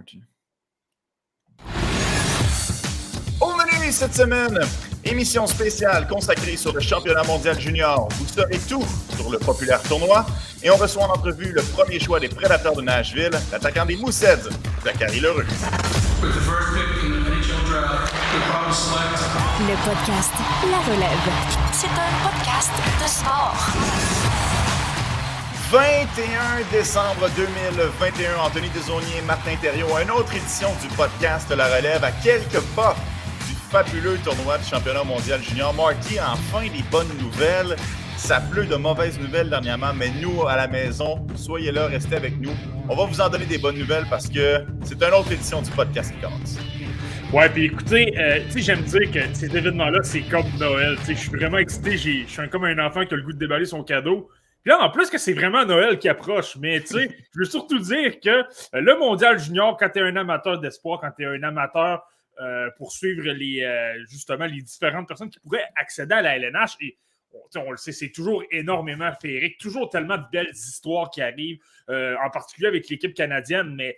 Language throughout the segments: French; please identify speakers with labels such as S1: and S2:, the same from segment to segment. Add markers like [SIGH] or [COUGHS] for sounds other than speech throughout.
S1: Marty. Au menu cette semaine, émission spéciale consacrée sur le championnat mondial junior. Vous saurez tout sur le populaire tournoi et on reçoit en entrevue le premier choix des prédateurs de Nashville, l'attaquant des Mooseheads, Zachary Leroux.
S2: Le podcast La Relève. C'est un podcast de sport.
S1: 21 décembre 2021, Anthony Desaunier, Martin Thériault, une autre édition du podcast La Relève à quelques pas du fabuleux tournoi du championnat mondial junior. Marty, enfin des bonnes nouvelles. Ça pleut de mauvaises nouvelles dernièrement, mais nous, à la maison, soyez là, restez avec nous. On va vous en donner des bonnes nouvelles parce que c'est une autre édition du podcast qui commence.
S3: Ouais, puis écoutez, euh, tu sais, j'aime dire que ces événements-là, c'est comme Noël. Tu sais, je suis vraiment excité. Je suis comme un enfant qui a le goût de déballer son cadeau. Puis là, en plus que c'est vraiment Noël qui approche, mais tu sais, je veux surtout dire que euh, le mondial junior, quand tu es un amateur d'espoir, quand tu es un amateur euh, pour suivre les, justement les différentes personnes qui pourraient accéder à la LNH, et on le sait, c'est toujours énormément féerique, toujours tellement de belles histoires qui arrivent, en particulier avec l'équipe canadienne, mais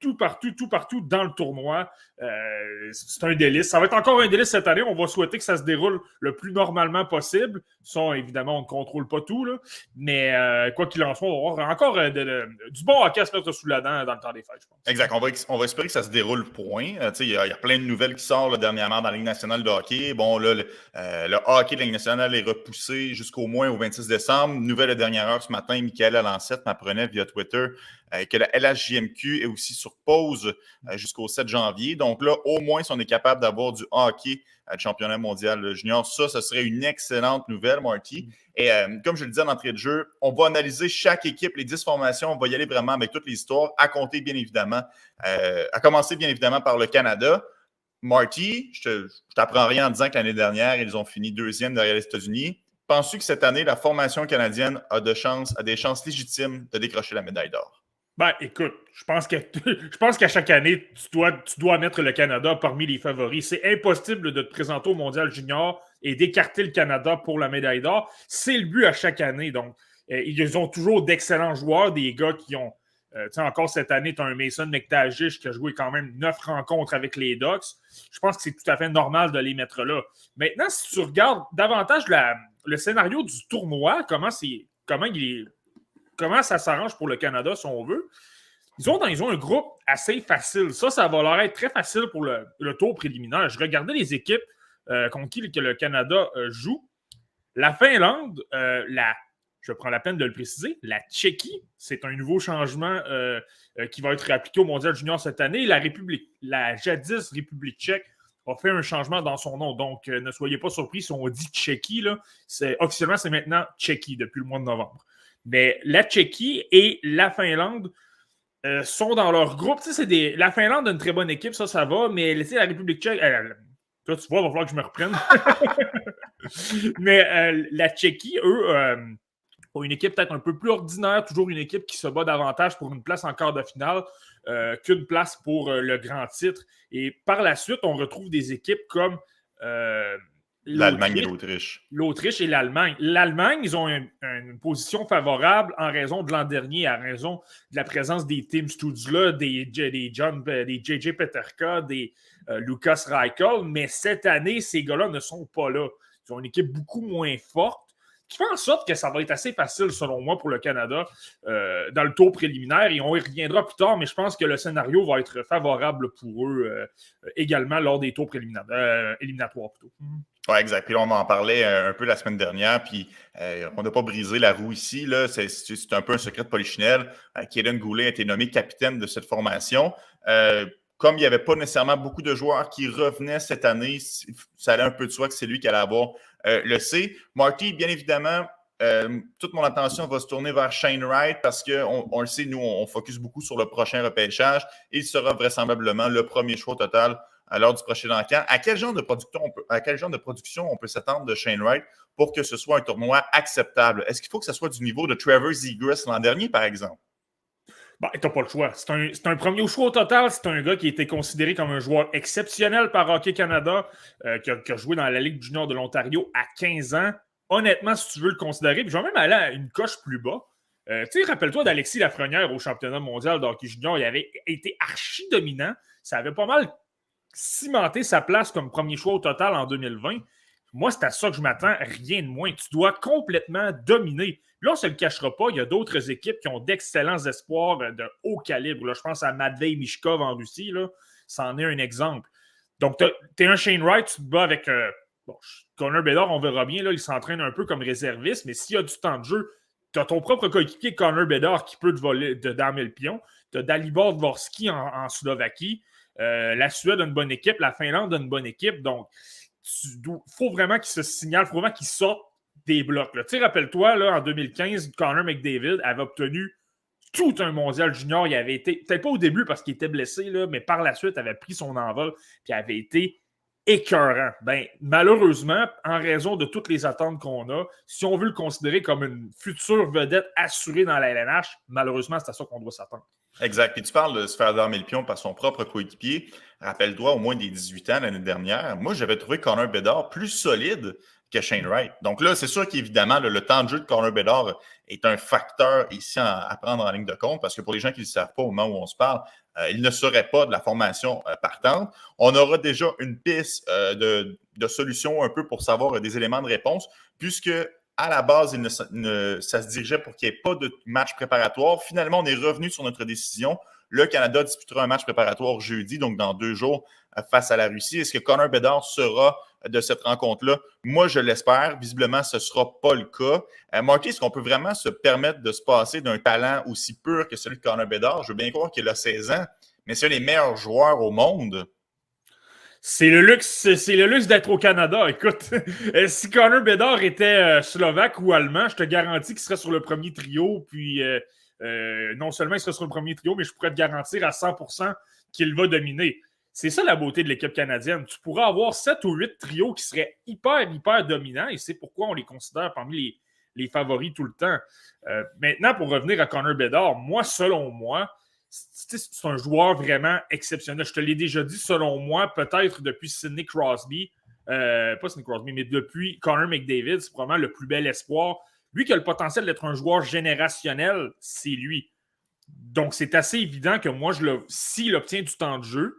S3: tout partout, tout partout dans le tournoi. Euh, c'est un délice. Ça va être encore un délice cette année. On va souhaiter que ça se déroule le plus normalement possible. Ça, évidemment, on ne contrôle pas tout. Mais euh, quoi qu'il en soit, on va avoir encore euh, du bon hockey à se mettre sous la dent dans le temps des fêtes.
S1: Exact. On va, on va espérer que ça se déroule point. Il y, a plein de nouvelles qui sortent dernièrement dans la Ligue nationale de hockey. Bon, le, hockey de la Ligue nationale est repoussé jusqu'au moins au 26 décembre. Nouvelle de dernière heure ce matin, Michael Alancette m'apprenait via Twitter que la LHJMQ est aussi sur pause jusqu'au 7 janvier. Donc là, au moins, si on est capable d'avoir du hockey à le championnat mondial junior, ça, ce serait une excellente nouvelle, Marty. Mm. Et euh, comme je le disais en entrée de jeu, on va analyser chaque équipe, les 10 formations. On va y aller vraiment avec toutes les histoires, à compter bien évidemment, euh, à commencer bien évidemment par le Canada. Marty, je ne t'apprends rien en disant que l'année dernière, ils ont fini deuxième derrière les États-Unis. Penses-tu que cette année, la formation canadienne a, de chance, a des chances légitimes de décrocher la médaille d'or?
S3: Ben, écoute, [LAUGHS] je pense qu'à chaque année, tu dois, tu dois mettre le Canada parmi les favoris. C'est impossible de te présenter au Mondial Junior et d'écarter le Canada pour la médaille d'or. C'est le but à chaque année. Donc, euh, ils ont toujours d'excellents joueurs, des gars qui ont. Euh, tu sais, encore cette année, tu as un Mason McTagish qui a joué quand même neuf rencontres avec les Ducks. Je pense que c'est tout à fait normal de les mettre là. Maintenant, si tu regardes davantage le scénario du tournoi, comment, comment il est comment ça s'arrange pour le Canada, si on veut. Ils ont, un groupe assez facile. Ça, ça va leur être très facile pour le, tour préliminaire. Je regardais les équipes euh, contre qui le Canada euh, joue. La Finlande, euh, la, je prends la peine de le préciser, la Tchéquie, c'est un nouveau changement qui va être appliqué au Mondial Junior cette année. La République, la jadis République tchèque, a fait un changement dans son nom. Donc, ne soyez pas surpris si on dit Tchéquie. Officiellement, c'est maintenant Tchéquie depuis le mois de novembre. Mais la Tchéquie et la Finlande euh, sont dans leur groupe. des... La Finlande a une très bonne équipe, ça, ça va, mais la République tchèque. Euh, tu vois, il va falloir que je me reprenne. [LAUGHS] mais euh, la Tchéquie, eux, ont une équipe peut-être un peu plus ordinaire, toujours une équipe qui se bat davantage pour une place en quart de finale qu'une place pour le grand titre. Et par la suite, on retrouve des équipes comme
S1: L'Allemagne et l'Autriche.
S3: L'Autriche et l'Allemagne. L'Allemagne, ils ont une, position favorable en raison de l'an dernier, en raison de la présence des Tim Studzla, des, des, John, des JJ Peterka, des euh, Lucas Reichel. Mais cette année, ces gars-là ne sont pas là. Ils ont une équipe beaucoup moins forte qui fait en sorte que ça va être assez facile, selon moi, pour le Canada euh, dans le tour préliminaire. Et on y reviendra plus tard, mais je pense que le scénario va être favorable pour eux euh, également lors des tours préliminaires, éliminatoires plutôt.
S1: Oui, exact. Puis là, on en parlait euh, un peu la semaine dernière, puis euh, on n'a pas brisé la roue ici. Là. C'est, un peu un secret de Polichinelle. Euh, Goulet a été nommé capitaine de cette formation. Euh, comme il n'y avait pas nécessairement beaucoup de joueurs qui revenaient cette année, ça allait un peu de soi que c'est lui qui allait avoir le C. Marty, bien évidemment, toute mon attention va se tourner vers Shane Wright parce qu'on on le sait, nous, on, focus beaucoup sur le prochain repêchage. Il sera vraisemblablement le premier choix total à l'heure du prochain encamp. À quel genre de production on peut, à quel genre de production on peut s'attendre de Shane Wright pour que ce soit un tournoi acceptable? Est-ce qu'il faut que ce soit du niveau de Trevor Zegras l'an dernier, par exemple?
S3: Tu n'as pas le choix. C'est un, un, premier choix au total. C'est un gars qui a été considéré comme un joueur exceptionnel par Hockey Canada, euh, qui, a, joué dans la Ligue du Nord de l'Ontario à 15 ans. Honnêtement, si tu veux le considérer, puis je vais même aller à une coche plus bas. Euh, tu sais, rappelle-toi d'Alexis Lafrenière au championnat mondial d'hockey junior. Il avait été archi dominant. Ça avait pas mal cimenté sa place comme premier choix au total en 2020. Moi, c'est à ça que je m'attends, rien de moins. Tu dois complètement dominer. Là, on ne se le cachera pas, il y a d'autres équipes qui ont d'excellents espoirs de haut calibre. Là, je pense à Madvey Mishkov en Russie. Là. C'en est un exemple. Donc, tu es un Shane Wright, tu te bats avec euh, bon, Connor Bedard, on verra bien, là, il s'entraîne un peu comme réserviste, mais s'il y a du temps de jeu, tu as ton propre coéquipier Connor Bedard qui peut te voler, de damer le pion. Tu as Dalibor Dvorsky en, Slovaquie. Euh, la Suède a une bonne équipe, la Finlande a une bonne équipe. Donc, il faut vraiment qu'il se signale, il faut vraiment qu'il sorte des blocs. Tu sais, rappelle-toi, là, en 2015, Connor McDavid avait obtenu tout un mondial junior. Il avait été, peut-être pas au début parce qu'il était blessé, là, mais par la suite, avait pris son envol puis avait été écœurant. Ben, malheureusement, en raison de toutes les attentes qu'on a, si on veut le considérer comme une future vedette assurée dans la LNH, malheureusement, c'est à ça qu'on doit s'attendre.
S1: Exact. Puis tu parles de se faire dormir le pion par son propre coéquipier. Rappelle-toi, au moins des 18 ans l'année dernière, moi, j'avais trouvé Connor Bedard plus solide que Shane Wright. Donc là, c'est sûr qu'évidemment, le, temps de jeu de Connor Bedard est un facteur ici à, prendre en ligne de compte parce que pour les gens qui ne le savent pas au moment où on se parle, euh, il ne serait pas de la formation euh, partante. On aura déjà une piste euh, de, solution un peu pour savoir des éléments de réponse puisque à la base, ça se dirigeait pour qu'il n'y ait pas de match préparatoire. Finalement, on est revenu sur notre décision. Le Canada disputera un match préparatoire jeudi, donc dans deux jours, face à la Russie. Est-ce que Connor Bedard sera de cette rencontre-là? Moi, je l'espère. Visiblement, ce ne sera pas le cas. Euh, est-ce qu'on peut vraiment se permettre de se passer d'un talent aussi pur que celui de Connor Bedard? Je veux bien croire qu'il a 16 ans, mais c'est un des meilleurs joueurs au monde.
S3: C'est le luxe, c'est le luxe d'être au Canada. Écoute, [LAUGHS] euh, si Connor Bedard était slovaque ou allemand, je te garantis qu'il serait sur le premier trio. Puis non seulement il serait sur le premier trio, mais je pourrais te garantir à 100% qu'il va dominer. C'est ça la beauté de l'équipe canadienne. Tu pourras avoir sept ou huit trios qui seraient hyper, hyper dominants et c'est pourquoi on les considère parmi les, favoris tout le temps. Euh, maintenant, pour revenir à Connor Bedard, moi, selon moi, c'est un joueur vraiment exceptionnel. Je te l'ai déjà dit, selon moi, peut-être depuis Sidney Crosby, euh, pas Sidney Crosby, mais depuis Connor McDavid, c'est probablement le plus bel espoir. Lui qui a le potentiel d'être un joueur générationnel, c'est lui. Donc, c'est assez évident que moi, s'il obtient du temps de jeu,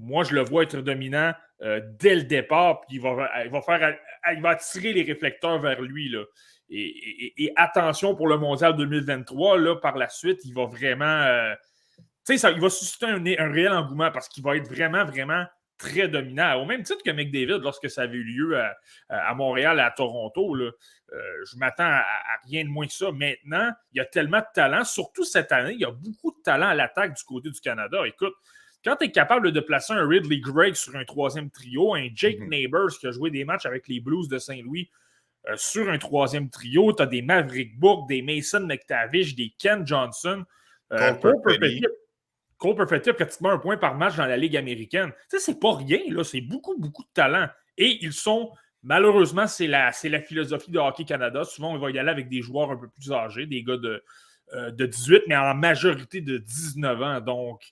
S3: moi, je le vois être dominant euh, dès le départ, puis il va, va, faire, il va attirer les réflecteurs vers lui. Là. Et, attention pour le mondial 2023, là, par la suite, il va vraiment. Euh, tu sais, il va susciter un, réel engouement parce qu'il va être vraiment, vraiment très dominant. Au même titre que McDavid, lorsque ça avait eu lieu à, Montréal et à Toronto, là, euh, je m'attends à, rien de moins que ça. Maintenant, il y a tellement de talent, surtout cette année, il y a beaucoup de talent à l'attaque du côté du Canada. Écoute, quand tu es capable de placer un Ridley Gregg sur un troisième trio, un Jake mhm. Neighbors qui a joué des matchs avec les Blues de Saint-Louis euh, sur un troisième trio, tu as des Maverick Book, des Mason McTavish, des Ken Johnson. Euh, Cole Perfetti a pratiquement un point par match dans la Ligue américaine. Ça, c'est pas rien, là. C'est beaucoup, beaucoup de talent. Et ils sont, malheureusement, c'est la, la philosophie de Hockey Canada. Souvent, on va y aller avec des joueurs un peu plus âgés, des gars de, euh, de 18, mais en majorité de 19 ans. Donc,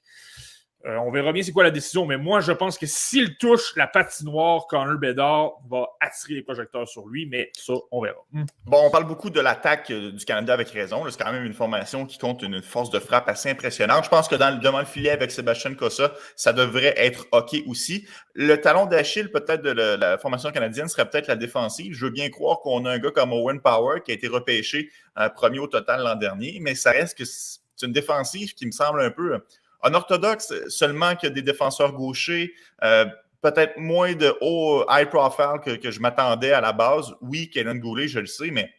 S3: euh, on verra bien c'est quoi la décision, mais moi, je pense que s'il touche la patinoire, Connor Bedard va attirer les projecteurs sur lui, mais ça, on verra.
S1: Hmm. Bon, on parle beaucoup de l'attaque euh, du Canada avec raison. C'est quand même une formation qui compte une force de frappe assez impressionnante. Je pense que dans le, devant le filet avec Sébastien Cossa, ça devrait être OK aussi. Le talon d'Achille, peut-être, de la, formation canadienne serait peut-être la défensive. Je veux bien croire qu'on a un gars comme Owen Power qui a été repêché un premier au total l'an dernier, mais ça reste que c'est une défensive qui me semble un peu en orthodoxe, seulement que des défenseurs gauchers, euh, peut-être moins de haut high profile que, je m'attendais à la base. Oui, Kenan Goulet, je le sais, mais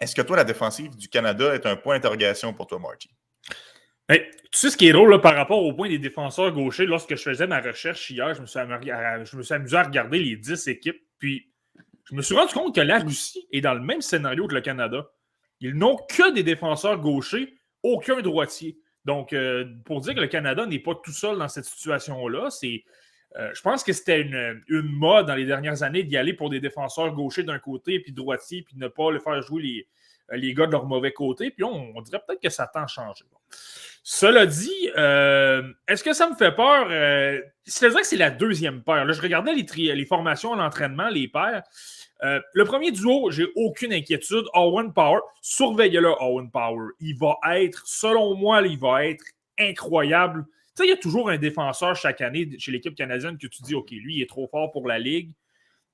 S1: est-ce que toi, la défensive du Canada est un point d'interrogation pour toi, Marty?
S3: tu sais ce qui est drôle par rapport au point des défenseurs gauchers, lorsque je faisais ma recherche hier, je me suis, je me suis amusé à regarder les 10 équipes, puis je me suis rendu compte que la Russie est dans le même scénario que le Canada. Ils n'ont que des défenseurs gauchers, aucun droitier. Donc, euh, pour dire que le Canada n'est pas tout seul dans cette situation-là, c'est. Euh, je pense que c'était une, mode dans les dernières années d'y aller pour des défenseurs gauchers d'un côté, puis droitier, puis ne pas le faire jouer les, euh, les gars de leur mauvais côté. Puis on, dirait peut-être que ça tend à changer. Cela dit, est-ce que ça me fait peur? c'est vrai que c'est la deuxième paire. Là, je regardais les, les formations à l'entraînement, les paires. Euh, le premier duo, j'ai aucune inquiétude. Owen Power, surveillez-le, Owen Power. Il va être, selon moi, il va être incroyable. Tu sais, il y a toujours un défenseur chaque année chez l'équipe canadienne que tu dis, OK, lui, il est trop fort pour la Ligue.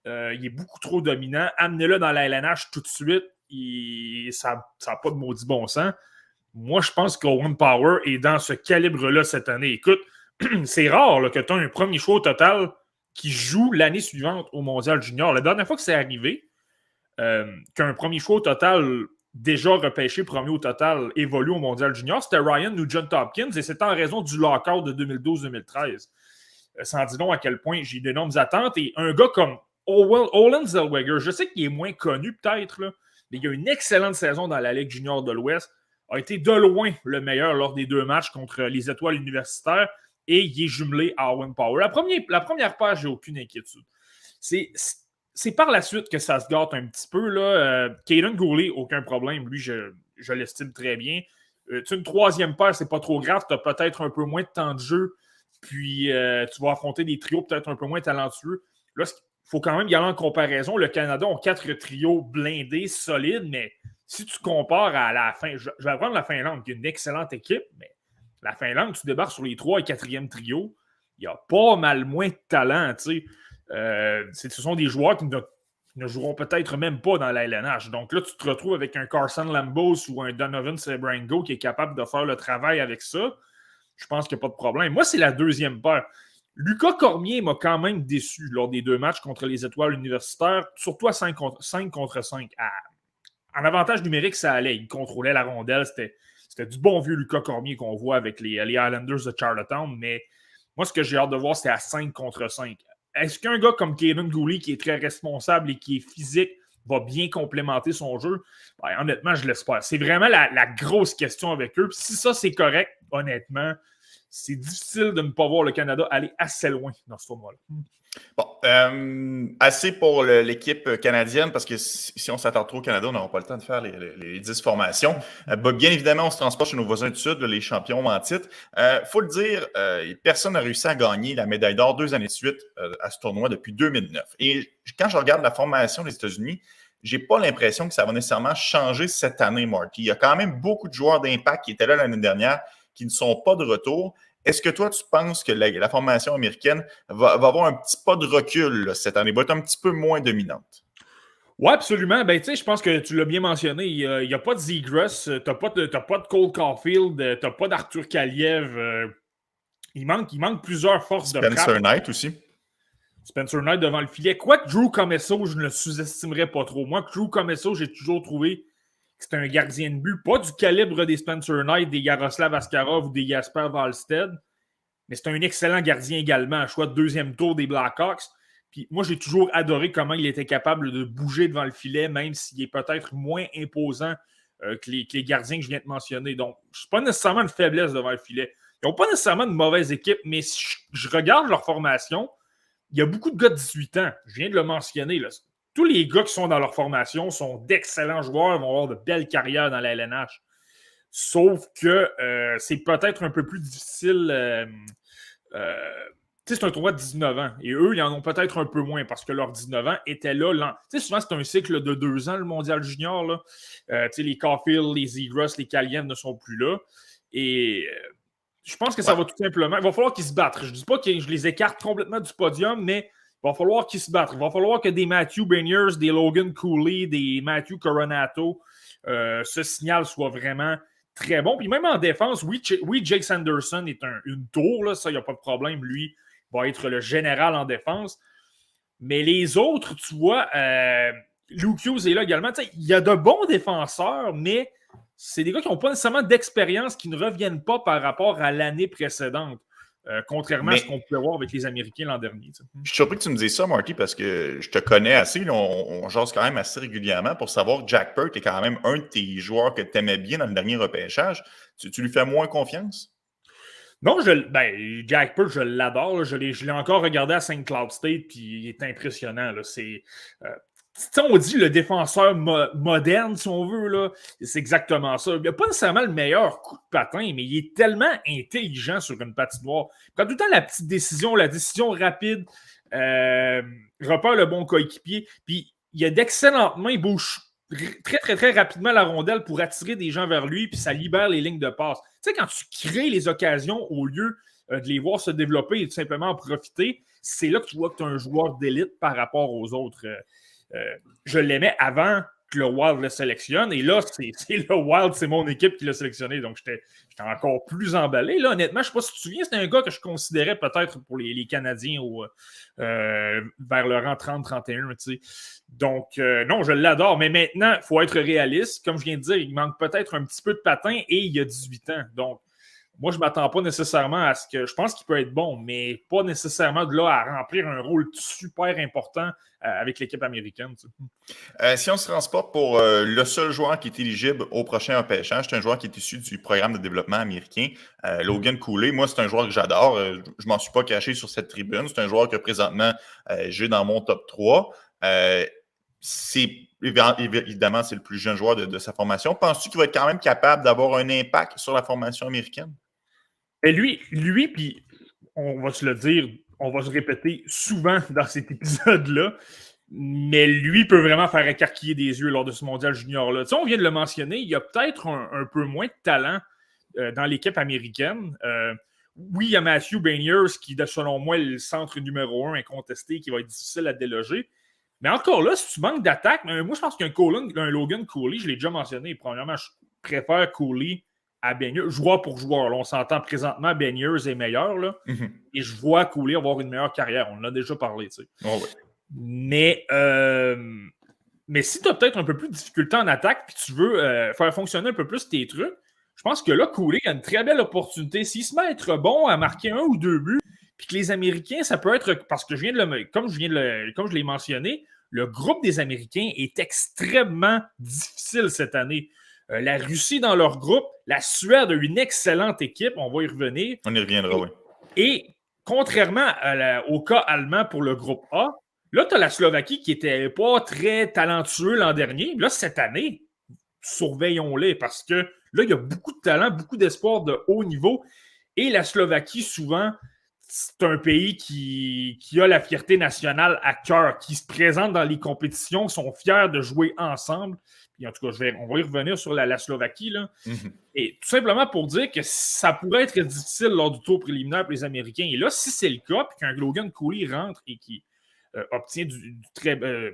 S3: Euh, il est beaucoup trop dominant. Amenez-le dans la LNH tout de suite. ça n'a pas de maudit bon sens. Moi, je pense qu'Owen Power est dans ce calibre-là cette année. Écoute, [CLEARS THROAT] c'est rare que tu as un premier choix au total qui joue l'année suivante au Mondial Junior. La dernière fois que c'est arrivé, euh, qu'un premier choix au total déjà repêché premier au total évolue au Mondial Junior, c'était Ryan Nugent Hopkins et c'était en raison du lockout de 2012-2013. Euh, sans dire non à quel point j'ai d'énormes attentes. Et un gars comme Olin Zellweger, je sais qu'il est moins connu peut-être, mais il a une excellente saison dans la Ligue junior de l'Ouest, a été de loin le meilleur lors des deux matchs contre les étoiles universitaires et il est jumelé à Owen Power. La première, la première page, j'ai aucune inquiétude. C'est par la suite que ça se gâte un petit peu. Là. Euh, Caden Gooley, aucun problème. Lui, je, l'estime très bien. Euh, une troisième paire, c'est pas trop grave. Tu as peut-être un peu moins de temps de jeu. Puis euh, tu vas affronter des trios peut-être un peu moins talentueux. Là, il faut quand même y aller en comparaison. Le Canada ont quatre trios blindés, solides, mais si tu compares à la fin, je, vais prendre la Finlande, qui est une excellente équipe, mais la Finlande, tu débarques sur les trois et quatrième trio, il y a pas mal moins de talent. Euh, ce sont des joueurs qui ne, joueront peut-être même pas dans la LNH. Donc là, tu te retrouves avec un Carson Lambos ou un Donovan Sebrango qui est capable de faire le travail avec ça. Je pense qu'il n'y a pas de problème. Moi, c'est la deuxième paire. Lucas Cormier m'a quand même déçu lors des deux matchs contre les étoiles universitaires, surtout à 5 contre 5. Contre 5. en avantage numérique, ça allait. Il contrôlait la rondelle. C'était du bon vieux Lucas Cormier qu'on voit avec les, les, Islanders de Charlottetown. Mais moi, ce que j'ai hâte de voir, c'était à 5 contre 5. Est-ce qu'un gars comme Kevin Gooley, qui est très responsable et qui est physique, va bien complémenter son jeu? Ben, honnêtement, je l'espère. C'est vraiment la, la, grosse question avec eux. si ça, c'est correct, honnêtement, c'est difficile de ne pas voir le Canada aller assez loin dans ce tournoi-là.
S1: Bon, euh, assez pour l'équipe canadienne, parce que si, on s'attarde trop au Canada, on n'aura pas le temps de faire les, 10 formations. Euh, bien évidemment, on se transporte chez nos voisins du Sud, les champions en titre. Il euh, faut le dire, personne n'a réussi à gagner la médaille d'or deux années de suite à ce tournoi depuis 2009. Et quand je regarde la formation des États-Unis, j'ai pas l'impression que ça va nécessairement changer cette année, Marty. Il y a quand même beaucoup de joueurs d'impact qui étaient là l'année dernière qui ne sont pas de retour. Est-ce que toi, tu penses que la, formation américaine va, avoir un petit pas de recul cette année, va être un petit peu moins dominante?
S3: Oui, absolument. Ben, je pense que tu l'as bien mentionné. Il n'y a, pas de Zegras, tu n'as pas, de, pas de Cole Caulfield, euh, tu n'as pas d'Arthur Kaliev. Euh, il, manque, il manque plusieurs forces
S1: de frappe. Spencer Knight aussi.
S3: Spencer Knight devant le filet. Quoi que Drew Comesso, je ne le sous-estimerais pas trop. Moi, Drew Comesso, j'ai toujours trouvé c'est un gardien de but, pas du calibre des Spencer Knight, des Yaroslav Askarov ou des Jasper Wallstead, mais c'est un excellent gardien également, choix de deuxième tour des Blackhawks. Puis moi, j'ai toujours adoré comment il était capable de bouger devant le filet, même s'il est peut-être moins imposant euh, que, les, gardiens que je viens de mentionner. Donc, je suis pas nécessairement une faiblesse devant le filet. Ils n'ont pas nécessairement de mauvaise équipe, mais si je, regarde leur formation, il y a beaucoup de gars de 18 ans. Je viens de le mentionner. Là tous les gars qui sont dans leur formation sont d'excellents joueurs, vont avoir de belles carrières dans la LNH. Sauf que euh, c'est peut-être un peu plus difficile. Euh, euh, c'est un tournoi de 19 ans. Et eux, ils en ont peut-être un peu moins parce que leurs 19 ans étaient là. Tu sais, souvent, c'est un cycle de deux ans, le mondial junior. Là. les Caulfield, les Egros, les Kalien ne sont plus là. Et je pense que ça va tout simplement. Il va falloir qu'ils se battent. Je ne dis pas que je les écarte complètement du podium, mais il va falloir qu'ils se battent. Il va falloir que des Matthew Beniers, des Logan Cooley, des Matthew Coronato, euh, ce signal soit vraiment très bon. Puis même en défense, oui, Jake Sanderson est une tour, là, ça, il n'y a pas de problème. Lui va être le général en défense. Mais les autres, tu vois, euh, Luke Hughes est là également. Il y a de bons défenseurs, mais c'est des gars qui n'ont pas nécessairement d'expérience, qui ne reviennent pas par rapport à l'année précédente. Euh, contrairement à ce qu'on pouvait voir avec les Américains l'an dernier.
S1: Je suis surpris que tu me dises ça, Marty, parce que je te connais assez. on, on jase quand même assez régulièrement pour savoir que Jack Pert est quand même un de tes joueurs que tu aimais bien dans le dernier repêchage. Tu, lui fais moins confiance?
S3: Non, je, ben, Jack Pert, je l'adore. Je l'ai encore regardé à St. Cloud State, puis il est impressionnant. C'est euh, on dit le défenseur moderne, si on veut, c'est exactement ça. Il n'a pas nécessairement le meilleur coup de patin, mais il est tellement intelligent sur une patinoire. Quand tout le temps la petite décision, la décision rapide, euh, repère le bon coéquipier. Puis il a d'excellentes mains, il bouge très, très, très rapidement la rondelle pour attirer des gens vers lui, puis ça libère les lignes de passe. Tu sais, quand tu crées les occasions au lieu euh, de les voir se développer et tout simplement en profiter, c'est là que tu vois que tu es un joueur d'élite par rapport aux autres. Euh, je l'aimais avant que le Wild le sélectionne. Et là, c'est le Wild, c'est mon équipe qui l'a sélectionné. Donc, j'étais encore plus emballé. Là, honnêtement, je ne sais pas si tu te souviens, c'était un gars que je considérais peut-être pour les, Canadiens euh, vers le rang 30-31. Donc, euh, non, je l'adore. Mais maintenant, il faut être réaliste. Comme je viens de dire, il manque peut-être un petit peu de patin et il y a 18 ans. Donc, moi, je ne m'attends pas nécessairement à ce que. Je pense qu'il peut être bon, mais pas nécessairement de là à remplir un rôle super important euh, avec l'équipe américaine.
S1: Euh, si on se transporte pour euh, le seul joueur qui est éligible au prochain repêchage, c'est un joueur qui est issu du programme de développement américain, Logan Cooley. Moi, c'est un joueur que j'adore. je ne m'en suis pas caché sur cette tribune. C'est un joueur que présentement j'ai dans mon top 3. c'est évidemment, c'est le plus jeune joueur de, de sa formation. Penses-tu qu'il va être quand même capable d'avoir un impact sur la formation américaine?
S3: Et lui, lui, puis on va se le dire, on va se répéter souvent dans cet épisode-là, mais lui peut vraiment faire écarquiller des yeux lors de ce mondial junior-là. Tu sais, on vient de le mentionner, il y a peut-être un, peu moins de talent euh, dans l'équipe américaine. Euh, oui, il y a Matthew Banyers qui, selon moi, est le centre numéro un incontesté qui va être difficile à déloger. Mais encore là, si tu manques d'attaque, moi je pense qu'un Logan Cooley, je l'ai déjà mentionné, premièrement, je préfère Cooley à Beniers, joueur pour joueur. on s'entend présentement, Beniers est meilleur. Là, mhm. Et je vois Cooley avoir une meilleure carrière. On en a déjà parlé. Tu sais.
S1: Oh,
S3: mais, euh, mais si tu as peut-être un peu plus de difficulté en attaque puis tu veux euh, faire fonctionner un peu plus tes trucs, je pense que là, Cooley a une très belle opportunité. S'il se met à être bon, à marquer un ou deux buts, puis que les Américains, ça peut être. Parce que je viens de le. Comme je viens de le, comme je l'ai mentionné, le groupe des Américains est extrêmement difficile cette année. Euh, la Russie dans leur groupe, la Suède a une excellente équipe, on va y revenir.
S1: On y reviendra, oui.
S3: Et contrairement au cas allemand pour le groupe A, là, tu as la Slovaquie qui n'était pas très talentueux l'an dernier. Là, cette année, surveillons-les parce que là, il y a beaucoup de talent, beaucoup d'espoir de haut niveau. Et la Slovaquie, souvent, c'est un pays qui, qui, a la fierté nationale à cœur, qui se présente dans les compétitions, sont fiers de jouer ensemble en tout cas, je vais, on va y revenir sur la, Slovaquie. Là. Mhm. Et tout simplement pour dire que ça pourrait être difficile lors du tour préliminaire pour les Américains. Et là, si c'est le cas, puis qu'un Logan Cooley rentre et qui euh, obtient, du, très, euh,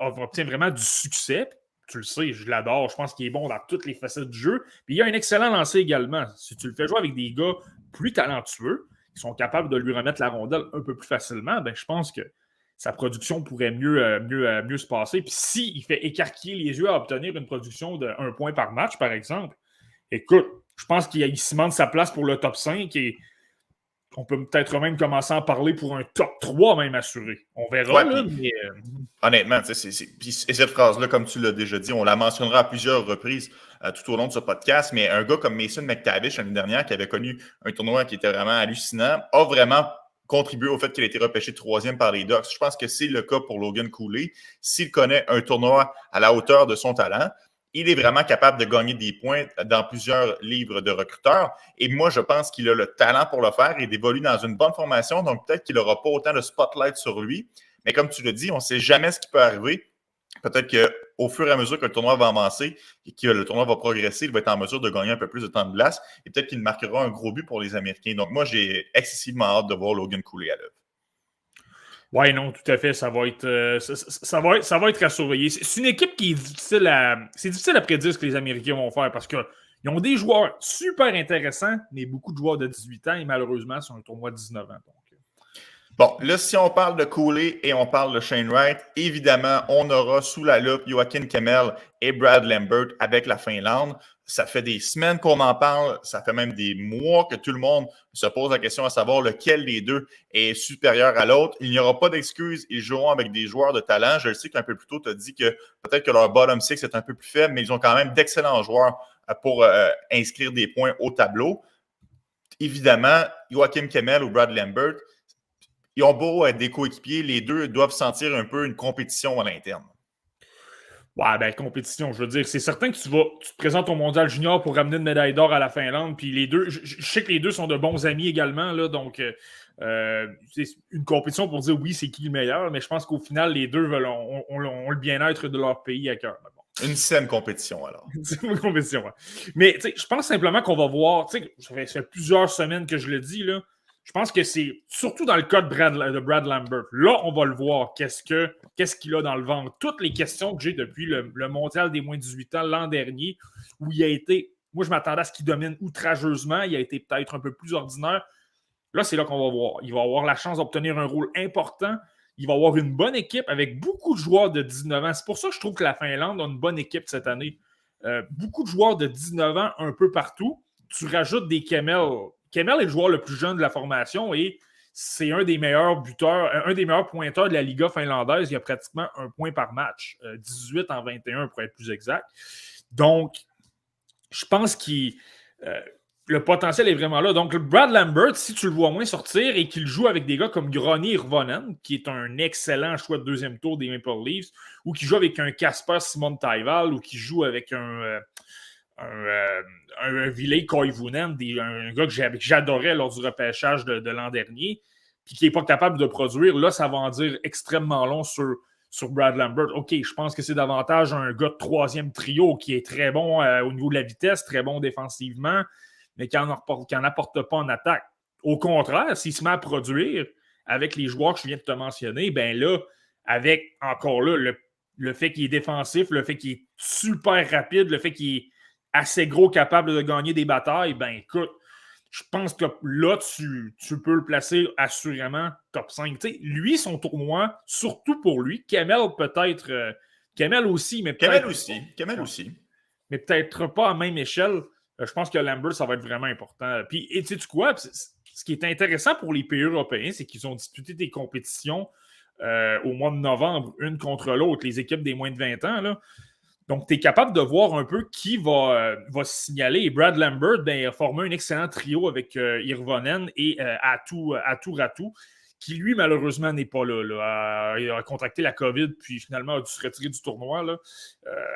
S3: obtient vraiment du succès, tu le sais, je l'adore, je pense qu'il est bon dans toutes les facettes du jeu. Puis il y a un excellent lancer également. Si tu le fais jouer avec des gars plus talentueux, qui sont capables de lui remettre la rondelle un peu plus facilement, ben, je pense que sa production pourrait mieux, euh, mieux, euh, mieux se passer. Puis s'il fait écarquiller les yeux à obtenir une production de 1 point par match, par exemple, écoute, je pense qu'il cimente sa place pour le top 5 et on peut peut-être même commencer à en parler pour un top 3 même assuré. On verra. là, mais,
S1: euh, Honnêtement, et cette phrase-là, comme tu l'as déjà dit, on la mentionnera à plusieurs reprises tout au long de ce podcast, mais un gars comme Mason McTavish l'année dernière, qui avait connu un tournoi qui était vraiment hallucinant, a vraiment contribuer au fait qu'il a été repêché troisième par les Ducks. Je pense que c'est le cas pour Logan Cooley. S'il connaît un tournoi à la hauteur de son talent, il est vraiment capable de gagner des points dans plusieurs livres de recruteurs. Et moi, je pense qu'il a le talent pour le faire et d'évoluer dans une bonne formation. Donc, peut-être qu'il n'aura pas autant de spotlight sur lui. Mais comme tu le dis, on ne sait jamais ce qui peut arriver. Peut-être qu'au fur et à mesure que le tournoi va avancer et que le tournoi va progresser, il va être en mesure de gagner un peu plus de temps de glace et peut-être qu'il marquera un gros but pour les Américains. Donc, moi, j'ai excessivement hâte de voir Logan couler à l'œuvre.
S3: Oui, non, tout à fait. Ça va être, euh, ça, va ça va être à surveiller. C'est une équipe qui est difficile à. C'est difficile à prédire ce que les Américains vont faire parce qu'ils ont des joueurs super intéressants, mais beaucoup de joueurs de 18 ans et malheureusement, c'est un tournoi de 19 ans.
S1: Bon, là, si on parle de Cooley et on parle de Shane Wright, évidemment, on aura sous la loupe Joachim Kemmel et Brad Lambert avec la Finlande. Ça fait des semaines qu'on en parle, ça fait même des mois que tout le monde se pose la question à savoir lequel des deux est supérieur à l'autre. Il n'y aura pas d'excuses, ils joueront avec des joueurs de talent. Je le sais qu'un peu plus tôt, tu as dit que peut-être que leur bottom six est un peu plus faible, mais ils ont quand même d'excellents joueurs euh, pour euh, inscrire des points au tableau. Évidemment, Joachim Kemmel ou Brad Lambert, ils ont beau être des coéquipiers, les deux doivent sentir un peu une compétition à l'interne.
S3: Ouais, ben, compétition, je veux dire. C'est certain que tu vas, tu te présentes au mondial junior pour ramener une médaille d'or à la Finlande. Puis les deux, je, sais que les deux sont de bons amis également, là, donc euh, euh, c'est une compétition pour dire oui, c'est qui le meilleur, mais je pense qu'au final, les deux veulent, ont, le bien-être de leur pays à cœur. [LAUGHS]
S1: Une saine compétition, alors.
S3: Une saine compétition, ouais. Mais je pense simplement qu'on va voir, ça fait, ça fait plusieurs semaines que je le dis, là, je pense que c'est surtout dans le cas de Brad, Lambert. Là, on va le voir. Qu'est-ce qu'il a dans le ventre? Toutes les questions que j'ai depuis le, mondial des moins de 18 ans l'an dernier, où il a été. Moi, je m'attendais à ce qu'il domine outrageusement. Il a été peut-être un peu plus ordinaire. Là, c'est là qu'on va voir. Il va avoir la chance d'obtenir un rôle important. Il va avoir une bonne équipe avec beaucoup de joueurs de 19 ans. C'est pour ça que je trouve que la Finlande a une bonne équipe cette année. Euh, beaucoup de joueurs de 19 ans un peu partout. Tu rajoutes des Kemel Kemel est le joueur le plus jeune de la formation et c'est un des meilleurs buteurs, un des meilleurs pointeurs de la Liga finlandaise. Il y a pratiquement un point par match, 18 euh, en 21 pour être plus exact. Donc, je pense que euh, le potentiel est vraiment là. Donc, Brad Lambert, si tu le vois moins sortir et qu'il joue avec des gars comme Grony Irvonen, qui est un excellent choix de deuxième tour des Maple Leafs, ou qui joue avec un Casper Simon Taival, ou qui joue avec un, euh, un, un, Ville Koivunen, un gars que j'adorais lors du repêchage de, l'an dernier, puis qui n'est pas capable de produire, là, ça va en dire extrêmement long sur, sur Brad Lambert. OK, je pense que c'est davantage un gars de troisième trio qui est très bon euh, au niveau de la vitesse, très bon défensivement, mais qui n'en apporte, pas en attaque. Au contraire, s'il se met à produire avec les joueurs que je viens de te mentionner, ben là, avec encore là le, le fait qu'il est défensif, le fait qu'il est super rapide, le fait qu'il est assez gros capable de gagner des batailles, ben écoute, je pense que là, tu, peux le placer assurément top 5. lui, son tournoi, surtout pour lui, Kamel peut-être. Euh, Kamel aussi, mais
S1: peut-être. Kamel aussi. Kamel aussi.
S3: Mais peut-être pas à même échelle. Euh, je pense que Lambert, ça va être vraiment important. Puis, et tu sais quoi? Ce qui est intéressant pour les pays européens, c'est qu'ils ont disputé des compétitions euh, au mois de novembre, une contre l'autre, les équipes des moins de 20 ans. Là. Donc, tu es capable de voir un peu qui va, euh, va se signaler. Et Brad Lambert ben, a formé un excellent trio avec euh, Irvonen et euh, Atou, Atou qui lui, malheureusement, n'est pas là, il a contracté la COVID, puis finalement a dû se retirer du tournoi. Là.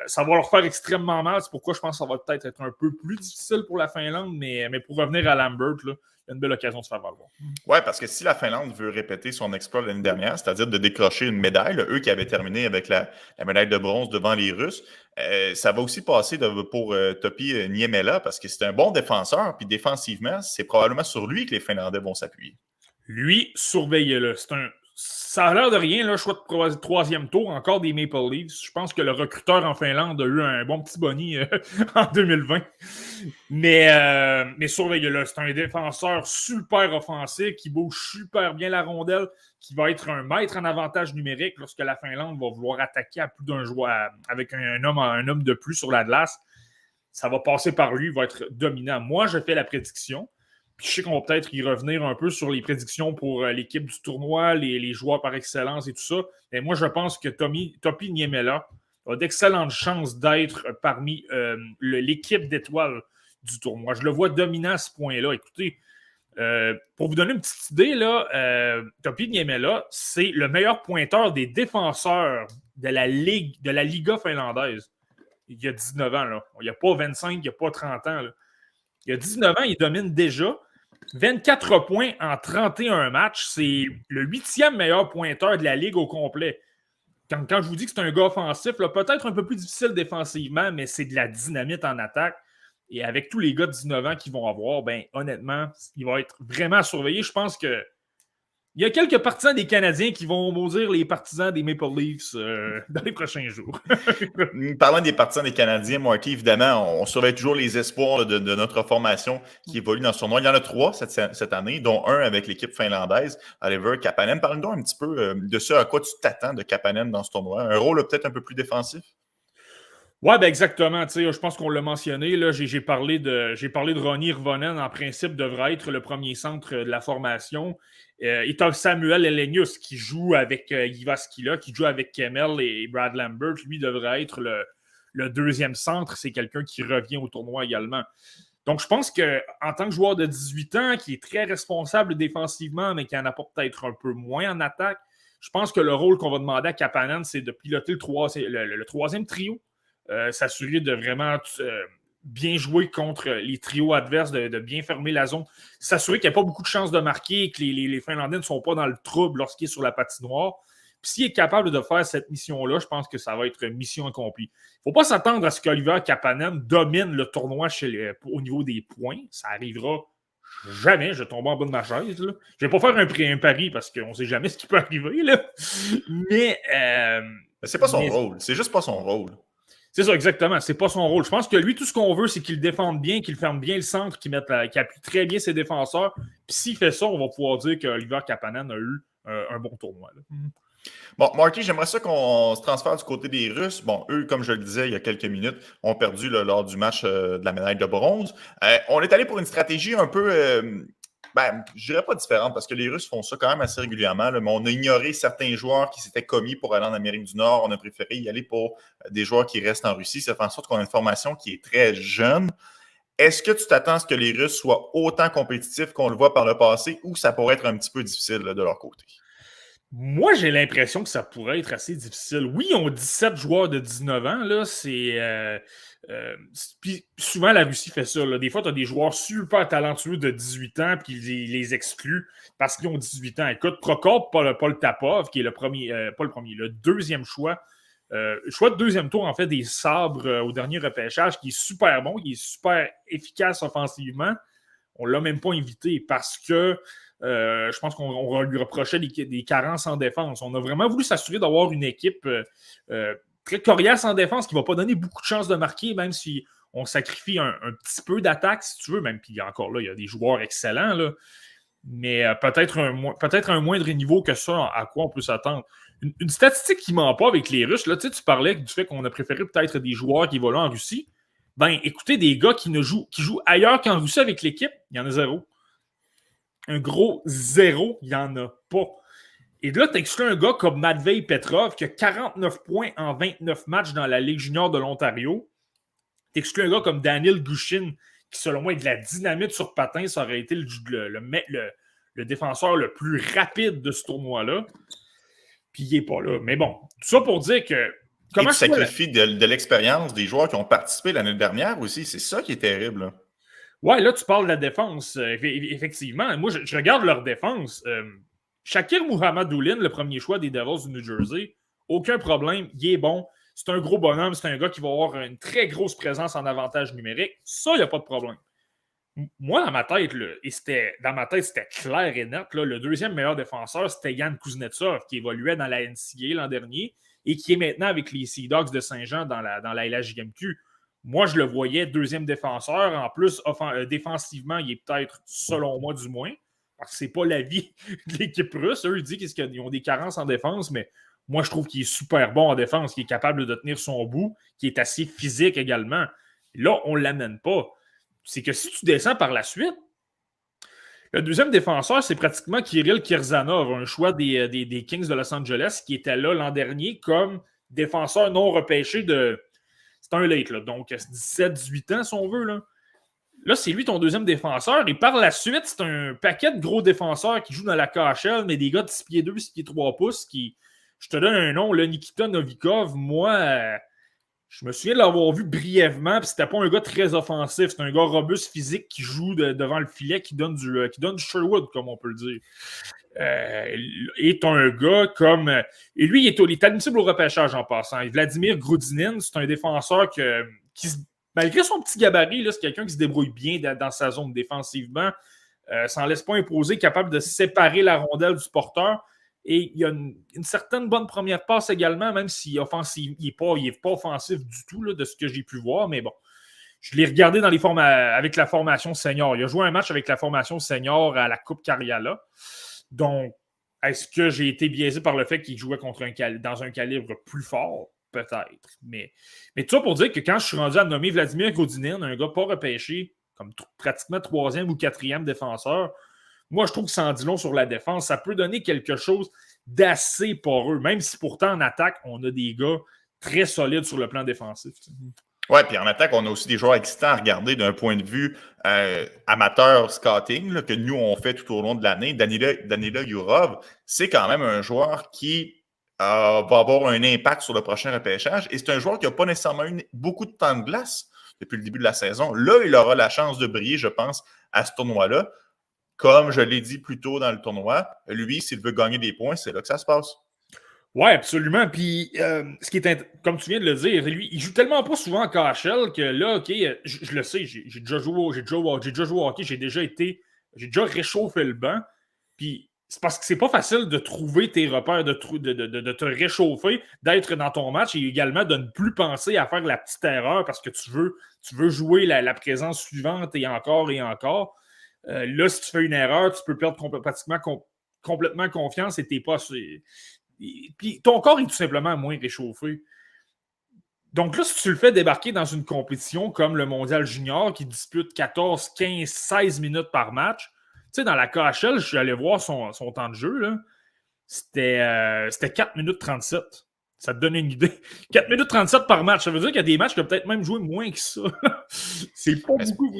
S3: ça va leur faire extrêmement mal. C'est pourquoi je pense que ça va peut-être être un peu plus difficile pour la Finlande, mais, pour revenir à Lambert, là, une belle occasion de se faire valoir.
S1: Oui, parce que si la Finlande veut répéter son exploit l'année dernière, c'est-à-dire de décrocher une médaille, eux qui avaient terminé avec la, médaille de bronze devant les Russes, euh, ça va aussi passer pour euh, Topi euh, Niemela parce que c'est un bon défenseur, puis défensivement, c'est probablement sur lui que les Finlandais vont s'appuyer.
S3: Lui, surveillez-le. C'est un, ça a l'air de rien, là, choix de troisième tour, encore des Maple Leafs. Je pense que le recruteur en Finlande a eu un bon petit boni euh, [LAUGHS] en 2020. Mais, euh, mais surveillez-le, c'est un défenseur super offensif qui bouge super bien la rondelle, qui va être un maître en avantage numérique lorsque la Finlande va vouloir attaquer à plus d'un joueur avec un, homme, un homme de plus sur la glace. Ça va passer par lui, il va être dominant. Moi, je fais la prédiction je sais qu'on va peut-être y revenir un peu sur les prédictions pour euh, l'équipe du tournoi, les, joueurs par excellence et tout ça. Mais moi, je pense que Tommy, Topi Niemela a d'excellentes chances d'être parmi euh, l'équipe d'étoiles du tournoi. Je le vois dominant à ce point-là. Écoutez, euh, pour vous donner une petite idée, là, Topi Niemela, c'est le meilleur pointeur des défenseurs de la Ligue, de la Liga finlandaise. Il y a 19 ans. Il n'y a pas 25, il n'y a pas 30 ans. Il y a 19 ans, il domine déjà. 24 points en 31 matchs. C'est le huitième meilleur pointeur de la Ligue au complet. Quand, je vous dis que c'est un gars offensif, peut-être un peu plus difficile défensivement, mais c'est de la dynamite en attaque. Et avec tous les gars de 19 ans qui vont avoir, ben, honnêtement, il va être vraiment surveillé. Je pense que il y a quelques partisans des Canadiens qui vont maudire les partisans des Maple Leafs euh, [LAUGHS] dans les prochains jours. [LAUGHS]
S1: Parlant des partisans des Canadiens, Marty, évidemment, on, surveille toujours les espoirs de, notre formation qui évolue dans ce tournoi. Il y en a trois cette, année, dont un avec l'équipe finlandaise, Oliver Kapanen. Parle-nous un petit peu euh, de ce à quoi tu t'attends de Kapanen dans ce tournoi. Un rôle peut-être un peu plus défensif?
S3: Oui, ben exactement. Je pense qu'on l'a mentionné. J'ai parlé de, parlé de Ronnie Rvonen, en principe, devrait être le premier centre de la formation. Euh, et Samuel Elenius qui joue avec euh, Ivaskila, qui joue avec Kemel et Brad Lambert. Lui devrait être le, deuxième centre. C'est quelqu'un qui revient au tournoi également. Donc, je pense qu'en tant que joueur de 18 ans, qui est très responsable défensivement, mais qui en a peut-être un peu moins en attaque, Je pense que le rôle qu'on va demander à Kapanen, c'est de piloter le, troisième trio, s'assurer de vraiment euh, bien jouer contre les trios adverses, de, bien fermer la zone, s'assurer qu'il n'y a pas beaucoup de chances de marquer et que les, Finlandais ne sont pas dans le trouble lorsqu'il est sur la patinoire. Puis s'il est capable de faire cette mission-là, je pense que ça va être mission accomplie. Il ne faut pas s'attendre à ce qu'Oliver Kapanen domine le tournoi au niveau des points. Ça arrivera jamais. Je tombe en bas de ma chaise. Je ne vais pas faire un, pari parce qu'on ne sait jamais ce qui peut arriver. Là. Mais. Euh,
S1: c'est pas son rôle. C'est juste pas son rôle.
S3: C'est ça, exactement. C'est pas son rôle. Je pense que lui, tout ce qu'on veut, c'est qu'il défende bien, qu'il ferme bien le centre, qu'il appuie très bien ses défenseurs. Puis s'il fait ça, on va pouvoir dire qu'Oliver Kapanen a eu un, bon tournoi. Mm.
S1: Bon, Marty, j'aimerais ça qu'on se transfère du côté des Russes. Bon, eux, comme je le disais il y a quelques minutes, ont perdu lors du match euh, de la médaille de bronze. Euh, on est allé pour une stratégie un peu euh, ben, je dirais pas différente parce que les Russes font ça quand même assez régulièrement, mais on a ignoré certains joueurs qui s'étaient commis pour aller en Amérique du Nord. On a préféré y aller pour euh, des joueurs qui restent en Russie. Ça fait en sorte qu'on a une formation qui est très jeune. Est-ce que tu t'attends à ce que les Russes soient autant compétitifs qu'on le voit par le passé ou ça pourrait être un petit peu difficile de leur côté?
S3: Moi, j'ai l'impression que ça pourrait être assez difficile. Oui, on 17 joueurs de 19 ans. Là, c'est. Euh, euh, puis souvent, la Russie fait ça. Des fois, tu as des joueurs super talentueux de 18 ans, puis ils les excluent parce qu'ils ont 18 ans. Écoute, Prokop, Paul, Paul Tapov, qui est le premier, euh, pas le premier, le deuxième choix. Euh, choix de deuxième tour, en fait, des sabres au dernier repêchage, qui est super bon, qui est super efficace offensivement. On ne l'a même pas invité parce que je pense qu'on lui reprochait des, des, carences en défense. On a vraiment voulu s'assurer d'avoir une équipe très coriace en défense qui ne va pas donner beaucoup de chances de marquer, même si on sacrifie un, petit peu d'attaque, si tu veux, même puis encore là, il y a des joueurs excellents, là, mais euh, peut-être un, peut un moindre niveau que ça, à quoi on peut s'attendre. Une, statistique qui ne ment pas avec les Russes, là, tu, parlais du fait qu'on a préféré peut-être des joueurs qui évoluent en Russie. Ben, écoutez, des gars qui, ne jouent, qui jouent ailleurs qu'en Russie avec l'équipe, il y en a zéro. Un gros zéro, il n'y en a pas. Et là, tu exclus un gars comme Matvei Petrov qui a 49 points en 29 matchs dans la Ligue junior de l'Ontario. Tu exclus un gars comme Daniel Gushin qui, selon moi, est de la dynamite sur patin. Ça aurait été le, le, défenseur le plus rapide de ce tournoi-là. Puis il n'est pas là. Mais bon, tout ça pour dire que.
S1: Comment tu sacrifies de, l'expérience des joueurs qui ont participé l'année dernière aussi. C'est ça qui est terrible.
S3: Ouais, là, tu parles de la défense. Euh, effectivement, moi, je, regarde leur défense. Euh, Shakir Muhammadouline, le premier choix des Devils du New Jersey, aucun problème, il est bon. C'est un gros bonhomme, c'est un gars qui va avoir une très grosse présence en avantage numérique. Ça, il n'y a pas de problème. Moi, dans ma tête, et c'était, dans ma tête, c'était clair et net. le deuxième meilleur défenseur, c'était Yann Kuznetsov, qui évoluait dans la NCA l'an dernier et qui est maintenant avec les Sea Dogs de Saint-Jean dans la, dans la LHJMQ. Moi, je le voyais deuxième défenseur. En plus, euh, défensivement, il est peut-être, selon moi du moins, c'est pas la vie [LAUGHS] de l'équipe russe. Eux, ils disent qu'ils ont des carences en défense, mais moi, je trouve qu'il est super bon en défense, qu'il est capable de tenir son bout, qu'il est assez physique également. Là, on ne l'amène pas. C'est que si tu descends par la suite, le deuxième défenseur, c'est pratiquement Kirill Kirzanov, un choix des, euh, des, Kings de Los Angeles qui était là l'an dernier comme défenseur non repêché de. C'est un late, là, donc 17-18 ans, si on veut. Là. Là, c'est lui ton deuxième défenseur. Et par la suite, c'est un paquet de gros défenseurs qui jouent dans la KHL, mais des gars de 6 pieds 2, 6 pieds 3 pouces qui. Je te donne un nom, le Nikita Novikov. Moi, euh, je me souviens de l'avoir vu brièvement, puis c'était pas un gars très offensif. C'est un gars robuste physique qui joue devant le filet, qui donne du, euh, qui donne du Sherwood, comme on peut le dire. Euh, est un gars comme. Et lui, il est, il est admissible au repêchage en passant. Vladimir Grudinin, c'est un défenseur que, qui se malgré son petit gabarit, c'est quelqu'un qui se débrouille bien dans sa zone défensivement. Euh, s'en laisse pas imposer, capable de séparer la rondelle du porteur. Et il y a une, certaine bonne première passe également, même s'il n'est pas, pas offensif du tout de ce que j'ai pu voir. Mais bon, je l'ai regardé avec la formation senior. Il a joué un match avec la formation senior à la Coupe Cariala. Donc, est-ce que j'ai été biaisé par le fait qu'il jouait contre dans un calibre plus fort? Peut-être. Mais, mais tout ça pour dire que quand je suis rendu à nommer Vladimir Godinin, un gars pas repêché, comme pratiquement troisième ou quatrième défenseur, moi, je trouve que ça en dit long sur la défense. Ça peut donner quelque chose d'assez poreux, même si pourtant en attaque, on a des gars très solides sur le plan défensif.
S1: Oui, puis en attaque, on a aussi des joueurs excitants à regarder d'un point de vue euh, amateur scouting que nous, on fait tout au long de l'année. Danila, Danila Yurov, c'est quand même un joueur qui euh, va avoir un impact sur le prochain repêchage. Et c'est un joueur qui n'a pas nécessairement eu beaucoup de temps de glace depuis le début de la saison. Là, il aura la chance de briller, je pense, à ce tournoi-là. Comme je l'ai dit plus tôt dans le tournoi, lui, s'il veut gagner des points, c'est là que ça se passe.
S3: Oui, absolument. Puis, euh, ce qui est, comme tu viens de le dire, lui, il joue tellement pas souvent en KHL que là, OK, je, le sais, j'ai déjà joué, j'ai déjà, déjà, joué au hockey, j'ai déjà été, j'ai déjà réchauffé le banc. Puis, c'est parce que c'est pas facile de trouver tes repères, de, te réchauffer, d'être dans ton match et également de ne plus penser à faire la petite erreur parce que tu veux, tu veux jouer la, présence suivante et encore et encore. Euh, là, si tu fais une erreur, tu peux perdre pratiquement complètement confiance et t'es pas. Puis ton corps est tout simplement moins réchauffé. Donc là, si tu le fais débarquer dans une compétition comme le Mondial Junior qui dispute 14, 15, 16 minutes par match, sais, dans la KHL, je suis allé voir son, temps de jeu, C'était, 4 euh, minutes 37. Ça te donne une idée. [LAUGHS] 4 minutes 37 par match. Ça veut dire qu'il y a des matchs qui ont peut-être même joué moins que ça. [LAUGHS] c'est pas beaucoup.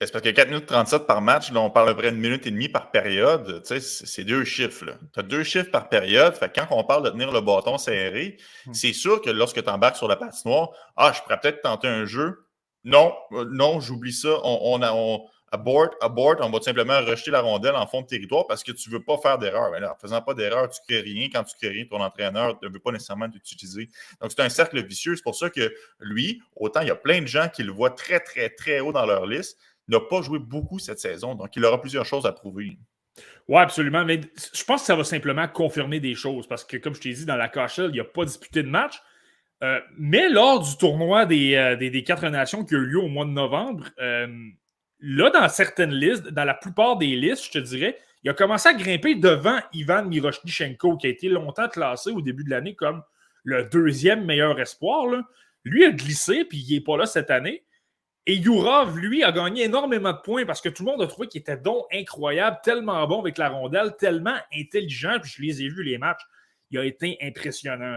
S1: C'est parce que 4 minutes 37 par match, là, on parle à peu près une minute et demie par période. C'est deux chiffres. Tu as deux chiffres par période. Fait quand on parle de tenir le bâton serré, hmm. c'est sûr que lorsque tu embarques sur la patinoire, ah, je pourrais peut-être tenter un jeu. Non, euh, non, j'oublie ça. On, a, on, abort, abort, on va simplement rejeter la rondelle en fond de territoire parce que tu ne veux pas faire d'erreur. En faisant pas d'erreur, tu ne crées rien. Quand tu crées rien, ton entraîneur ne veut pas nécessairement t'utiliser. Donc, c'est un cercle vicieux. C'est pour ça que lui, autant il y a plein de gens qui le voient très, très, très haut dans leur liste, n'a pas joué beaucoup cette saison. Donc, il aura plusieurs choses à prouver.
S3: Oui, absolument. Mais je pense que ça va simplement confirmer des choses parce que, comme je t'ai dit, dans la KHL, il n'a pas disputé de match. Euh, mais lors du tournoi euh, des, quatre nations qui a eu lieu au mois de novembre, euh, là, dans certaines listes, dans la plupart des listes, je te dirais, il a commencé à grimper devant Ivan Miroshnichenko, qui a été longtemps classé au début de l'année comme le deuxième meilleur espoir. Lui a glissé, puis il n'est pas là cette année. Et Yurov, lui, a gagné énormément de points parce que tout le monde a trouvé qu'il était donc incroyable, tellement bon avec la rondelle, tellement intelligent. Puis je les ai vus, les matchs. Il a été impressionnant.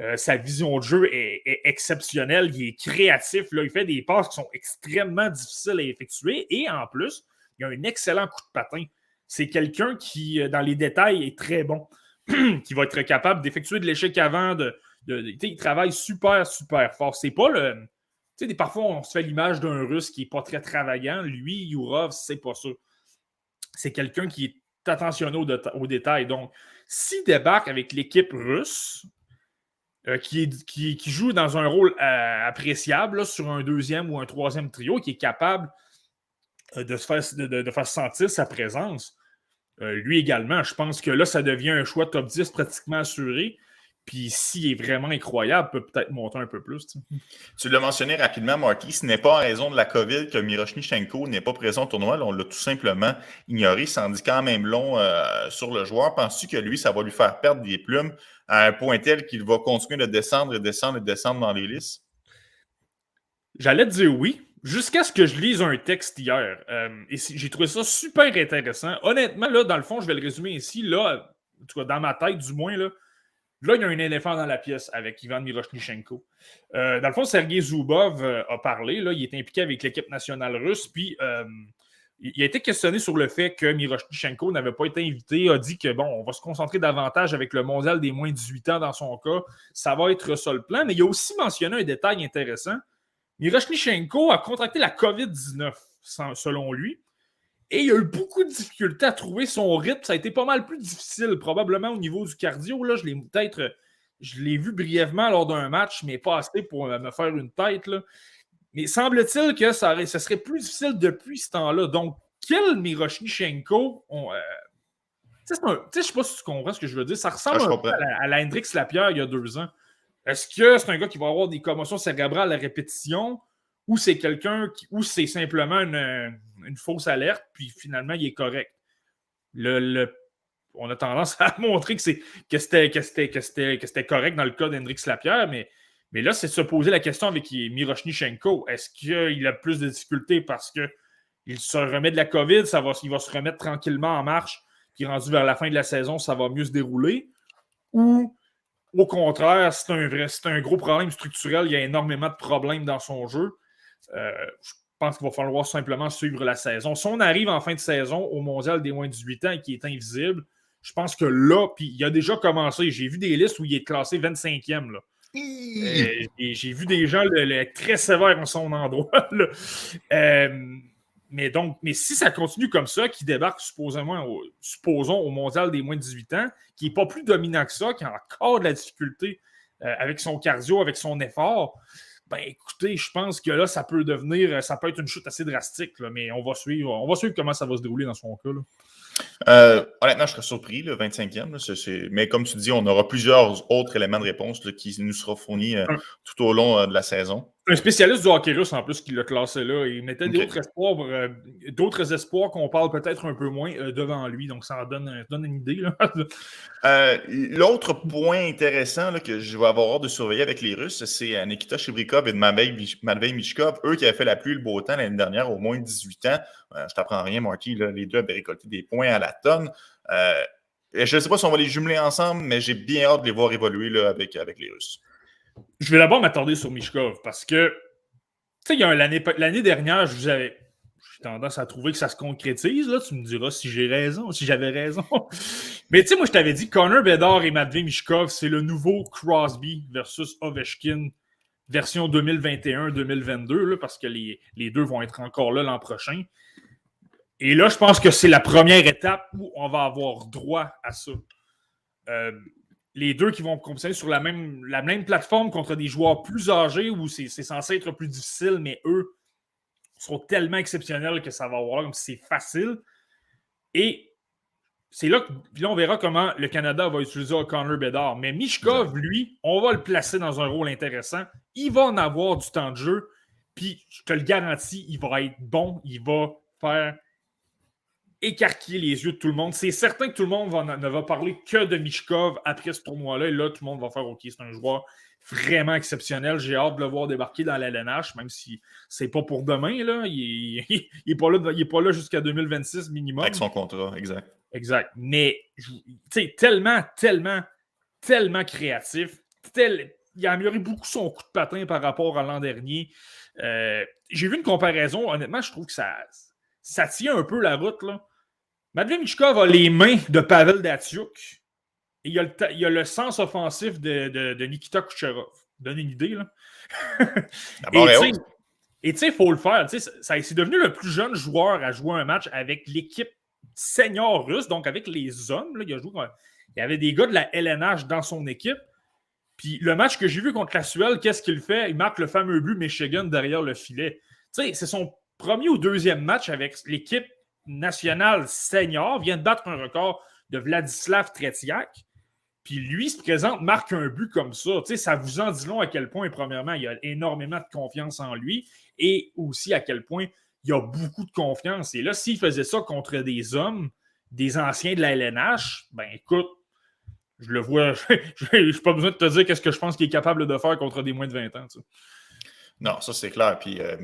S3: Euh, sa vision de jeu est, exceptionnelle. Il est créatif. Là. Il fait des passes qui sont extrêmement difficiles à effectuer. Et en plus, il a un excellent coup de patin. C'est quelqu'un qui, euh, dans les détails, est très bon, [CLEARS THROAT] qui va être capable d'effectuer de l'échec avant. De, il travaille super, super fort. C'est pas le tu sais, parfois, on se fait l'image d'un Russe qui n'est pas très travaillant. Lui, Yurov, c'est pas ça. C'est quelqu'un qui est attentionné aux, détails. Donc, s'il débarque avec l'équipe russe, euh, qui, joue dans un rôle euh, appréciable sur un deuxième ou un troisième trio, qui est capable euh, de, faire, de, faire sentir sa présence, lui également, je pense que là, ça devient un choix top 10 pratiquement assuré. Puis s'il est vraiment incroyable, peut peut-être monter un peu plus.
S1: Tu, l'as mentionné rapidement, Marty, ce n'est pas en raison de la COVID que Miroshnichenko n'est pas présent au tournoi. on l'a tout simplement ignoré. Ça en dit quand même long euh, sur le joueur. Penses-tu que lui, ça va lui faire perdre des plumes à un point tel qu'il va continuer de descendre et descendre et descendre dans les listes?
S3: J'allais te dire oui, jusqu'à ce que je lise un texte hier. Euh, et j'ai trouvé ça super intéressant. Honnêtement, là, dans le fond, je vais le résumer ici. Là, en tout cas, dans ma tête, du moins, là, Là, il y a un éléphant dans la pièce avec Ivan Miroshnichenko. Euh, dans le fond, Sergei Zubov euh, a parlé. Là, il est impliqué avec l'équipe nationale russe. Puis, euh, il a été questionné sur le fait que Miroshnichenko n'avait pas été invité. A dit que, bon, on va se concentrer davantage avec le mondial des moins de 18 ans dans son cas. Ça va être ça le plan. Mais il a aussi mentionné un détail intéressant. Miroshnichenko a contracté la COVID-19, selon lui. Et il a eu beaucoup de difficultés à trouver son rythme. Ça a été pas mal plus difficile, probablement au niveau du cardio. Là, je l'ai peut-être. Je l'ai vu brièvement lors d'un match, mais pas assez pour me faire une tête. Là. Mais semble-t-il que ça, serait plus difficile depuis ce temps-là. Donc, quel Miroshnichenko on, euh, Je ne sais pas si tu comprends ce que je veux dire. Ça ressemble ah, à, la, Hendrix Lapierre il y a deux ans. Est-ce que c'est un gars qui va avoir des commotions cérébrales à répétition? Ou c'est quelqu'un ou c'est simplement une, fausse alerte, puis finalement, il est correct. Le, on a tendance [LAUGHS] à montrer que, c'était, que, c'était, que, c'était, correct dans le cas d'Hendrix Lapierre, mais, mais là, c'est de se poser la question avec Miroshnichenko. Est-ce qu'il a plus de difficultés parce qu'il se remet de la COVID, ça va, il va se remettre tranquillement en marche, puis rendu vers la fin de la saison, ça va mieux se dérouler? Ou Au contraire, c'est un c'est un gros problème structurel. Il y a énormément de problèmes dans son jeu. Euh, je pense qu'il va falloir simplement suivre la saison. Si on arrive en fin de saison au mondial des moins de 18 ans et qui est invisible, je pense que là, puis il a déjà commencé. J'ai vu des listes où il est classé 25e. Là. Euh, j'ai vu des gens très sévères en son endroit. [LAUGHS] Euh, mais donc, mais si ça continue comme ça, qui débarque supposément, supposons au mondial des moins de 18 ans, qui n'est pas plus dominant que ça, qui a encore de la difficulté euh, avec son cardio, avec son effort, ben écoutez, je pense que là, ça peut devenir, ça peut être une chute assez drastique, mais on va suivre, on va suivre comment ça va se dérouler dans son cas.
S1: Euh, honnêtement, je serais surpris, le 25e. mais comme tu dis, on aura plusieurs autres éléments de réponse qui nous seront fournis euh, tout au long euh, de la saison.
S3: Un spécialiste du hockey russe, en plus, qui l'a classé là. Il mettait d'autres espoirs, d'autres espoirs qu'on parle peut-être un peu moins devant lui. Donc, ça en donne, donne une idée. [LAUGHS]
S1: L'autre point intéressant que je vais avoir hâte de surveiller avec les Russes, c'est Nikita Shibrikov et Matvei Mishkov, eux qui avaient fait la pluie le beau temps l'année dernière, au moins 18 ans. je t'apprends rien, Marty. les deux avaient récolté des points à la tonne. Euh, je ne sais pas si on va les jumeler ensemble, mais j'ai bien hâte de les voir évoluer là, avec, avec les Russes.
S3: Je vais d'abord m'attarder sur Mishkov parce que, tu sais, l'année dernière, je vous avais j'ai tendance à trouver que ça se concrétise. Là. Tu me diras si j'ai raison, si j'avais raison. [LAUGHS] Mais tu sais, moi, je t'avais dit Connor Bedard et Matvey Mishkov, c'est le nouveau Crosby versus Ovechkin version 2021-2022, parce que les, les, deux vont être encore là l'an prochain. Et là, je pense que c'est la première étape où on va avoir droit à ça. Euh, les deux qui vont compétitionner sur la même, la même plateforme contre des joueurs plus âgés où c'est censé être plus difficile, mais eux seront tellement exceptionnels que ça va avoir comme si c'est facile. Et c'est là que là, on verra comment le Canada va utiliser Connor Bedard. Mais Mishkov, lui, on va le placer dans un rôle intéressant. Il va en avoir du temps de jeu. Puis, je te le garantis, il va être bon. Il va faire écarquiller les yeux de tout le monde. C'est certain que tout le monde ne va parler que de Mishkov après ce tournoi-là. Et là, tout le monde va faire OK, c'est un joueur vraiment exceptionnel. J'ai hâte de le voir débarquer dans l'LNH, même si c'est pas pour demain. Là. Il n'est [LAUGHS] pas là, pas là jusqu'à 2026 minimum.
S1: Avec son contrat, exact.
S3: Exact. Mais, tu sais, tellement, tellement, tellement créatif. il a amélioré beaucoup son coup de patin par rapport à l'an dernier. Euh, j'ai vu une comparaison. Honnêtement, je trouve que ça, ça tient un peu la route. Là. Matvey Michkov a les mains de Pavel Datsuk et il a le, il a le sens offensif de, de, Nikita Kucherov. Donne une idée, là. [LAUGHS] et tu sais, il faut le faire. C'est devenu le plus jeune joueur à jouer un match avec l'équipe senior russe, donc avec les hommes. Là, il, a joué, il y avait des gars de la LNH dans son équipe. Puis le match que j'ai vu contre la Suède, qu'est-ce qu'il fait? Il marque le fameux but Michigan derrière le filet. Tu sais, c'est son premier ou deuxième match avec l'équipe nationale senior, vient de battre un record de Vladislav Tretiak. Puis lui se présente, marque un but comme ça. Tu sais, ça vous en dit long à quel point, premièrement, il a énormément de confiance en lui et aussi à quel point il a beaucoup de confiance. Et là, s'il faisait ça contre des hommes, des anciens de la LNH, ben écoute, je le vois, [LAUGHS] je n'ai pas besoin de te dire qu'est-ce que je pense qu'il est capable de faire contre des moins de 20 ans.
S1: Non, ça c'est clair. Puis euh,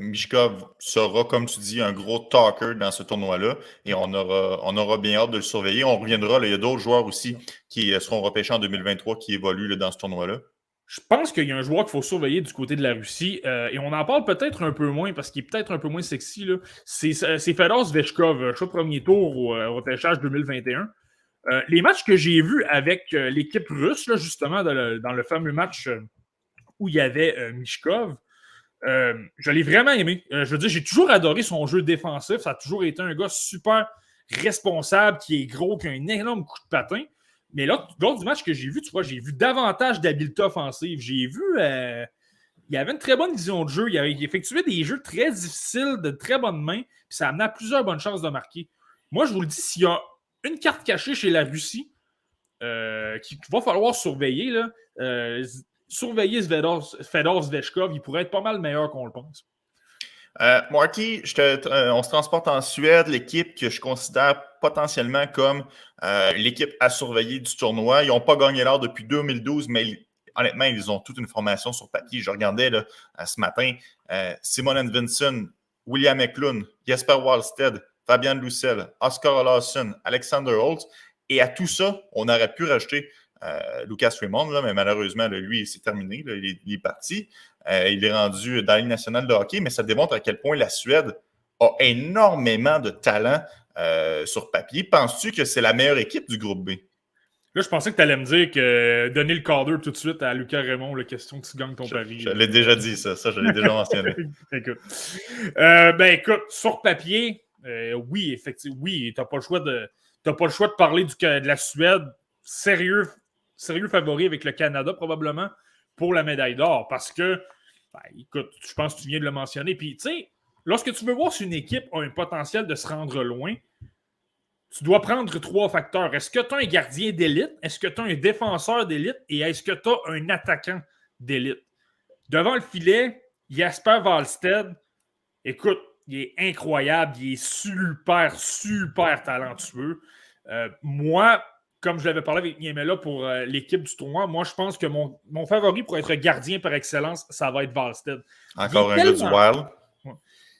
S1: sera, comme tu dis, un gros talker dans ce tournoi-là et on aura, on aura bien hâte de le surveiller. On reviendra. il y a d'autres joueurs aussi qui euh, seront repêchés en 2023 qui évoluent dans ce tournoi-là.
S3: Je pense qu'il y a un joueur qu'il faut surveiller du côté de la Russie euh, et on en parle peut-être un peu moins parce qu'il est peut-être un peu moins sexy. C'est Fedor Zvechkov, choix premier tour au, repêchage 2021. les matchs que j'ai vus avec l'équipe russe, justement, dans le, dans le, fameux match où il y avait Mishkov, euh, je l'ai vraiment aimé. Euh, je veux dire, j'ai toujours adoré son jeu défensif. Ça a toujours été un gars super responsable, qui est gros, qui a un énorme coup de patin. Mais là, lors du match que j'ai vu, tu vois, j'ai vu davantage d'habileté offensive. J'ai vu. Euh, il avait une très bonne vision de jeu. Il, effectuait des jeux très difficiles, de très bonnes mains. Puis ça amenait à plusieurs bonnes chances de marquer. Moi, je vous le dis, s'il y a une carte cachée chez la Russie qu'il va falloir surveiller, là, surveiller Fedor Zvechkov, il pourrait être pas mal meilleur qu'on le pense.
S1: Euh, euh, on se transporte en Suède, l'équipe que je considère potentiellement comme euh, l'équipe à surveiller du tournoi. Ils n'ont pas gagné l'or depuis 2012, mais honnêtement, ils ont toute une formation sur papier. Je regardais là, ce matin Simon Vincent, William Eklund, Jesper Wallstead, Fabian Lucel, Oscar Lawson, Alexander Holtz. Et à tout ça, on aurait pu rajouter Lucas Raymond, là, mais malheureusement, lui, c'est terminé. il, est, parti. il est rendu dans la Ligue nationale de hockey, mais ça démontre à quel point la Suède a énormément de talent sur papier. Penses-tu que c'est la meilleure équipe du groupe B?
S3: Là, je pensais que tu allais me dire que donner le cadre tout de suite à Lucas Raymond, la question que tu gagnes ton pari.
S1: Je, l'ai déjà dit, ça. Ça, je l'ai déjà mentionné. [LAUGHS]
S3: écoute. Euh, ben, écoute, sur papier, euh, oui, effectivement, oui, tu n'as pas, le choix de, pas le choix de parler du, de la Suède. Sérieux, sérieux favori avec le Canada, probablement, pour la médaille d'or. Parce que, ben, écoute, je pense que tu viens de le mentionner. Puis, tu sais, lorsque tu veux voir si une équipe a un potentiel de se rendre loin, tu dois prendre trois facteurs. Est-ce que tu as un gardien d'élite? Est-ce que tu as un défenseur d'élite? Et est-ce que tu as un attaquant d'élite? Devant le filet, Jasper Valstead, écoute, il est incroyable, il est super, super talentueux. Euh, moi, comme je l'avais parlé avec Niemela pour euh, l'équipe du tournoi, moi, je pense que mon, favori pour être gardien par excellence, ça va être Valstead.
S1: Encore un gars du Wild.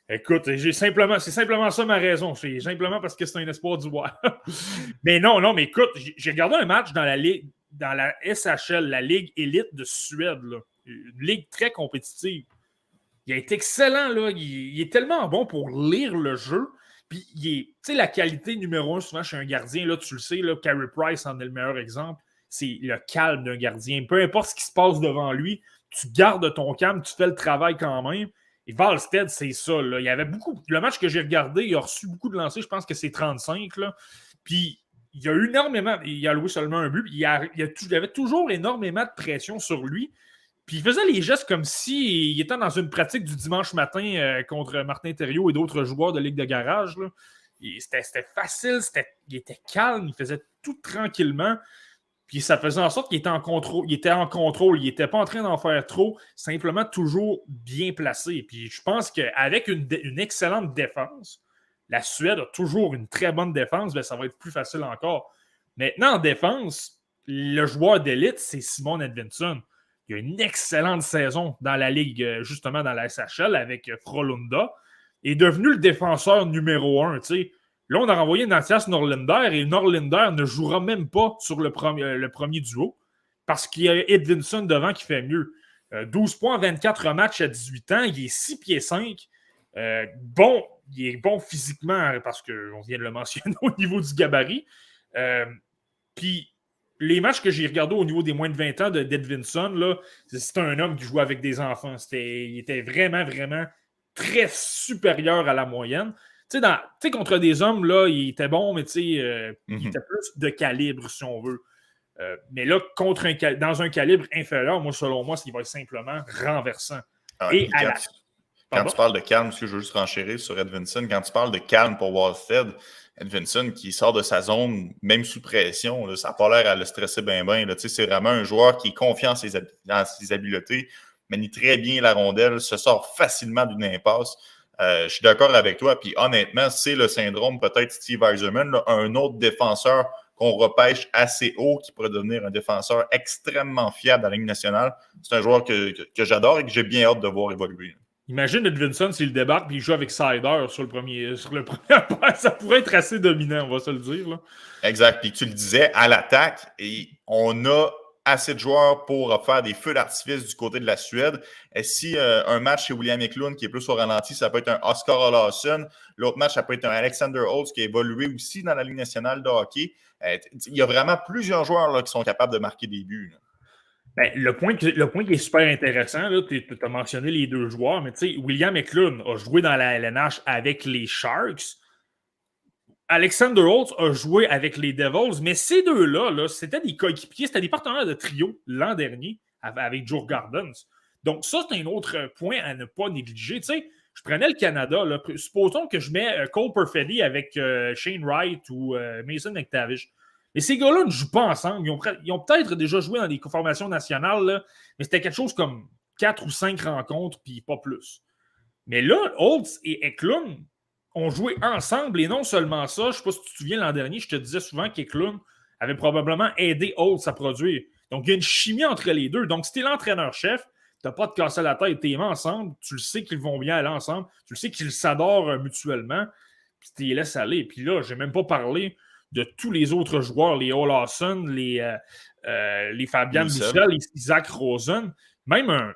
S3: Écoute, j'ai simplement, c'est simplement ça ma raison. C'est simplement parce que c'est un espoir du bois. [LAUGHS] mais non, non, mais écoute, j'ai regardé un match dans la ligue, dans la SHL, la Ligue élite de Suède, une ligue très compétitive. Il est excellent, là. Il, est tellement bon pour lire le jeu. Puis, tu sais, la qualité numéro un, souvent, chez un gardien, là, tu le sais, là, Price en est le meilleur exemple. C'est le calme d'un gardien. Peu importe ce qui se passe devant lui, tu gardes ton calme, tu fais le travail quand même. Et Valstead, c'est ça. Il y avait beaucoup. Le match que j'ai regardé, il a reçu beaucoup de lancers. Je pense que c'est 35. Là. Puis il y a énormément. Il a loué seulement un but. il, y avait toujours énormément de pression sur lui. Puis il faisait les gestes comme s'il était dans une pratique du dimanche matin euh, contre Martin Thériault et d'autres joueurs de Ligue de garage. C'était facile, il était calme, il faisait tout tranquillement. Puis ça faisait en sorte qu'il était en contrôle. Il était en contrôle. Il n'était pas en train d'en faire trop, simplement toujours bien placé. Puis je pense qu'avec une, excellente défense, la Suède a toujours une très bonne défense, mais ça va être plus facile encore. Maintenant, en défense, le joueur d'élite, c'est Simon Edvinson. Il a une excellente saison dans la Ligue, euh, justement dans la SHL avec Frolunda. Il est devenu le défenseur numéro un. Là, on a renvoyé Nathias Norlinder et Norlinder ne jouera même pas sur le premier, euh, duo parce qu'il y a Edvinson devant qui fait mieux. 12 euh, points, 24 matchs à 18 ans. Il est 6 pieds 5. Euh, bon, il est bon physiquement parce qu'on vient de le mentionner [LAUGHS] au niveau du gabarit. Puis les matchs que j'ai regardés au niveau des moins de 20 ans d'Edvinson, c'était un homme qui jouait avec des enfants. il était vraiment, vraiment très supérieur à la moyenne. Tu sais, contre des hommes, là, il était bon, mais tu sais, euh, il mhm. était plus de calibre, si on veut. Euh, mais là, contre un, dans un calibre inférieur, moi, selon moi, il va être simplement renversant.
S1: Ah et quand, tu parles de calme, je veux juste renchérir sur Edvinson, quand tu parles de calme pour Walstead, Edvinson qui sort de sa zone, même sous pression, ça n'a pas l'air à le stresser bien, bien. C'est vraiment un joueur qui est confiant dans ses habiletés, manie très bien la rondelle, se sort facilement d'une impasse. Euh, je suis d'accord avec toi. Puis honnêtement, c'est le syndrome peut-être Steve Eiserman, un autre défenseur qu'on repêche assez haut qui pourrait devenir un défenseur extrêmement fiable dans la Ligue nationale. C'est un joueur que, j'adore et que j'ai bien hâte de voir évoluer.
S3: Imagine Edvinson s'il débarque et il joue avec Sider sur le premier, sur le [LAUGHS] premier Ça pourrait être assez dominant, on va se le dire.
S1: Exact. Puis tu le disais, à l'attaque, et on a assez de joueurs pour faire des feux d'artifice du côté de la Suède. Si euh, un match chez William Eklund qui est plus au ralenti, ça peut être un Oscar Olausson. L'autre match, ça peut être un Alexander Holtz qui a évolué aussi dans la Ligue nationale de hockey. Euh, il y a vraiment plusieurs joueurs là, qui sont capables de marquer des buts.
S3: Ben, le, point qui est super intéressant, tu as mentionné les deux joueurs, mais William Eklund a joué dans la LNH avec les Sharks. Alexander Holtz a joué avec les Devils, mais ces deux-là, c'était des coéquipiers, c'était des partenaires de trio l'an dernier avec Joe Gardens. Donc, ça, c'est un autre point à ne pas négliger. Tu sais, je prenais le Canada. supposons que je mets euh, Cole Perfetti avec euh, Shane Wright ou euh, Mason McTavish. Mais ces gars-là ne jouent pas ensemble. Ils ont, peut-être déjà joué dans des formations nationales, mais c'était quelque chose comme quatre ou cinq rencontres, puis pas plus. Mais là, Holtz et Eklund, ont joué ensemble et non seulement ça. Je ne sais pas si tu te souviens l'an dernier, je te disais souvent qu'Eklund avait probablement aidé Holtz à produire. Donc, il y a une chimie entre les deux. Donc, si tu es l'entraîneur-chef, tu n'as pas de casser la tête, tu es ensemble, tu le sais qu'ils vont bien aller ensemble, tu le sais qu'ils s'adorent euh, mutuellement, puis tu les laisses aller. Puis là, je n'ai même pas parlé de tous les autres joueurs, les Olafson, les, euh, euh, les Fabian Bussel, les Isaac Rosen. Même un.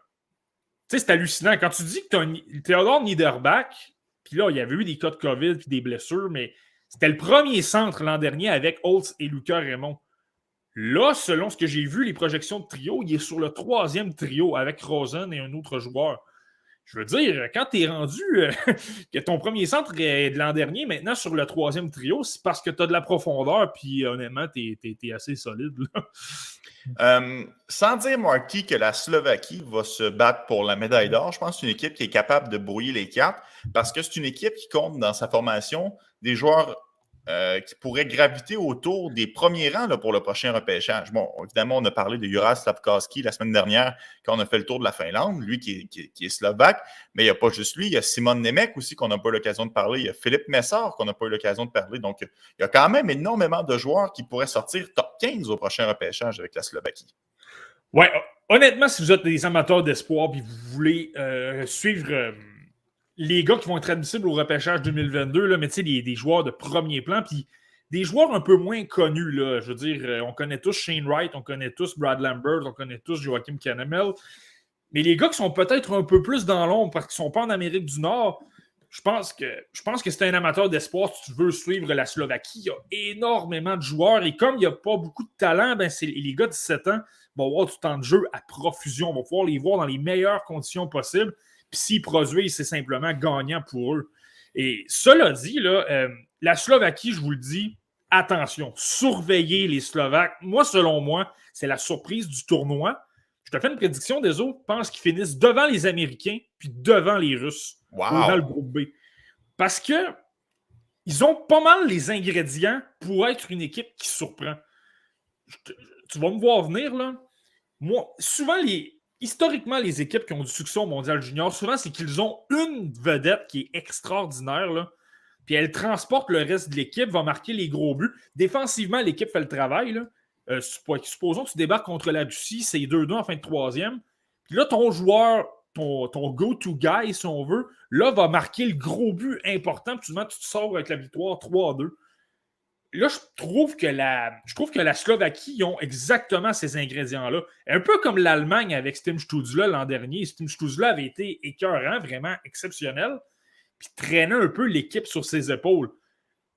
S3: Tu sais, c'est hallucinant. Quand tu dis que tu as Théodore Niederbach, puis là, il y avait eu des cas de COVID puis des blessures, mais c'était le premier centre l'an dernier avec Holtz et Lucas Raymond. Là, selon ce que j'ai vu, les projections de trio, il est sur le troisième trio avec Rosen et un autre joueur. Je veux dire, quand tu es rendu euh, [LAUGHS] que ton premier centre est de l'an dernier, maintenant sur le troisième trio, c'est parce que tu as de la profondeur, puis honnêtement, tu es, assez solide. [LAUGHS]
S1: Euh, sans dire, Marky, que la Slovaquie va se battre pour la médaille d'or, je pense que c'est une équipe qui est capable de brouiller les cartes parce que c'est une équipe qui compte dans sa formation des joueurs euh, qui pourrait graviter autour des premiers rangs pour le prochain repêchage. Bon, évidemment, on a parlé de Juras Slavkowski la semaine dernière quand on a fait le tour de la Finlande, lui qui est, slovaque, mais il n'y a pas juste lui, il y a Simon Nemec aussi qu'on n'a pas eu l'occasion de parler, il y a Philippe Messard qu'on n'a pas eu l'occasion de parler. Donc, il y a quand même énormément de joueurs qui pourraient sortir top 15 au prochain repêchage avec la Slovaquie.
S3: Ouais, honnêtement, si vous êtes des amateurs d'espoir et vous voulez euh, suivre. Euh, les gars qui vont être admissibles au repêchage 2022, là, mais tu sais, des, joueurs de premier plan, puis des joueurs un peu moins connus. Je veux dire, euh, on connaît tous Shane Wright, on connaît tous Brad Lambert, on connaît tous Joachim Canemel. Mais les gars qui sont peut-être un peu plus dans l'ombre parce qu'ils ne sont pas en Amérique du Nord, je pense que je pense que c'est un amateur d'espoir si tu veux suivre la Slovaquie. Il y a énormément de joueurs et comme il n'y a pas beaucoup de talent, ben les gars de 17 ans vont avoir du temps de jeu à profusion. On va pouvoir les voir dans les meilleures conditions possibles. Puis s'ils produisent, c'est simplement gagnant pour eux. Et cela dit, là, euh, la Slovaquie, je vous le dis, attention, surveillez les Slovaques. Moi, selon moi, c'est la surprise du tournoi. Je te fais une prédiction des autres. Je pense qu'ils finissent devant les Américains puis devant les Russes dans le groupe B. Parce que ils ont pas mal les ingrédients pour être une équipe qui surprend. tu vas me voir venir, là. Moi, souvent, les, historiquement, les équipes qui ont du succès au mondial junior, souvent, c'est qu'ils ont une vedette qui est extraordinaire. Là, puis elle transporte le reste de l'équipe, va marquer les gros buts. Défensivement, l'équipe fait le travail. Là. Euh, supposons que tu débarques contre la Russie, c'est 2-2 en fin de troisième. Puis là, ton joueur, ton, go-to guy, si on veut, là, va marquer le gros but important. Puis tu te sors avec la victoire 3-2 là, je trouve que la, je trouve que la Slovaquie ont exactement ces ingrédients-là. Un peu comme l'Allemagne avec Stim Stuzla l'an dernier. Stim Stuzla avait été écœurant, vraiment exceptionnel, puis traînait un peu l'équipe sur ses épaules.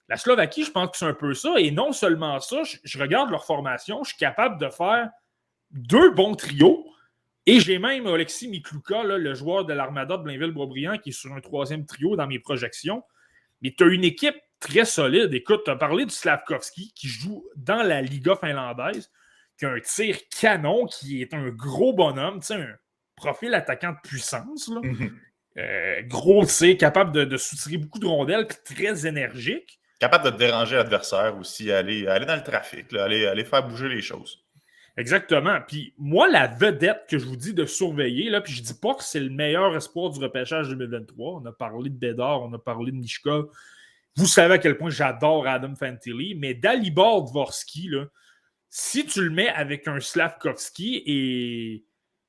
S3: La Slovaquie, je pense que c'est un peu ça. Et non seulement ça, je, regarde leur formation, je suis capable de faire deux bons trios. Et j'ai même Alexis Mikluka, le joueur de l'Armada de Blainville-Boisbriand, qui est sur un troisième trio dans mes projections. Mais tu as une équipe très solide. Écoute, tu as parlé du Slavkovski qui joue dans la Liga finlandaise, qui a un tir canon, qui est un gros bonhomme, un profil attaquant de puissance. Mhm. Euh, gros tir, capable de, de soutirer beaucoup de rondelles, très énergique.
S1: Capable de déranger l'adversaire aussi, aller, aller dans le trafic, aller, aller faire bouger les choses.
S3: Exactement. Puis moi, la vedette que je vous dis de surveiller, là, puis je dis pas que c'est le meilleur espoir du repêchage 2023. On a parlé de Bédard, on a parlé de Nishka, vous savez à quel point j'adore Adam Fantilli, mais Dalibor Dvorsky, là, si tu le mets avec un Slavkovski et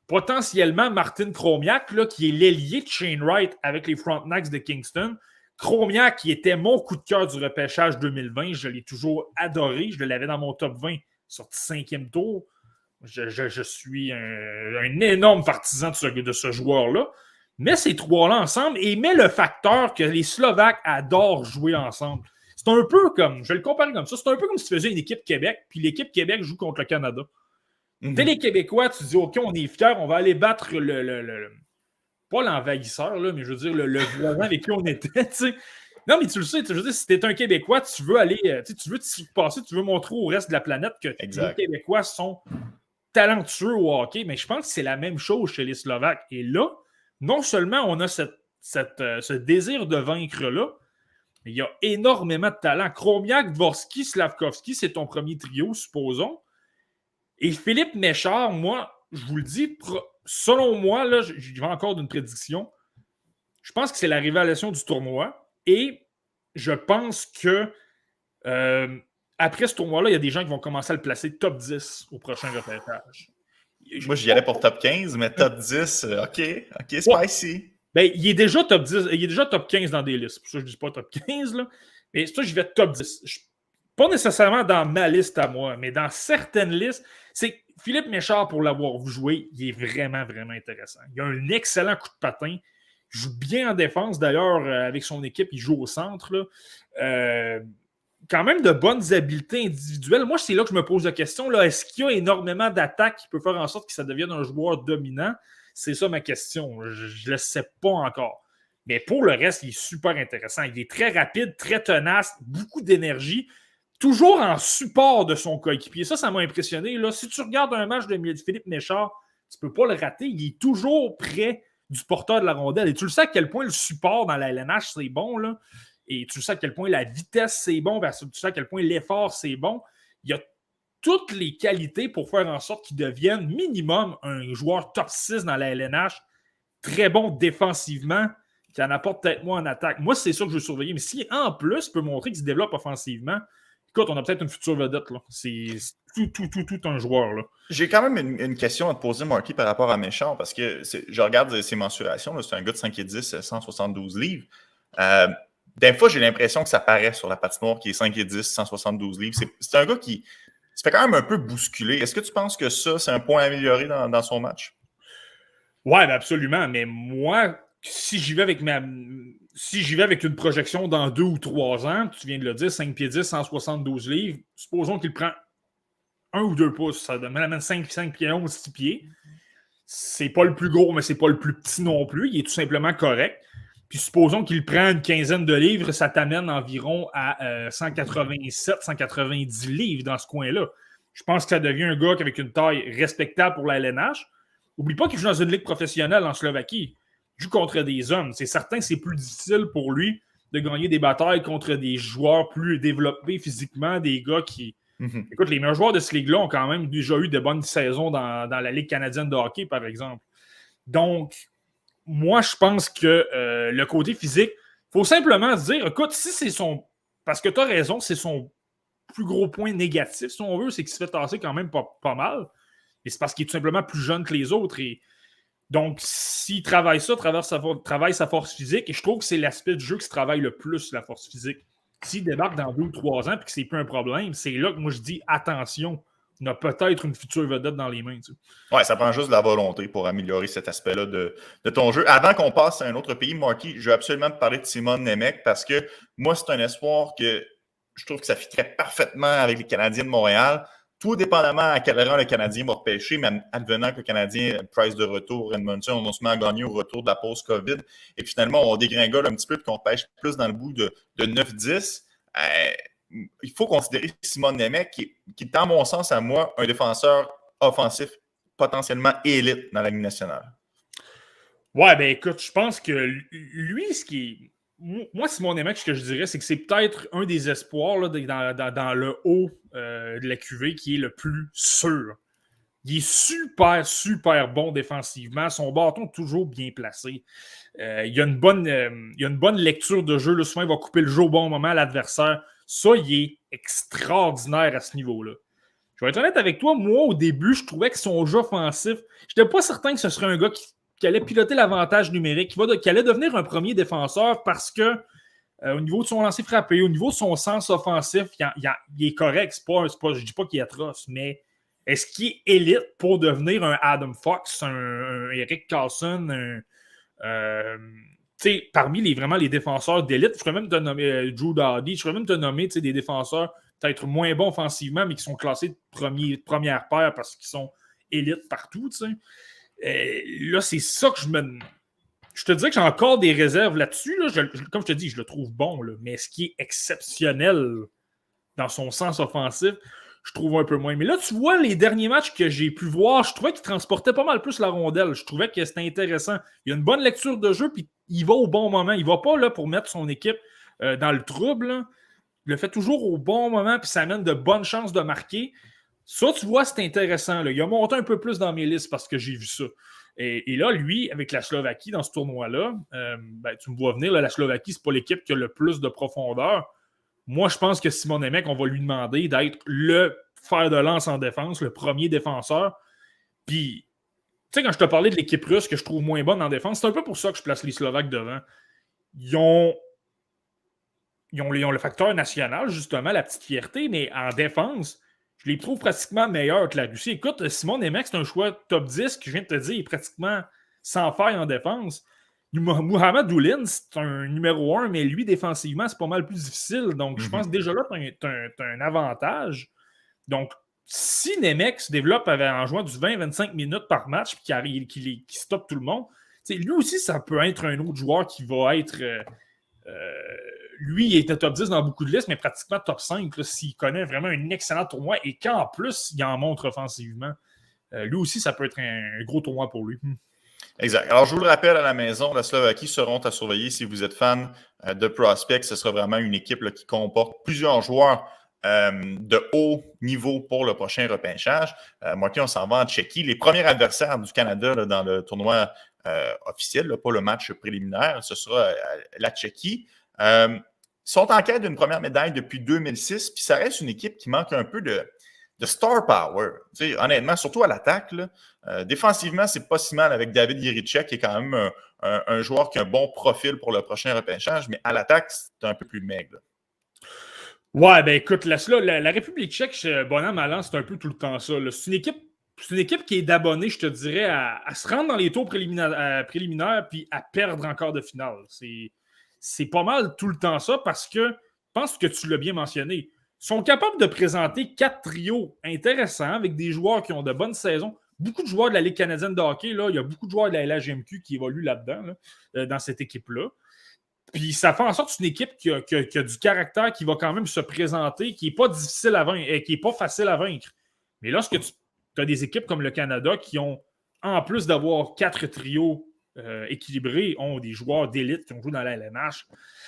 S3: potentiellement Martin Kromiak, qui est l'ailier de Shane Wright avec les Frontenacs de Kingston, Kromiak, qui était mon coup de cœur du repêchage 2020, je l'ai toujours adoré, je l'avais dans mon top 20, sorti cinquième tour. Je, suis un, énorme partisan de ce joueur-là. Mets ces trois-là ensemble et mets le facteur que les Slovaques adorent jouer ensemble. C'est un peu comme, je vais le comparer comme ça, c'est un peu comme si tu faisais une équipe Québec, puis l'équipe Québec joue contre le Canada. Mm les Québécois, tu dis, OK, on est fiers, on va aller battre le, pas l'envahisseur, mais je veux dire le, voisin avec qui on était, [LAUGHS] Non, mais tu le sais, tu veux dire, si tu es un Québécois, tu veux aller, euh, tu veux te passer, tu veux montrer au reste de la planète que les Québécois sont talentueux au hockey, mais je pense que c'est la même chose chez les Slovaques. Et là, non seulement on a euh, ce désir de vaincre-là, mais il y a énormément de talent. Kromiak, Dvorsky, Slavkovski, c'est ton premier trio, supposons. Et Philippe Méchard, moi, je vous le dis, selon moi, là, je, vais encore d'une prédiction. Je pense que c'est la révélation du tournoi. Et je pense que euh, après ce tournoi-là, il y a des gens qui vont commencer à le placer top 10 au prochain repêchage.
S1: Moi, j'y allais pour top 15, mais top 10, euh, OK, OK, spicy.
S3: Ben, il est déjà top 10, il est déjà top 15 dans des listes. Pour ça, je ne dis pas top 15, là. Mais ça, je vais top 10. pas nécessairement dans ma liste à moi, mais dans certaines listes, c'est Philippe Méchard, pour l'avoir jouer, il est vraiment, vraiment intéressant. Il a un excellent coup de patin. Il joue bien en défense. D'ailleurs, euh, avec son équipe, il joue au centre. Euh, quand même de bonnes habiletés individuelles. Moi, c'est là que je me pose la question. Est-ce qu'il y a énormément d'attaques qui peut faire en sorte que ça devienne un joueur dominant? C'est ça ma question. Je ne le sais pas encore. Mais pour le reste, il est super intéressant. Il est très rapide, très tenace, beaucoup d'énergie, toujours en support de son coéquipier. Ça, ça m'a impressionné. Là. Si tu regardes un match de Philippe Méchard, tu ne peux pas le rater. Il est toujours près du porteur de la rondelle. Et tu le sais à quel point le support dans la LNH, c'est bon. Là. Et tu sais à quel point la vitesse, c'est bon. Tu sais à quel point l'effort, c'est bon. Il y a toutes les qualités pour faire en sorte qu'il devienne minimum un joueur top 6 dans la LNH, très bon défensivement, qui en apporte peut-être moins en attaque. Moi, c'est ça que je veux surveiller. Mais si en plus, peut montrer qu'il se développe offensivement, écoute, on a peut-être une future vedette. C'est tout, tout, tout, tout un joueur.
S1: J'ai quand même une, question à te poser, Marky, par rapport à Méchant, parce que je regarde ses mensurations. C'est un gars de 5 et 10, 172 livres. Euh, des fois, j'ai l'impression que ça paraît sur la patinoire qui est 5 et 10, 172 livres. C'est un gars qui se fait quand même un peu bousculer. Est-ce que tu penses que ça, c'est un point amélioré dans, dans son match?
S3: Oui, ben absolument. Mais moi, si j'y vais avec ma. Si j'y vais avec une projection dans deux ou trois ans, tu viens de le dire, 5 pieds 10, 172 livres, supposons qu'il prend un ou deux pouces, ça demande 5, 5 pieds 11, 6 pieds. C'est pas le plus gros, mais c'est pas le plus petit non plus. Il est tout simplement correct. Puis supposons qu'il prend une quinzaine de livres, ça t'amène environ à 187, euh, 190 livres dans ce coin-là. Je pense que ça devient un gars avec une taille respectable pour la LNH. Oublie pas qu'il joue dans une ligue professionnelle en Slovaquie. Il joue contre des hommes. C'est certain que c'est plus difficile pour lui de gagner des batailles contre des joueurs plus développés physiquement, des gars qui. Mhm. Écoute, les meilleurs joueurs de ce ligue-là ont quand même déjà eu de bonnes saisons dans, dans la Ligue canadienne de hockey, par exemple. Donc, moi, je pense que euh, le côté physique, il faut simplement se dire, écoute, si c'est son. Parce que tu as raison, c'est son plus gros point négatif, si on veut, c'est qu'il se fait tasser quand même pas, mal. Et c'est parce qu'il est tout simplement plus jeune que les autres. Et donc, s'il travaille ça, travaille sa, travaille sa force physique, et je trouve que c'est l'aspect du jeu qui se travaille le plus, la force physique. S'il débarque dans deux ou trois ans et que c'est plus un problème, c'est là que moi je dis attention on a peut-être une future vedette dans les mains.
S1: Ouais, ça prend juste de la volonté pour améliorer cet aspect-là de, ton jeu. Avant qu'on passe à un autre pays, Marky, je veux absolument te parler de Simon Nemec parce que moi, c'est un espoir que je trouve que ça fitterait parfaitement avec les Canadiens de Montréal. Tout dépendamment à quel rang le Canadien va repêcher, mais advenant que le Canadien, price de retour, Edmonton, on se met à gagner au retour de la pause COVID. Et finalement, on dégringole un petit peu et qu'on pêche plus dans le bout de, de 9-10 il faut considérer Simon Nemec, qui, qui, est, dans mon sens, à moi, un défenseur offensif potentiellement élite dans la Ligue nationale.
S3: Ouais, ben écoute, je pense que lui, ce qui Moi, Simon Nemec, ce que je dirais, c'est que c'est peut-être un des espoirs dans, le haut euh, de la QV qui est le plus sûr. Il est super, super bon défensivement. Son bâton toujours bien placé. Euh, il, a une bonne, euh, il a une bonne lecture de jeu. Le il va couper le jeu au bon moment à l'adversaire. Ça, il est extraordinaire à ce niveau-là. Je vais être honnête avec toi, moi, au début, je trouvais que son jeu offensif, je n'étais pas certain que ce serait un gars qui, allait piloter l'avantage numérique, qui, allait devenir un premier défenseur parce que euh, au niveau de son lancer frappé, au niveau de son sens offensif, il, est correct. Pas, je ne dis pas qu'il est atroce, mais est-ce qu'il est élite pour devenir un Adam Fox, un, Eric Carlson, un, euh, parmi les, vraiment les défenseurs d'élite, je pourrais même te nommer euh, Drew Dowdy, je pourrais même te nommer des défenseurs peut-être moins bons offensivement, mais qui sont classés de, premier, première paire parce qu'ils sont élites partout. Euh, là, c'est ça que je me. Je te dirais que j'ai encore des réserves là-dessus. comme je te dis, je le trouve bon, mais ce qui est exceptionnel dans son sens offensif, je trouve un peu moins. Mais là, tu vois, les derniers matchs que j'ai pu voir, je trouvais qu'il transportait pas mal plus la rondelle. Je trouvais que c'était intéressant. Il y a une bonne lecture de jeu, puis il va au bon moment. Il va pas là pour mettre son équipe euh, dans le trouble. Il le fait toujours au bon moment, puis ça amène de bonnes chances de marquer. Ça, tu vois, c'est intéressant. Là. Il a monté un peu plus dans mes listes parce que j'ai vu ça. Et, là, lui, avec la Slovaquie dans ce tournoi-là, euh, ben, tu me vois venir, la Slovaquie, c'est pas l'équipe qui a le plus de profondeur. Moi, je pense que Simon Nemec, on va lui demander d'être le fer de lance en défense, le premier défenseur. Puis, tu sais, quand je te parlais de l'équipe russe que je trouve moins bonne en défense, c'est un peu pour ça que je place les Slovaques devant. Ils ont, ils ont, le facteur national, justement, la petite fierté, mais en défense, je les trouve pratiquement meilleurs que la Russie. Écoute, Simon Nemec, c'est un choix top 10 que je viens de te dire, il est pratiquement sans faille en défense. Mohamed Doulin, c'est un numéro 1, mais lui, défensivement, c'est pas mal plus difficile. Donc, je pense mhm. déjà là, tu as, un avantage. Donc, si Nemec se développe en jouant du 20-25 minutes par match, puis qui, qui, stoppe tout le monde, lui aussi, ça peut être un autre joueur qui va être. Euh, euh, lui, il était top 10 dans beaucoup de listes, mais pratiquement top 5 s'il connaît vraiment un excellent tournoi et qu'en plus, il en montre offensivement. Euh, lui aussi, ça peut être un, gros tournoi pour lui. Hmm.
S1: Exact. Alors, je vous le rappelle à la maison, la Slovaquie seront à surveiller si vous êtes fan de Prospect. Ce sera vraiment une équipe qui comporte plusieurs joueurs de haut niveau pour le prochain repêchage. Euh, on s'en va en Tchéquie. Les premiers adversaires du Canada dans le tournoi officiel, pas le match préliminaire, ce sera la Tchéquie. Euh, sont en quête d'une première médaille depuis 2006, puis ça reste une équipe qui manque un peu de, star power. honnêtement, surtout à l'attaque. Euh, défensivement, c'est pas si mal avec David Yerichek, qui est quand même un, joueur qui a un bon profil pour le prochain repêchage, mais à l'attaque, c'est un peu plus maigre.
S3: Ouais, ben écoute, la, la, République tchèque, bonhomme Malan, c'est un peu tout le temps ça. C'est une équipe c'est une équipe qui est d'abonnés, je te dirais, à, se rendre dans les tours préliminaires, préliminaires puis à perdre encore de finale. C'est pas mal tout le temps ça parce que, je pense que tu l'as bien mentionné, sont capables de présenter quatre trios intéressants avec des joueurs qui ont de bonnes saisons. Beaucoup de joueurs de la Ligue canadienne de hockey, là, il y a beaucoup de joueurs de la LHMQ qui évoluent là-dedans, euh, dans cette équipe-là. Puis ça fait en sorte que c'est une équipe qui a, du caractère, qui va quand même se présenter, qui n'est pas difficile à vaincre, et qui n'est pas facile à vaincre. Mais lorsque tu as des équipes comme le Canada qui ont, en plus d'avoir quatre trios euh, équilibrés ont des joueurs d'élite qui ont joué dans la LNH,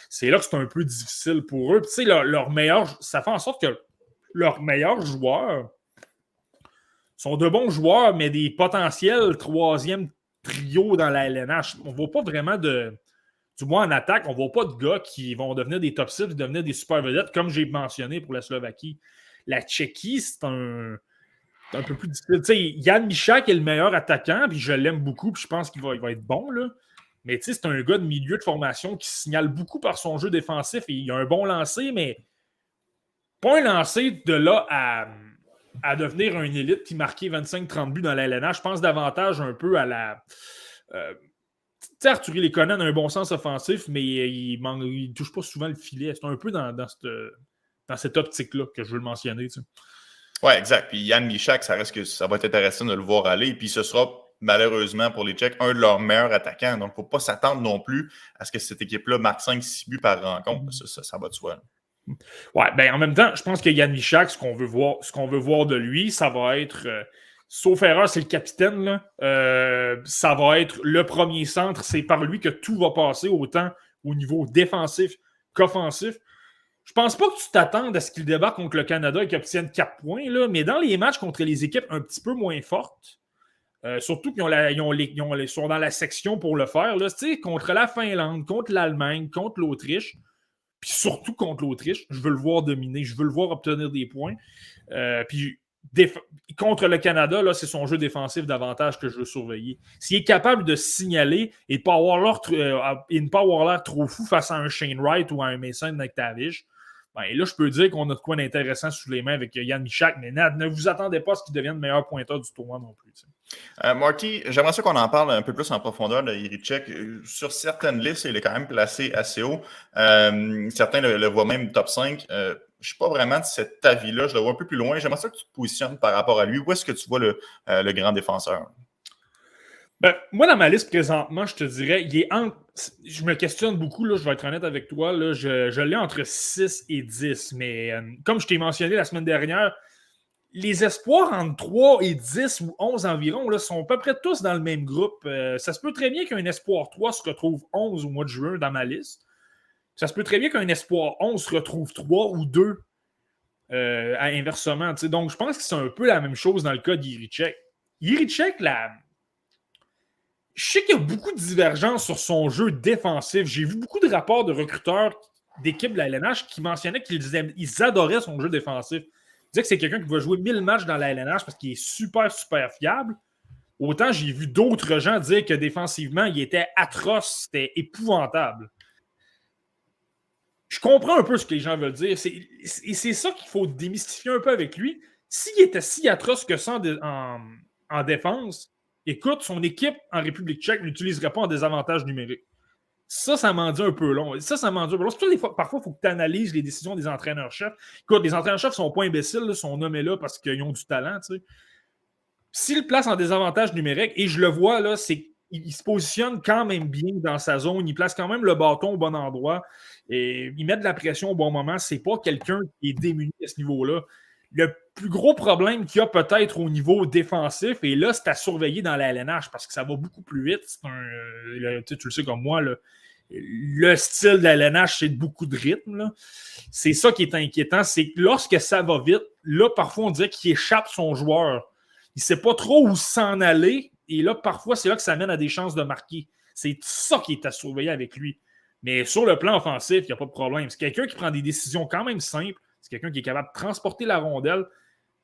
S3: c'est là que c'est un peu difficile pour eux. tu sais, leur, meilleur, ça fait en sorte que leurs meilleurs joueurs sont de bons joueurs, mais des potentiels troisième trio dans la LNH. On ne voit pas vraiment de. Du moins en attaque, on ne voit pas de gars qui vont devenir des top 6, devenir des super vedettes, comme j'ai mentionné pour la Slovaquie. La Tchéquie, c'est un un peu plus difficile. Yann Michak est le meilleur attaquant, puis je l'aime beaucoup, puis je pense qu'il va, être bon. Là. Mais c'est un gars de milieu de formation qui signale beaucoup par son jeu défensif et il a un bon lancer, mais pas un lancer de là à, à devenir un élite qui marquait 25-30 buts dans la. Je pense davantage un peu à la. Euh, sais, Arthur Lekonen a un bon sens offensif, mais il ne touche pas souvent le filet. C'est un peu dans, dans cette, dans cette optique-là que je veux le mentionner. Tu sais.
S1: Oui, exact. Puis Yann Michak, ça reste que ça va être intéressant de le voir aller. Puis ce sera malheureusement pour les Tchèques un de leurs meilleurs attaquants. Donc, il ne faut pas s'attendre non plus à ce que cette équipe-là marque 5-6 buts par rencontre. Ça, ça, va de soi.
S3: Ouais, ben en même temps, je pense que Yann Michak, ce qu'on veut voir, ce qu'on veut voir de lui, ça va être. Euh, sauf erreur, c'est le capitaine. Là. Euh, ça va être le premier centre. C'est par lui que tout va passer, autant au niveau défensif qu'offensif. Je pense pas que tu t'attendes à ce qu'il débarque contre le Canada et qu'il obtienne 4 points, là, mais dans les matchs contre les équipes un petit peu moins fortes, euh, surtout qu'ils ont sont dans la section pour le faire, là, contre la Finlande, contre l'Allemagne, contre l'Autriche, puis surtout contre l'Autriche, je veux le voir dominer, je veux le voir obtenir des points. Euh, puis contre le Canada, là, c'est son jeu défensif davantage que je veux surveiller. S'il est capable de signaler et, pas avoir euh, et ne pas avoir l'air trop fou face à un Shane Wright ou à un Mason McTavish, ben, là, je peux dire qu'on a de quoi d'intéressant sous les mains avec Yann Michak, mais ne vous attendez pas à ce qu'il devienne le meilleur pointeur du tournoi non plus.
S1: Euh, Marty, j'aimerais ça qu'on en parle un peu plus en profondeur de Irichek. Sur certaines listes, il est quand même placé assez haut. Euh, certains le, voient même top 5. Euh, je ne suis pas vraiment de cet avis-là. Je le vois un peu plus loin. J'aimerais ça que tu te positionnes par rapport à lui. Où est-ce que tu vois le, le grand défenseur?
S3: Ben, moi, dans ma liste présentement, je te dirais, il est je me questionne beaucoup, là, je vais être honnête avec toi. Là, je, je l'ai entre 6 et 10. Mais euh, comme je t'ai mentionné la semaine dernière, les espoirs entre 3 et 10 ou 11 environ là, sont à peu près tous dans le même groupe. Euh, ça se peut très bien qu'un espoir 3 se retrouve 11 au mois de juin dans ma liste. Ça se peut très bien qu'un espoir 11 se retrouve 3 ou 2 euh, à inversement. Donc, je pense que c'est un peu la même chose dans le cas d'Irichek. Irichek, la, je sais qu'il y a beaucoup de divergences sur son jeu défensif. J'ai vu beaucoup de rapports de recruteurs d'équipes de la LNH qui mentionnaient qu'ils adoraient son jeu défensif. Ils disaient que c'est quelqu'un qui va jouer 1000 matchs dans la LNH parce qu'il est super, super fiable. Autant j'ai vu d'autres gens dire que défensivement, il était atroce, c'était épouvantable. Je comprends un peu ce que les gens veulent dire. Et c'est ça qu'il faut démystifier un peu avec lui. S'il était si atroce que ça en, en, défense, écoute, son équipe en République tchèque n'utiliserait pas en désavantage numérique. Ça, ça m'en dit un peu long. Ça, ça m'en dit un peu long. Parfois, il faut que tu analyses les décisions des entraîneurs-chefs. Écoute, les entraîneurs-chefs sont pas imbéciles, ils sont nommés là parce qu'ils ont du talent. S'il place en désavantage numérique, et je le vois, là, c'est il se positionne quand même bien dans sa zone. Il place quand même le bâton au bon endroit. Et il met de la pression au bon moment. C'est pas quelqu'un qui est démuni à ce niveau-là. Le plus gros problème qu'il y a peut-être au niveau défensif, et là, c'est à surveiller dans la LNH parce que ça va beaucoup plus vite. Tu le sais comme moi, le style de la LNH, c'est beaucoup de rythme. C'est ça qui est inquiétant. C'est que lorsque ça va vite, là, parfois, on dirait qu'il échappe son joueur. Il ne sait pas trop où s'en aller. Et là, parfois, c'est là que ça mène à des chances de marquer. C'est ça qui est à surveiller avec lui. Mais sur le plan offensif, il n'y a pas de problème. C'est quelqu'un qui prend des décisions quand même simples. C'est quelqu'un qui est capable de transporter la rondelle.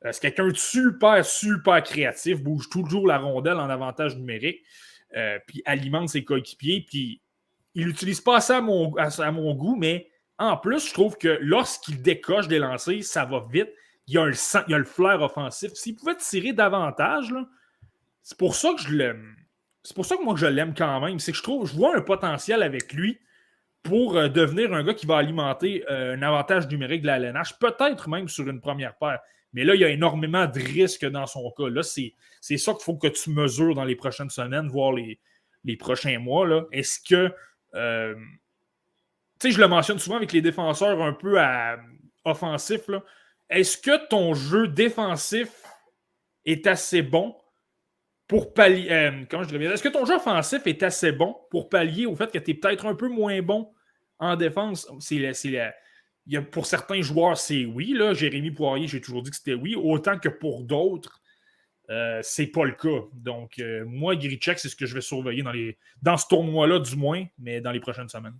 S3: Euh, c'est quelqu'un de super, super créatif, bouge toujours la rondelle en avantage numérique, euh, puis alimente ses coéquipiers. Puis il n'utilise pas ça à mon, goût, mais en plus, je trouve que lorsqu'il décoche des lancers, ça va vite. Il y a, a le flair offensif. S'il pouvait tirer davantage, c'est pour ça que je l'aime. C'est pour ça que moi je l'aime quand même. C'est que je trouve, je vois un potentiel avec lui pour euh, devenir un gars qui va alimenter euh, un avantage numérique de la LNH, peut-être même sur une première paire. Mais là, il y a énormément de risques dans son cas. Là, c'est, ça qu'il faut que tu mesures dans les prochaines semaines, voire les, prochains mois. Là. Est-ce que. Euh, tu sais, je le mentionne souvent avec les défenseurs un peu offensifs. Est-ce que ton jeu défensif est assez bon pour pallier. Euh, je Est-ce que ton jeu offensif est assez bon pour pallier au fait que tu es peut-être un peu moins bon en défense? C'est, pour certains joueurs, c'est oui. Là. Jérémy Poirier, j'ai toujours dit que c'était oui. Autant que pour d'autres, euh, c'est pas le cas. Donc, euh, moi, Grichek, c'est ce que je vais surveiller dans, les, dans ce tournoi-là, du moins, mais dans les prochaines semaines.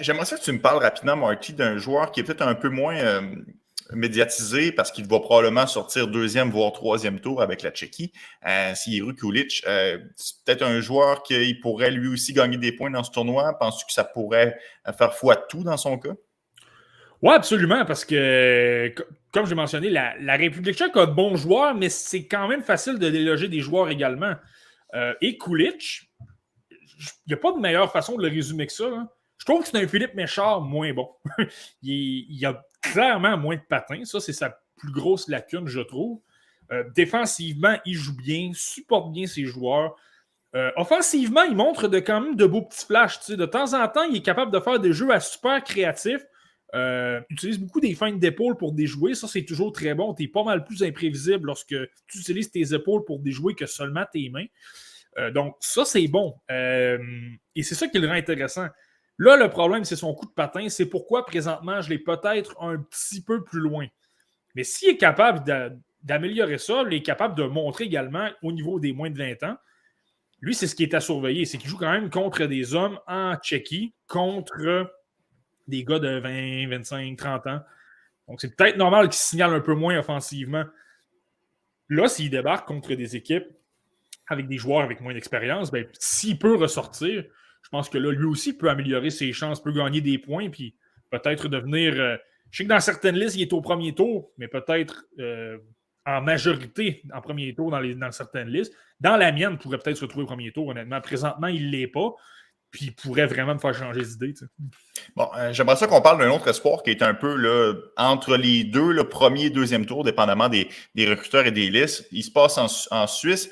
S1: J'aimerais ça que tu me parles rapidement, Marty, d'un joueur qui est peut-être un peu moins médiatisé parce qu'il va probablement sortir deuxième, voire troisième tour avec la Tchéquie. Euh, est Kulic, euh, c'est peut-être un joueur qui pourrait lui aussi gagner des points dans ce tournoi. Penses-tu que ça pourrait faire foi de tout dans son cas?
S3: Oui, absolument, parce que, comme j'ai mentionné, la, République tchèque a de bons joueurs, mais c'est quand même facile de déloger des joueurs également. Euh, et Kulic, il n'y a pas de meilleure façon de le résumer que ça. Je trouve que c'est un Philippe Méchard moins bon. [LAUGHS] il, il, a clairement moins de patins. Ça, c'est sa plus grosse lacune, je trouve. Euh, défensivement, il joue bien, supporte bien ses joueurs. Euh, offensivement, il montre de, quand même de beaux petits flashs. De temps en temps, il est capable de faire des jeux à super créatifs. Euh, utilise beaucoup des feintes d'épaule pour déjouer. Ça, c'est toujours très bon. Tu es pas mal plus imprévisible lorsque tu utilises tes épaules pour déjouer que seulement tes mains. donc, ça, c'est bon. et c'est ça qui le rend intéressant. Là, le problème, c'est son coup de patin. C'est pourquoi présentement, je l'ai peut-être un petit peu plus loin. Mais s'il est capable d'améliorer ça, il est capable de montrer également au niveau des moins de 20 ans, lui, c'est ce qui est à surveiller. C'est qu'il joue quand même contre des hommes en Tchéquie, contre des gars de 20, 25, 30 ans. Donc, c'est peut-être normal qu'il signale un peu moins offensivement. Là, s'il débarque contre des équipes avec des joueurs avec moins d'expérience, ben, s'il peut ressortir, je pense que là, lui aussi peut améliorer ses chances, peut gagner des points, puis peut-être devenir. Euh, je sais que dans certaines listes, il est au premier tour, mais peut-être euh, en majorité en premier tour dans, certaines listes. Dans la mienne, il pourrait peut-être se retrouver au premier tour, honnêtement. Présentement, il ne l'est pas. Puis il pourrait vraiment me faire changer d'idée.
S1: Bon, euh, j'aimerais ça qu'on parle d'un autre espoir qui est un peu là, entre les deux, le premier et deuxième tour, dépendamment des, recruteurs et des listes. Il se passe en, Suisse.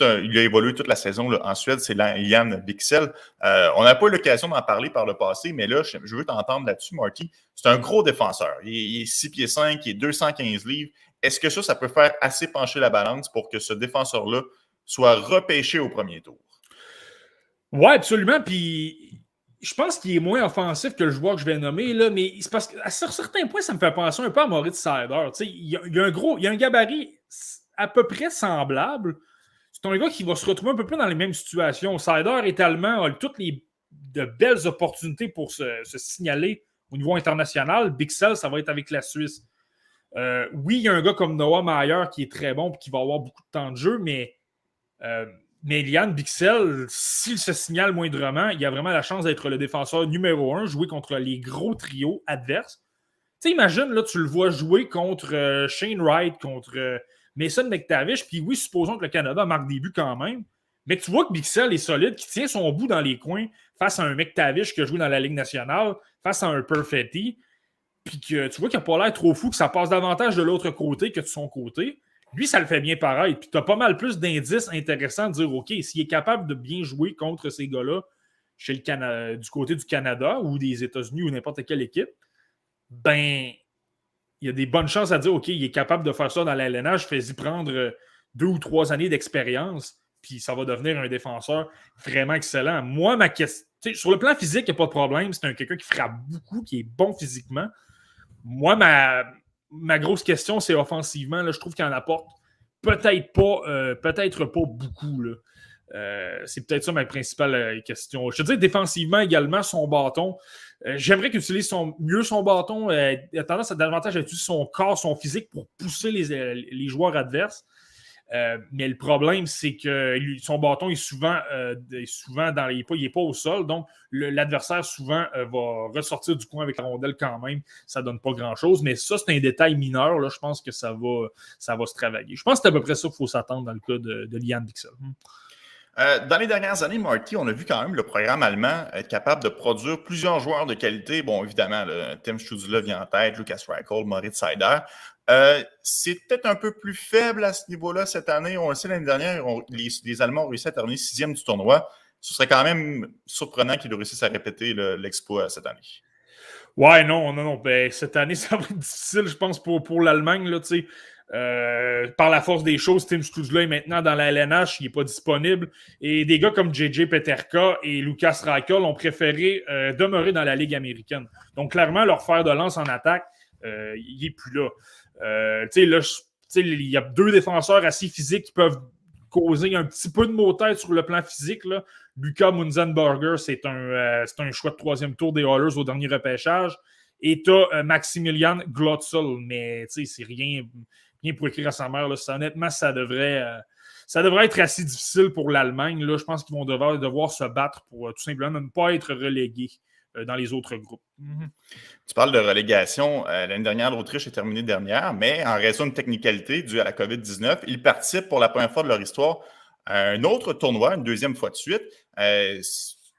S1: Un, il a évolué toute la saison en Suède, c'est Yann Bixel. Euh, on n'a pas eu l'occasion d'en parler par le passé, mais là, je, veux t'entendre là-dessus, Marty. C'est un gros défenseur. Il, est 6 pieds 5, il est 215 livres. Est-ce que ça, ça peut faire assez pencher la balance pour que ce défenseur-là soit repêché au premier tour?
S3: Oui, absolument. Puis je pense qu'il est moins offensif que le joueur que je vais nommer, là, mais c'est parce qu'à certains points, ça me fait penser un peu à Maurice Sider. Il y a un gros, il y a un gabarit à peu près semblable. C'est un gars qui va se retrouver un peu plus dans les mêmes situations. Sider est allemand, a toutes les de belles opportunités pour se, signaler au niveau international. Bixel, ça va être avec la Suisse. Euh, oui, il y a un gars comme Noah Mayer qui est très bon et qui va avoir beaucoup de temps de jeu, mais euh, Mais Bixel, s'il se signale moindrement, il a vraiment la chance d'être le défenseur numéro un, jouer contre les gros trios adverses. Tu imagine, là, tu le vois jouer contre euh, Shane Wright, contre euh, Mason McTavish, puis oui, supposons que le Canada marque des buts quand même, mais tu vois que Bixel est solide, qui tient son bout dans les coins face à un McTavish qui a joué dans la Ligue nationale, face à un Perfetti, puis que tu vois qu'il n'a pas l'air trop fou, que ça passe davantage de l'autre côté que de son côté. Lui, ça le fait bien pareil. Puis tu as pas mal plus d'indices intéressants de dire OK, s'il est capable de bien jouer contre ces gars-là chez le du côté du Canada ou des États-Unis ou n'importe quelle équipe, ben, il y a des bonnes chances à dire OK, il est capable de faire ça dans l'LNH, fais-y prendre deux ou trois années d'expérience, puis ça va devenir un défenseur vraiment excellent. Moi, ma question, sur le plan physique, il n'y a pas de problème. C'est un quelqu'un qui frappe beaucoup, qui est bon physiquement. Moi, ma, ma grosse question, c'est offensivement. Là, je trouve qu'il en apporte peut-être pas, euh, peut-être pas beaucoup. Euh, c'est peut-être ça ma principale euh, question. Je veux dire, défensivement également, son bâton. J'aimerais qu'il utilise mieux son bâton. il a tendance à davantage utiliser son corps, son physique pour pousser les, joueurs adverses. Euh, mais le problème, c'est que son bâton est souvent, euh, souvent dans les pas, il n'est pas au sol. Donc, l'adversaire souvent euh, va ressortir du coin avec la rondelle quand même. Ça ne donne pas grand-chose. Mais ça, c'est un détail mineur. Là, je pense que ça va, ça va se travailler. Je pense que c'est à peu près ça qu'il faut s'attendre dans le cas de, de Liane Bixel. Hmm.
S1: dans les dernières années, Marty, on a vu quand même le programme allemand être capable de produire plusieurs joueurs de qualité. Bon, évidemment, le Tim Stützle vient en tête, Lucas Reichel, Moritz Seider. Euh, c'est peut-être un peu plus faible à ce niveau-là cette année. On le sait, l'année dernière, les, Allemands ont réussi à terminer sixième du tournoi. Ce serait quand même surprenant qu'ils réussissent à répéter l'exploit cette année.
S3: Ouais, non, non, non. Ben, cette année, [LAUGHS] ça va être difficile, je pense, pour, pour l'Allemagne. Euh, par la force des choses, Tim Stützle est maintenant dans la LNH, il n'est pas disponible. Et des gars comme JJ Peterka et Lucas Reichel ont préféré euh, demeurer dans la Ligue américaine. Donc, clairement, leur fer de lance en attaque, il n'est plus là. Euh, il y a deux défenseurs assez physiques qui peuvent causer un petit peu de maux tête sur le plan physique. Là. Lucas Munzenberger, c'est un, euh, un, choix de troisième tour des Oilers au dernier repêchage. Et tu as euh, Maximilian Glotzel, mais c'est rien, rien pour écrire à sa mère. Là. honnêtement, ça devrait, ça devrait être assez difficile pour l'Allemagne. Je pense qu'ils vont devoir, devoir se battre pour tout simplement ne pas être relégués. Euh, dans les autres groupes.
S1: Mhm. Tu parles de relégation. Euh, l'année dernière, l'Autriche est terminée dernière, mais en raison de technicalité due à la COVID-19, ils participent pour la première fois de leur histoire à un autre tournoi, une deuxième fois de suite. Euh,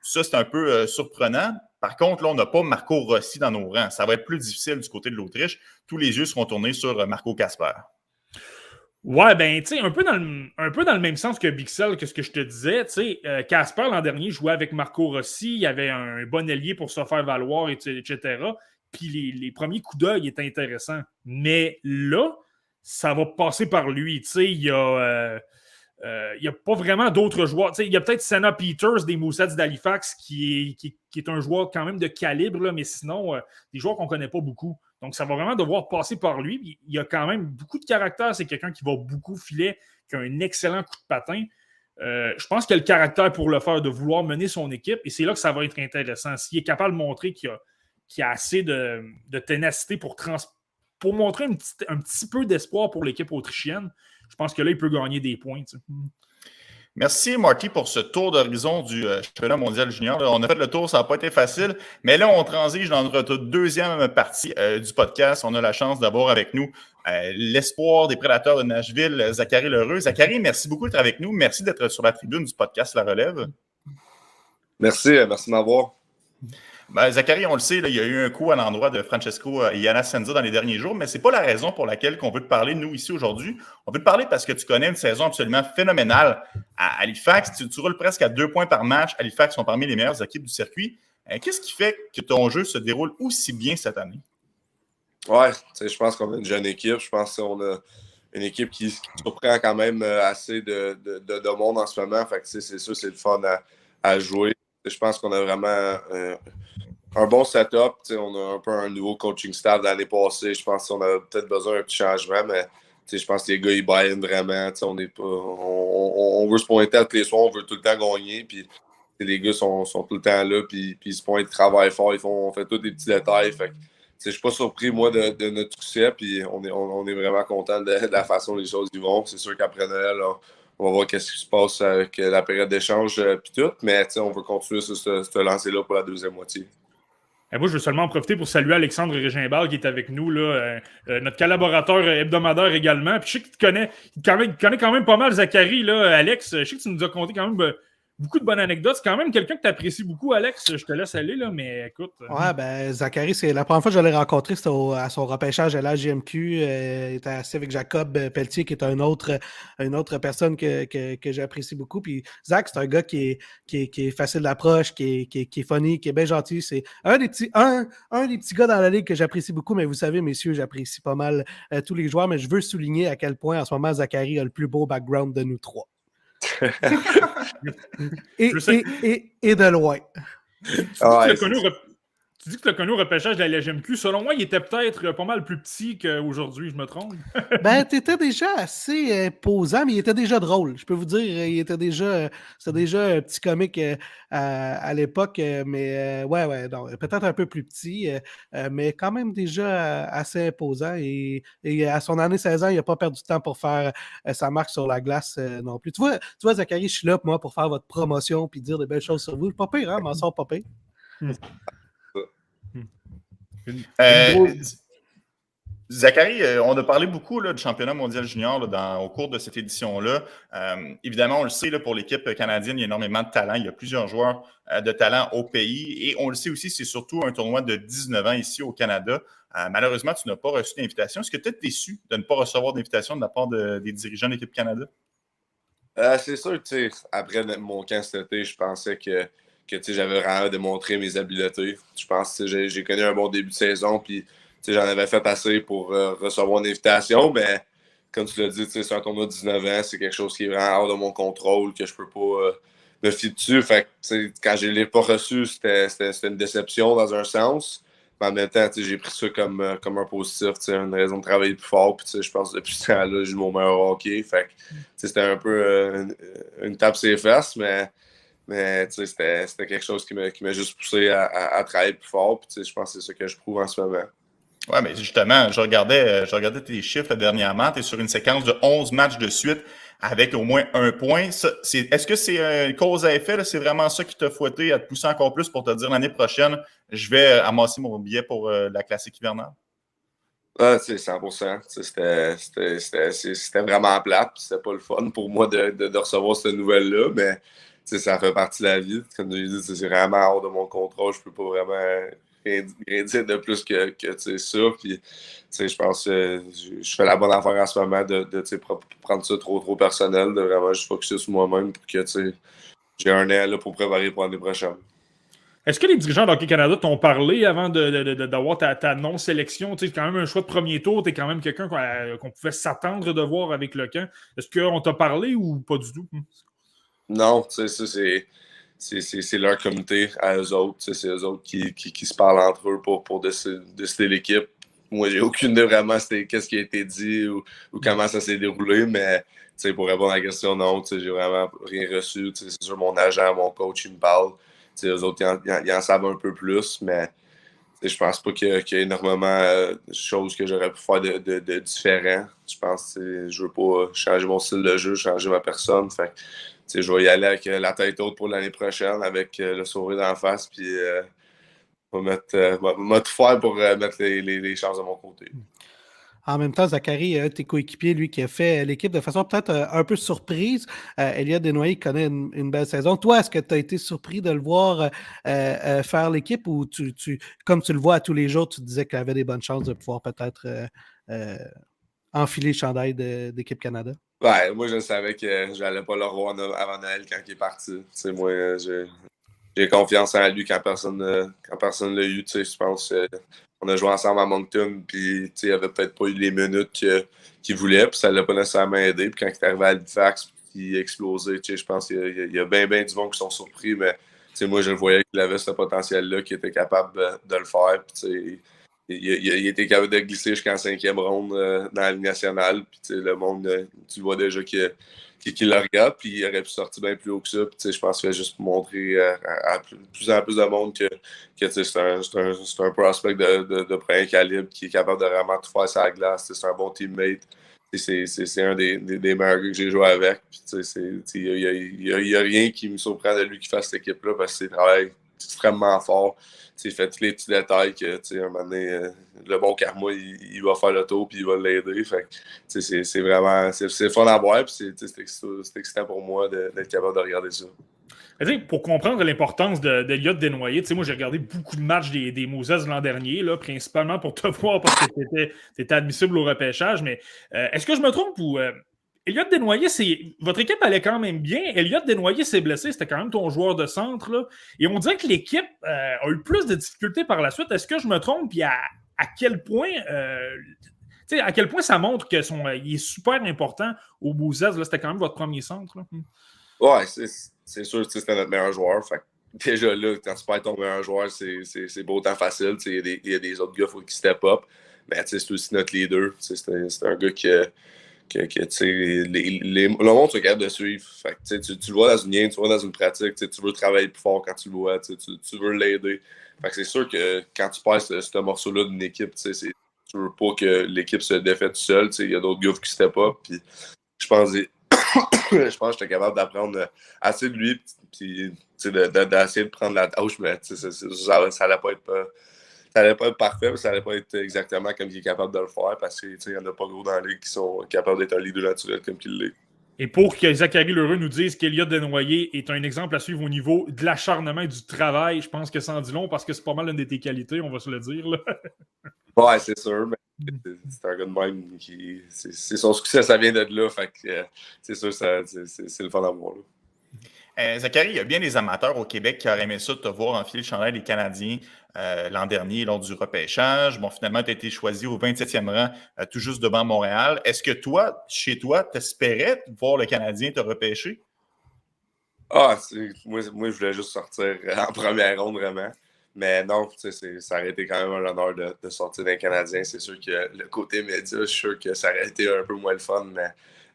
S1: ça, c'est un peu surprenant. Par contre, là, on n'a pas Marco Rossi dans nos rangs. Ça va être plus difficile du côté de l'Autriche. Tous les yeux seront tournés sur Marco Casper.
S3: Ouais, ben, tu sais, un, peu dans le, même sens que Bixel, que ce que je te disais. Tu sais, euh, Casper, l'an dernier, jouait avec Marco Rossi. Il avait un bon allié pour se faire valoir, etc. Puis les, premiers coups d'œil étaient intéressants. Mais là, ça va passer par lui. Tu sais, il y a. Euh, euh, n'y a pas vraiment d'autres joueurs. il y a peut-être Senna Peters des Moussets d'Halifax qui est, qui, est, un joueur quand même de calibre, mais sinon, des joueurs qu'on ne connaît pas beaucoup. Donc, ça va vraiment devoir passer par lui. Il a quand même beaucoup de caractère. C'est quelqu'un qui va beaucoup filer, qui a un excellent coup de patin. Euh, je pense qu'il a le caractère pour le faire, de vouloir mener son équipe. Et c'est là que ça va être intéressant. S'il est capable de montrer qu'il a, a, assez de, ténacité pour, montrer un petit, un petit peu d'espoir pour l'équipe autrichienne, je pense que là, il peut gagner des points.
S1: Merci, Marty, pour ce tour d'horizon du euh, championnat mondial junior. on a fait le tour, ça n'a pas été facile, mais là, on transige dans notre deuxième partie euh, du podcast. On a la chance d'avoir avec nous euh, l'espoir des prédateurs de Nashville, Zachary Lheureux. Zachary, merci beaucoup d'être avec nous. Merci d'être sur la tribune du podcast La Relève.
S4: Merci, merci de m'avoir.
S1: Ben, Zachary, on le sait, il y a eu un coup à l'endroit de Francesco et Yana Senza dans les derniers jours, mais ce n'est pas la raison pour laquelle on veut te parler, nous, ici aujourd'hui. On veut te parler parce que tu connais une saison absolument phénoménale à Halifax. Tu, roules presque à deux points par match. Halifax sont parmi les meilleures équipes du circuit. Euh, qu'est-ce qui fait que ton jeu se déroule aussi bien cette année?
S4: Ouais, je pense qu'on a une jeune équipe. Je pense qu'on a une équipe qui, surprend quand même euh, assez de, de, monde en ce moment. C'est sûr, c'est le fun à, jouer. Je pense qu'on a vraiment euh, un bon setup. On a un peu un nouveau coaching staff l'année passée. Je pense qu'on a peut-être besoin d'un petit changement, mais je pense que les gars, ils braillent vraiment. On, est pas, on, veut se pointer tous les soirs, on veut tout le temps gagner. Puis, les gars sont, tout le temps là, puis, puis ils se pointent, ils travaillent fort, ils font on fait tous des petits détails. Je suis pas surpris, moi, de, notre succès, puis on est, on, est vraiment content de, la façon dont les choses y vont. C'est sûr qu'après Noël, on va voir qu'est-ce qui se passe avec la période d'échange et tout. Mais on va continuer ce, ce lancer-là pour la deuxième moitié.
S3: Et moi, je veux seulement en profiter pour saluer Alexandre Régimbal qui est avec nous, là, euh, euh, notre collaborateur hebdomadaire également. Puis je sais qu'il connaît, il connaît, quand même pas mal Zachary, là, Alex. Je sais que tu nous as conté quand même beaucoup de bonnes anecdotes. C'est quand même quelqu'un que tu apprécies beaucoup, Alex. Je te laisse aller, là, mais écoute.
S5: Euh, ouais, ben, Zachary, c'est la première fois que je l'ai rencontré, c'était à son repêchage à l'AGMQ. Euh, il était assis avec Jacob Pelletier, qui est un autre, une autre personne que, que, j'apprécie beaucoup. Puis Zach, c'est un gars qui est, qui est, qui est facile d'approche, qui est, qui, est, qui est funny, qui est bien gentil. C'est un des petits, un, un des petits gars dans la ligue que j'apprécie beaucoup, mais vous savez, messieurs, j'apprécie pas mal euh, tous les joueurs. Mais je veux souligner à quel point en ce moment, Zachary a le plus beau background de nous trois. [LAUGHS] et, et, et, de loin.
S3: Ah tu dis que tu as connu au repêchage de la LGMQ. Selon moi, il était peut-être pas mal plus petit qu'aujourd'hui, je me trompe. [LAUGHS]
S5: ben, tu étais déjà assez imposant, mais il était déjà drôle. Je peux vous dire, il était déjà. C'était déjà un petit comique euh, à, l'époque, euh, mais euh, ouais, ouais, peut-être un peu plus petit, mais quand même déjà assez imposant. Et, à son année 16 ans, il n'a pas perdu de temps pour faire sa marque sur la glace non plus. Tu vois, tu vois, Zachary, je suis là, moi, pour faire votre promotion puis dire des belles choses sur vous. Pas pire, hein, m'en sort pas pire.
S1: Euh, Zachary, euh, on a parlé beaucoup du championnat mondial junior au cours de cette édition-là. Euh, évidemment, on le sait, pour l'équipe canadienne, il y a énormément de talent. Il y a plusieurs joueurs de talent au pays. Et on le sait aussi, c'est surtout un tournoi de 19 ans ici au Canada. malheureusement, tu n'as pas reçu d'invitation. Est-ce que tu es déçu de ne pas recevoir d'invitation de la part des dirigeants de l'équipe Canada?
S4: c'est sûr, tu sais, après mon camp cet été, je pensais que que j'avais vraiment démontré mes habiletés. Je pense que j'ai connu un bon début de saison, puis j'en avais fait assez pour euh, recevoir une invitation, mais comme tu l'as dit, c'est un tournoi de 19 ans, c'est quelque chose qui est vraiment hors de mon contrôle, que je peux pas euh, me fier dessus. Fait quand je ne l'ai pas reçu, c'était une déception dans un sens. Mais en même temps, j'ai pris ça comme, euh, comme un positif, une raison de travailler plus fort. Puis je pense que depuis ce temps-là, j'ai mon meilleur hockey. Fait c'était un peu une, une tape ses fesses, mais mais c'était quelque chose qui m'a juste poussé à, travailler plus fort. Puis, je pense que c'est ça que je prouve en ce moment.
S1: Oui, mais justement, je regardais, je regardais tes chiffres dernièrement. Tu es sur une séquence de 11 matchs de suite avec au moins un point. Est-ce que c'est une cause à effet? C'est vraiment ça qui t'a fouetté à te pousser encore plus pour te dire l'année prochaine, je vais amasser mon billet pour euh, la classique hivernale?
S4: Ah, 100% C'était vraiment plate. C'était pas le fun pour moi de, de, de recevoir cette nouvelle-là. Mais ça fait partie de la vie. Comme je dis, c'est vraiment hors de mon contrôle. Je peux pas vraiment rien, dire de plus que, que ça. Puis, je pense que je, fais la bonne affaire en ce moment de, de prendre ça trop, trop personnel, de vraiment juste focuser sur moi-même pour que j'ai un an là, pour préparer pour l'année prochaine.
S3: Est-ce que les dirigeants d'Hockey Canada t'ont parlé avant d'avoir ta, ta non-sélection? Tu quand même un choix de premier tour, tu es quand même quelqu'un qu'on pouvait s'attendre de voir avec le camp. Est-ce qu'on t'a parlé ou pas du tout?
S4: Non, ça, c'est leur comité à eux autres. C'est eux autres qui, qui, se parlent entre eux pour, pour décider, l'équipe. Moi, j'ai aucune idée vraiment qu'est-ce qui a été dit ou, comment ça s'est déroulé, mais pour répondre à la question, non, j'ai vraiment rien reçu. C'est sûr, mon agent, mon coach, il me parle. eux autres, ils en, savent un peu plus, mais je pense pas qu'il y, ait énormément euh, de choses que j'aurais pu faire de, de, différent. Je pense que je veux pas changer mon style de jeu, changer ma personne. Je vais y aller avec euh, la tête haute pour l'année prochaine, avec euh, le sourire d'en face, puis euh, je vais tout faire pour mettre les, chances de mon côté.
S5: En même temps, Zachary, tes coéquipiers, lui, qui a fait l'équipe de façon peut-être un peu surprise. Elliot Desnoyers connaît une, belle saison. Toi, est-ce que tu as été surpris de le voir faire l'équipe ou tu, comme tu le vois à tous les jours, tu disais qu'il avait des bonnes chances de pouvoir peut-être enfiler le chandail d'équipe Canada?
S4: Ouais, moi, je savais que je n'allais pas le revoir avant Noël quand il est parti. moi, j'ai confiance en lui quand personne quand personne l'a eu. Je pense qu'on a joué ensemble à Moncton, puis il n'avait peut-être pas eu les minutes qu'il voulait, puis ça l'a pas nécessairement aidé. Puis quand il est arrivé à Halifax, il a. Je pense qu'il y, a bien, bien du monde qui sont surpris, mais moi, je le voyais qu'il avait ce potentiel-là, qu'il était capable de, le faire. Puis, il, était capable de glisser jusqu'en cinquième ronde euh, dans la Ligue nationale. Puis, le monde, euh, tu vois déjà qu'il qui, le regarde, puis il aurait pu sortir bien plus haut que ça. Puis, je pense qu'il va juste montrer euh, à, plus en plus de monde que, que c'est un, un, prospect de, de, premier calibre qui est capable de vraiment tout faire la glace. C'est un bon teammate. c'est un des, des, meilleurs que j'ai joué avec. Il n'y a, rien qui me surprend de lui qui fasse cette équipe-là parce que c'est travail extrêmement fort. Il fait tous les petits détails que, à un moment donné, euh, le bon karma, il, va faire le tour puis il va l'aider. C'est vraiment c'est fun à voir. C'est excitant pour moi d'être capable de regarder ça.
S3: Pour comprendre l'importance d'Eliott de, Desnoyers, moi j'ai regardé beaucoup de matchs des, des Moses l'an dernier, là, principalement pour te [LAUGHS] voir parce que tu étais, admissible au repêchage. Mais euh, est-ce que je me trompe ou euh, Elliott Desnoyers, votre équipe allait quand même bien. Elliott Desnoyers s'est blessé, c'était quand même ton joueur de centre. Et on dirait que l'équipe euh, a eu plus de difficultés par la suite. Est-ce que je me trompe? Puis à, quel point à quel point ça montre qu'il est super important au Bouzès. C'était quand même votre premier centre. Là. Hmm.
S4: Ouais, c'est sûr que c'était notre meilleur joueur. Fait déjà là, quand tu perds ton meilleur joueur, c'est beau temps facile. Il y, a des autres gars qui step up. Mais c'est aussi notre leader. C'est un gars qui, que, les, les, le monde se capable de suivre. Fait tu, tu, le vois dans une game, tu le vois dans une pratique, tu veux travailler plus fort quand tu le vois, tu, tu veux l'aider. c'est sûr que quand tu passes ce, morceau-là d'une équipe, tu veux pas que l'équipe se défaite tout seul. Il y a d'autres gars qui step up. Puis je pense [COUGHS] je pense capable d'apprendre assez de lui, puis d'essayer de, prendre la tâche, mais ça, ça allait pas être ça allait pas être parfait, mais ça allait pas être exactement comme il est capable de le faire parce qu'il n'y en a pas gros dans la ligue qui sont capables d'être un leader naturel comme qu'il l'est.
S3: Et pour que Zachary Lheureux nous dise qu'Eliott Desnoyers est un exemple à suivre au niveau de l'acharnement et du travail, je pense que ça en dit long parce que c'est pas mal une de tes qualités, on va se le dire. Là. [LAUGHS]
S4: ouais, c'est sûr, mais c'est un gars de même qui. C'est son succès, ça vient de là. Fait que euh, c'est sûr, c'est le fun d'avoir.
S1: Euh, Zachary, il y a bien des amateurs au Québec qui auraient aimé ça de te voir enfiler le chandail des Canadiens euh, l'an dernier lors du repêchage. Bon, finalement, tu as été choisi au 27e rang, euh, tout juste devant Montréal. Est-ce que toi, chez toi, t'espérais voir le Canadien te repêcher?
S4: Ah, moi, moi, je voulais juste sortir [LAUGHS] en première ronde, vraiment. Mais non, ça aurait été quand même un honneur de, sortir d'un Canadien. C'est sûr que le côté média, je suis sûr que ça aurait été un peu moins le fun, mais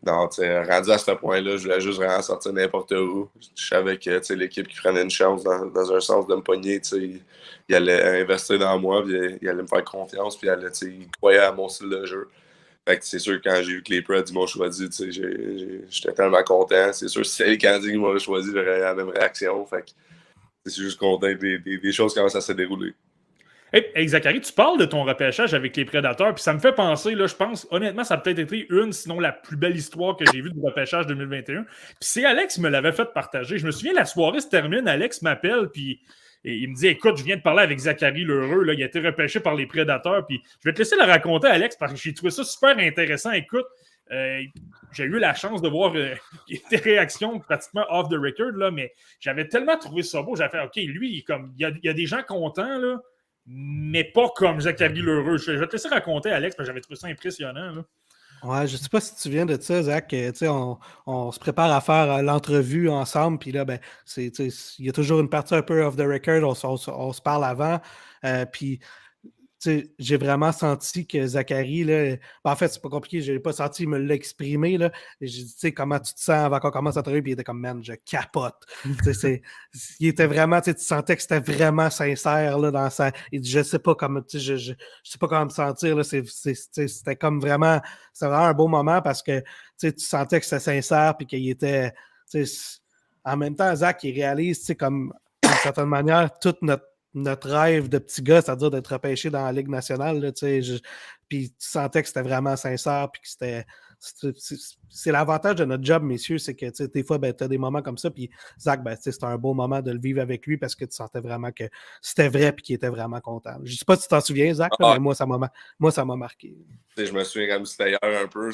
S4: non, rendu à ce point-là, je voulais juste vraiment sortir n'importe où. Je savais que l'équipe qui prenait une chance dans, un sens de me pogner, il, il, allait investir dans moi, puis il, allait me faire confiance, puis il, allait, il croyait à mon style de jeu. Fait que c'est sûr que quand j'ai vu que les Preds m'ont choisi, j'étais tellement content. C'est sûr si c'était les Canadiens qui m'auraient choisi, j'aurais la même réaction. Fait que c'est juste content des, des, des choses commencent à se dérouler.
S3: Hey, Zachary, tu parles de ton repêchage avec les prédateurs, puis ça me fait penser, là, je pense, honnêtement, ça a peut-être été une, sinon la plus belle histoire que j'ai vue du repêchage 2021. Puis c'est Alex qui me l'avait fait partager. Je me souviens, la soirée se termine, Alex m'appelle, puis il me dit Écoute, je viens de parler avec Zachary Lheureux, là, il a été repêché par les prédateurs, puis je vais te laisser le raconter, Alex, parce que j'ai trouvé ça super intéressant. Écoute, euh, j'ai eu la chance de voir euh, [LAUGHS] tes réactions pratiquement off the record, là, mais j'avais tellement trouvé ça beau. J'avais fait OK, lui, comme il y a des gens contents, là mais pas comme Zachary Lheureux. Je vais te laisser raconter, Alex, parce que j'avais trouvé ça impressionnant.
S5: Ouais, je sais pas si tu viens de ça, Zach. On, on se prépare à faire euh, l'entrevue ensemble, puis là, ben, il y a toujours une partie un peu off the record, on, on se parle avant. Euh, puis j'ai vraiment senti que Zachary, là, ben, en fait, c'est pas compliqué, je l'ai pas senti, il me l'a exprimé. Là, j'ai dit, tu sais, comment tu te sens avant qu'on commence à travailler, puis il était comme, man, je capote. il était vraiment, tu sentais que c'était vraiment sincère là, dans sa. Il dit, je sais pas comment, je, je, je, sais pas comment me sentir. C'était comme vraiment, c'était vraiment un beau moment parce que tu sentais que c'était sincère, puis qu'il était. En même temps, Zach, il réalise, comme, d'une certaine manière, toute notre notre rêve de petit gars, c'est-à-dire d'être repêché dans la Ligue nationale. Là, puis tu sentais que c'était vraiment sincère, puis que c'était. C'est l'avantage de notre job, messieurs, c'est que des fois, ben, tu as des moments comme ça. Puis Zach, ben, c'était un beau moment de le vivre avec lui parce que tu sentais vraiment que c'était vrai et qu'il était vraiment content. Je ne sais pas si tu t'en souviens, Zach, ah. mais moi, ça m'a marqué.
S4: Je me souviens comme c'était hier un peu.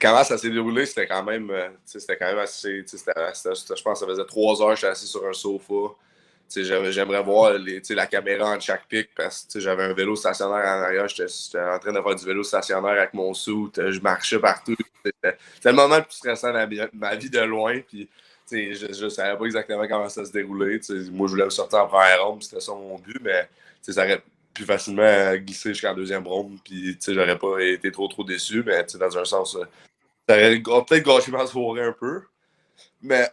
S4: Comment ça s'est déroulé, c'était quand même euh, c'était quand même assez. je pense que ça faisait trois heures que j'étais assis sur un sofa. J'aimerais voir la caméra en chaque pic parce que j'avais un vélo stationnaire en arrière. J'étais en train de faire du vélo stationnaire avec mon sou. Je marchais partout. C'était le moment le plus stressant de ma vie de loin. Puis, je ne savais pas exactement comment ça se déroulait. moi, je voulais me sortir en première ronde. C'était ça mon but. Mais ça aurait pu facilement glisser jusqu'en deuxième ronde. Puis, j'aurais pas été trop, trop déçu. Mais dans un sens, ça aurait peut-être gâché ma soirée un peu. Mais.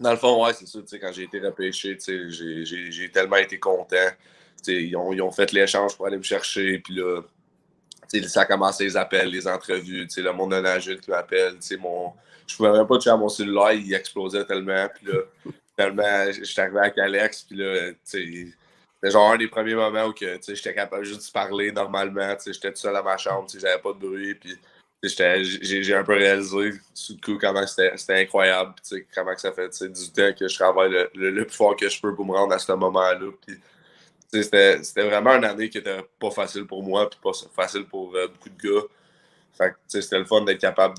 S4: Dans le fond, ouais, c'est ça. Quand j'ai été repêché, j'ai tellement été content. Ils ont, ils ont, fait l'échange pour aller me chercher. Puis là, ça a commencé les appels, les entrevues, le monde de Nagel qui m'appelle. Mon... Je pouvais même pas toucher à mon cellulaire, il explosait tellement. Puis là, tellement, j'étais arrivé avec Alex, puis là, c'était genre un des premiers moments où j'étais capable juste de parler normalement. J'étais tout seul dans ma chambre, j'avais pas de bruit. Puis j'ai un peu réalisé sous le coup comment c'était incroyable. comment que ça fait du temps que je travaille le, le, plus fort que je peux pour me rendre à ce moment-là. C'était vraiment une année qui était pas facile pour moi, puis pas facile pour euh, beaucoup de gars. c'était le fun d'être capable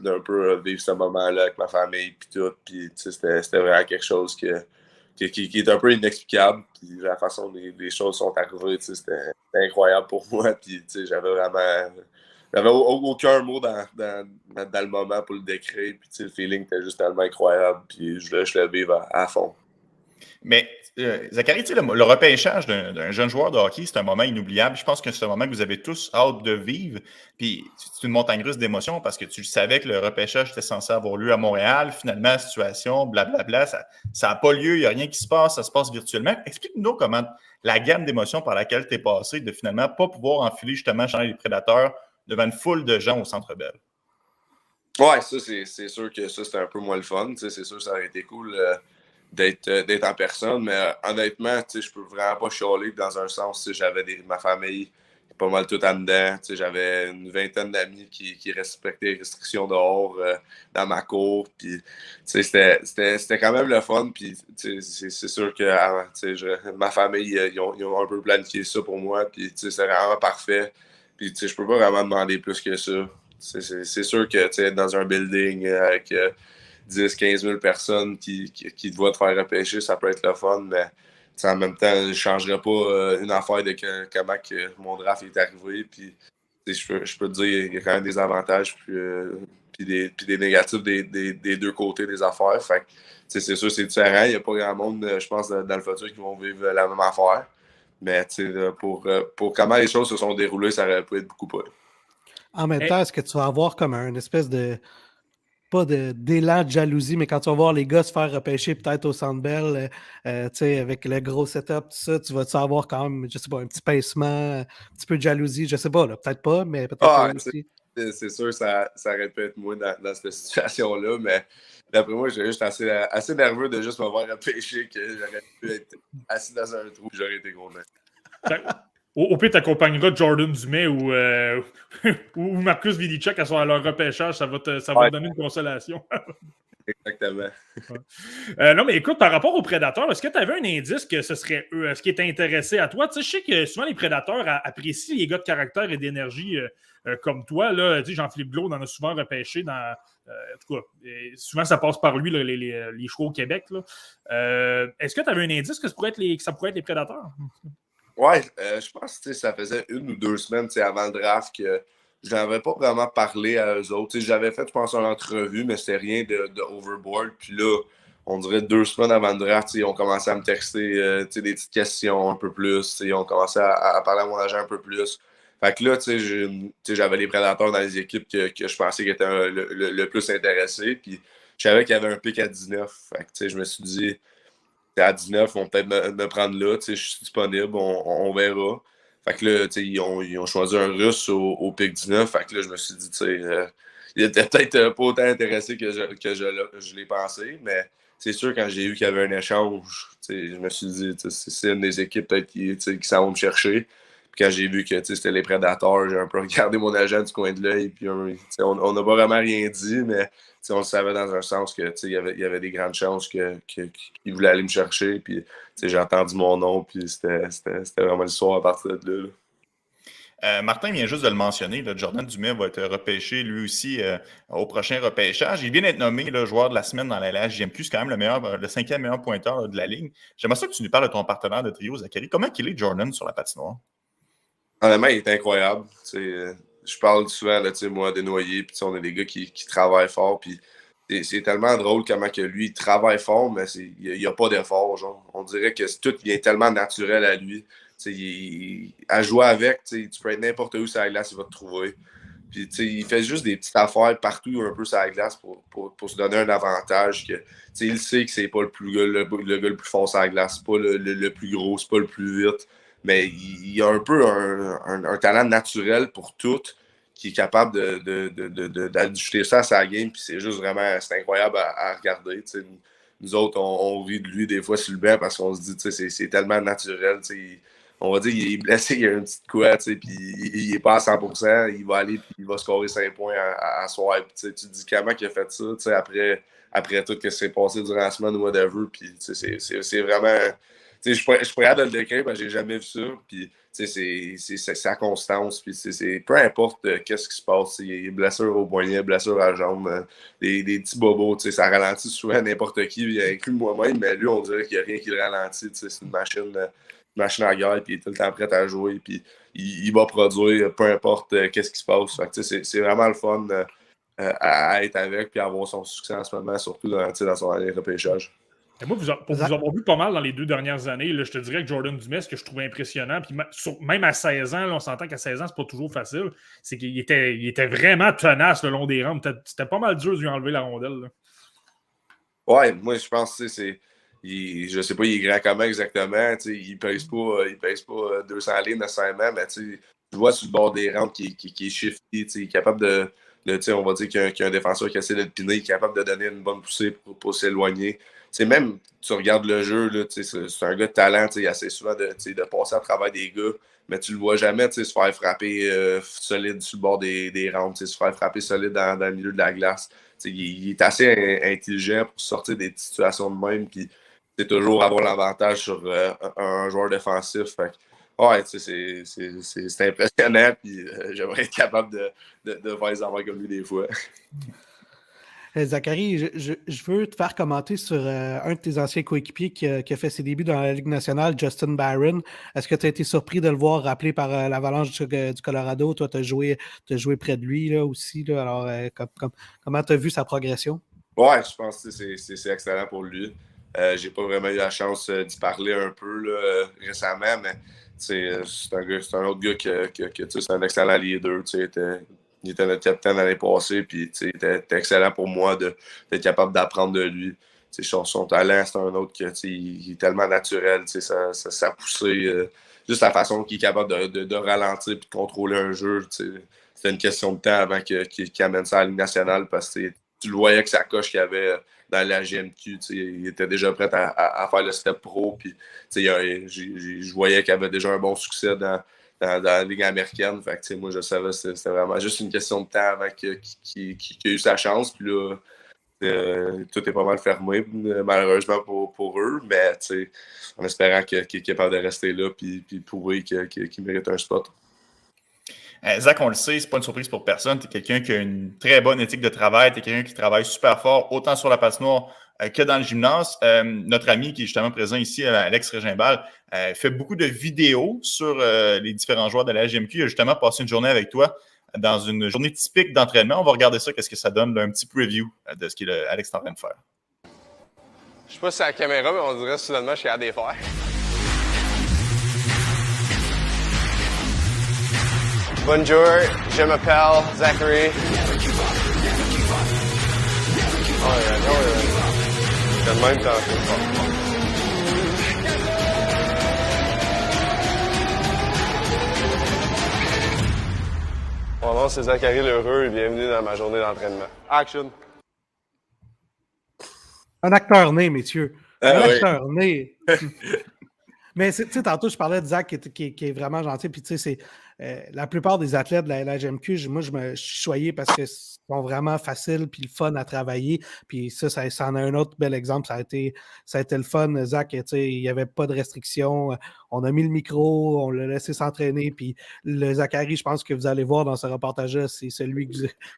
S4: d'un peu vivre ce moment-là avec ma famille, puis tout. c'était vraiment quelque chose qui, qui, est un peu inexplicable. La façon dont les, choses sont arrivées, c'était incroyable pour [LAUGHS] moi. J'avais vraiment. J'avais aucun mot dans, dans, dans, le moment pour le décrire. Puis le feeling était juste tellement incroyable. Puis je, je le vivre à fond.
S1: Mais euh, Zachary, le, le, repêchage d'un jeune joueur de hockey, c'est un moment inoubliable. Je pense que c'est un moment que vous avez tous hâte de vivre. Puis c'est une montagne russe d'émotions parce que tu savais que le repêchage était censé avoir lieu à Montréal. Finalement, situation, blablabla, ça n'a pas lieu, il n'y a rien qui se passe, ça se passe virtuellement. Explique-nous comment la gamme d'émotions par laquelle tu es passé de finalement pas pouvoir enfiler justement chez les prédateurs devant une foule de gens au centre Bell.
S4: Ouais, ça, c'est sûr que ça, c'était un peu moins le fun. C'est sûr que ça aurait été cool. Euh, euh, d'être en personne. Mais euh, honnêtement, je peux vraiment pas chialer dans un sens. J'avais ma famille pas mal tout en dedans. J'avais une vingtaine d'amis qui, respectaient les restrictions dehors dans ma cour. C'était quand même le fun. C'est sûr que ah, ma famille, ils ont, un peu planifié ça pour moi. C'est vraiment parfait. Puis je peux pas vraiment demander plus que ça. C'est sûr que dans un building avec 10, 15 000 personnes qui, qui, te voient te faire repêcher, ça peut être le fun, mais en même temps, je ne changerais pas euh, une affaire de que, comment mon draft est arrivé. Puis, je, peux, je peux te dire, il y a quand même des avantages puis, euh, puis, des, puis des, négatifs des, des, deux côtés des affaires. C'est sûr, c'est différent. Il n'y a pas grand monde, je pense, dans le futur qui vont vivre la même affaire. Mais pour, euh, pour comment les choses se sont déroulées, ça aurait pu être beaucoup plus.
S5: En même temps, est-ce que tu vas avoir comme un espèce de pas d'élan de, jalousie, mais quand tu vas voir les gars se faire repêcher peut-être au Centre Bell, euh, euh avec le gros setup, tout ça, tu vas avoir quand même, je sais pas, un petit pincement, un petit peu de jalousie, je sais pas, peut-être pas, mais peut-être ah, aussi.
S4: C'est sûr, ça, ça aurait pu être moi dans, cette [LAUGHS] situation-là, mais d'après moi, j'ai juste assez, assez nerveux de juste me voir repêcher que j'aurais pu être assis dans un trou et j'aurais été content.
S3: Au, au pire, t'accompagneras Jordan Dumais ou, euh, [LAUGHS] ou Marcus Vidicek à, leur repêchage. Ça va te, ça va donner une consolation. [LAUGHS]
S4: Exactement.
S3: Euh, non, mais écoute, par rapport aux prédateurs, est-ce que tu avais un indice que ce serait eux, ce qui est intéressé à toi? Tu sais, je sais que souvent les prédateurs apprécient les gars de caractère et d'énergie euh, comme toi. Là, Jean-Philippe Glau en a souvent repêché dans. en tout cas, souvent ça passe par lui, les, les, les, choix au Québec. est-ce que tu avais un indice que ça pourrait être les, prédateurs?
S4: Euh, je pense que ça faisait une ou deux semaines avant le draft que je n'avais pas vraiment parlé à eux autres. J'avais fait, je pense, une entrevue, mais c'était rien de, overboard. Puis là, on dirait deux semaines avant le draft, ils ont commencé à me texter euh, des petites questions un peu plus. Ils ont commencé à, parler à mon agent un peu plus. Fait que là, j'avais les prédateurs dans les équipes que, je pensais qui étaient le, plus intéressés. Puis je savais qu'il y avait un pic à 19. Fait que je me suis dit, à 19, on peut peut-être me, prendre là, je suis disponible, on, verra. Fait que là, ils ont, ils ont choisi un russe au, au pic 19. Fait que là, je me suis dit, tu sais, euh, il était peut-être euh, pas autant intéressé que je, que je l'ai pensé, mais c'est sûr, quand j'ai vu qu'il y avait un échange, je me suis dit, c'est une des équipes peut-être qui, qui s'en vont me chercher. Puis quand j'ai vu que c'était les prédateurs, j'ai un peu regardé mon agent du coin de l'œil. Puis on n'a pas vraiment rien dit, mais on le savait dans un sens que il y avait, y avait des grandes chances qu'il que, voulait aller me chercher. Puis j'ai entendu mon nom, puis c'était vraiment l'histoire à partir de là.
S1: Euh, Martin vient juste de le mentionner. Jordan Dumais va être repêché lui aussi euh, au prochain repêchage. Il vient d'être nommé le joueur de la semaine dans la LHJMQ. C'est quand même le, meilleur, le cinquième meilleur pointeur de la ligne. J'aimerais ça que tu nous parles de ton partenaire de trio, Zachary. Comment il est Jordan sur la patinoire?
S4: Honnêtement, il est incroyable. Euh, je parle souvent, là, moi, des noyés, puis on a des gars qui, travaillent fort, puis c'est tellement drôle comment que lui, il travaille fort, mais il n'y a, pas d'effort. On dirait que tout vient tellement naturel à lui. À jouer avec, tu peux être n'importe où sur la glace, il va te trouver. Puis, il fait juste des petites affaires partout un peu sur la glace pour, se donner un avantage. Que, il sait que c'est pas le, plus, le, le, gars le plus fort sur la glace, pas le, le, plus gros, c'est pas le plus vite mais il, a un peu un, talent naturel pour tout, qui est capable d'ajouter de, ça à sa game, puis c'est juste vraiment c'est incroyable à, regarder. Nous autres, on, rit de lui des fois sur le banc parce qu'on se dit, c'est tellement naturel. on va dire qu'il est blessé, il a une petite quoi, puis il n'est pas à 100%, il va aller puis il va scorer 5 points à, à soir. tu te dis comment il a fait ça après, après tout ce qui s'est passé durant la semaine ou whatever. Puis c'est vraiment je suis de le décrire, mais j'ai jamais vu ça. Puis, c'est sa constance. Puis, peu importe euh, qu'est-ce qui se passe. Blessure au poignet, blessure à la jambe, euh, des, des, petits bobos. Ça ralentit souvent n'importe qui, inclus moi-même. Mais lui, on dirait qu'il n'y a rien qui le ralentit. C'est une machine, euh, machine à guerre. Puis, il est tout le temps prêt à jouer. Puis, il, va produire peu importe qu'est-ce qui se passe. C'est vraiment le fun à, être avec puis avoir son succès en ce moment, surtout dans, dans son année repêchage
S3: moi, vous, pour vous avoir vu pas mal dans les deux dernières années, je te dirais que Jordan Dumais, ce que je trouvais impressionnant, puis même à 16 ans, on s'entend qu'à 16 ans, c'est pas toujours facile, c'est qu'il était, il était vraiment tenace le long des rampes. C'était pas mal dur de lui enlever la rondelle.
S4: Ouais, moi, je pense que c'est. je sais pas, il est grand comment exactement. Il pèse pas, il pèse pas 200 lignes nécessairement, mais tu vois sur le bord des rampes qui, qui, est shifty, il est capable de. on va dire qu'il y, a un défenseur qui essaie de le piner, qui est capable de donner une bonne poussée pour, pour s'éloigner c'est même, tu regardes le jeu, c'est un gars de talent, il essaie souvent de, passer à travers des gars, mais tu le vois jamais se faire frapper euh, solide sur le bord des, des rampes, se faire frapper solide dans, le milieu de la glace. Il, est assez intelligent pour sortir des situations de même, puis c'est toujours avoir l'avantage sur euh, un, joueur défensif. Ouais, c'est impressionnant, puis euh, [LAUGHS] j'aimerais être capable de, de, de faire les avoir comme lui des fois.
S5: Euh, Zachary, je, veux te faire commenter sur euh, un de tes anciens coéquipiers qui, a fait ses débuts dans la Ligue nationale, Justin Barron. Est-ce que tu as été surpris de le voir rappelé par euh, l'Avalanche du, Colorado? Toi, tu as joué, près de lui là, aussi. Alors, comment tu as vu sa progression?
S4: Oui, je pense que c'est excellent pour lui. J'ai pas vraiment eu la chance d'y parler un peu récemment, mais c'est un, un, autre gars qui, qui, c'est un excellent leader. Il était notre capitaine l'année passée, puis c'était excellent pour moi d'être capable d'apprendre de lui. Son, son, talent, c'est un autre qui il est tellement naturel, sa, sa, sa poussée, euh, juste la façon qu'il est capable de, de, ralentir et de contrôler un jeu. C'était une question de temps avant qu'il amène ça à la Ligue nationale parce que tu le voyais que sa coche qu'il avait dans la GMQ, il était déjà prêt à, à, faire le step pro. Puis, je voyais qu'il avait déjà un bon succès dans, dans, la Ligue américaine. Fait moi, je savais que c'était vraiment juste une question de temps avant qu'il ait eu sa chance. Puis là, euh, tout est pas mal fermé, malheureusement pour, pour eux, mais en espérant qu'il est capable de rester là puis, puis prouver qu'il mérite un spot.
S1: Euh, Zach, on le sait, c'est pas une surprise pour personne. Tu es quelqu'un qui a une très bonne éthique de travail, tu es quelqu'un qui travaille super fort, autant sur la passe noire que dans le gymnase. Euh, notre ami qui est justement présent ici, euh, Alex Régimbal, fait beaucoup de vidéos sur les différents joueurs de la GMQ. Il a justement passé une journée avec toi dans une journée typique d'entraînement. On va regarder ça, qu'est-ce que ça donne, un petit preview de ce qu'Alex est en train de faire.
S6: Je sais pas si c'est la caméra, mais on dirait soudainement je suis à. Bonjour, je m'appelle Zachary. Oh yeah, oh yeah. Quand même temps. Mon nom, c'est Zachary Lheureux et bienvenue dans ma journée d'entraînement. Action!
S5: Un acteur né, messieurs. Ah Un acteur né. [LAUGHS] Mais tu sais, tantôt, je parlais de Zach qui est, vraiment gentil. Puis, tu sais, c'est euh, la plupart des athlètes de la LHMQ, moi, je me suis choyé parce que sont vraiment faciles puis le fun à travailler. Puis ça, ça, en a un autre bel exemple. Ça a été, ça a été le fun. Zach, il n'y avait pas de restrictions. On a mis le micro, on l'a laissé s'entraîner. Puis le Zachary, je pense que vous allez voir dans ce reportage-là, c'est celui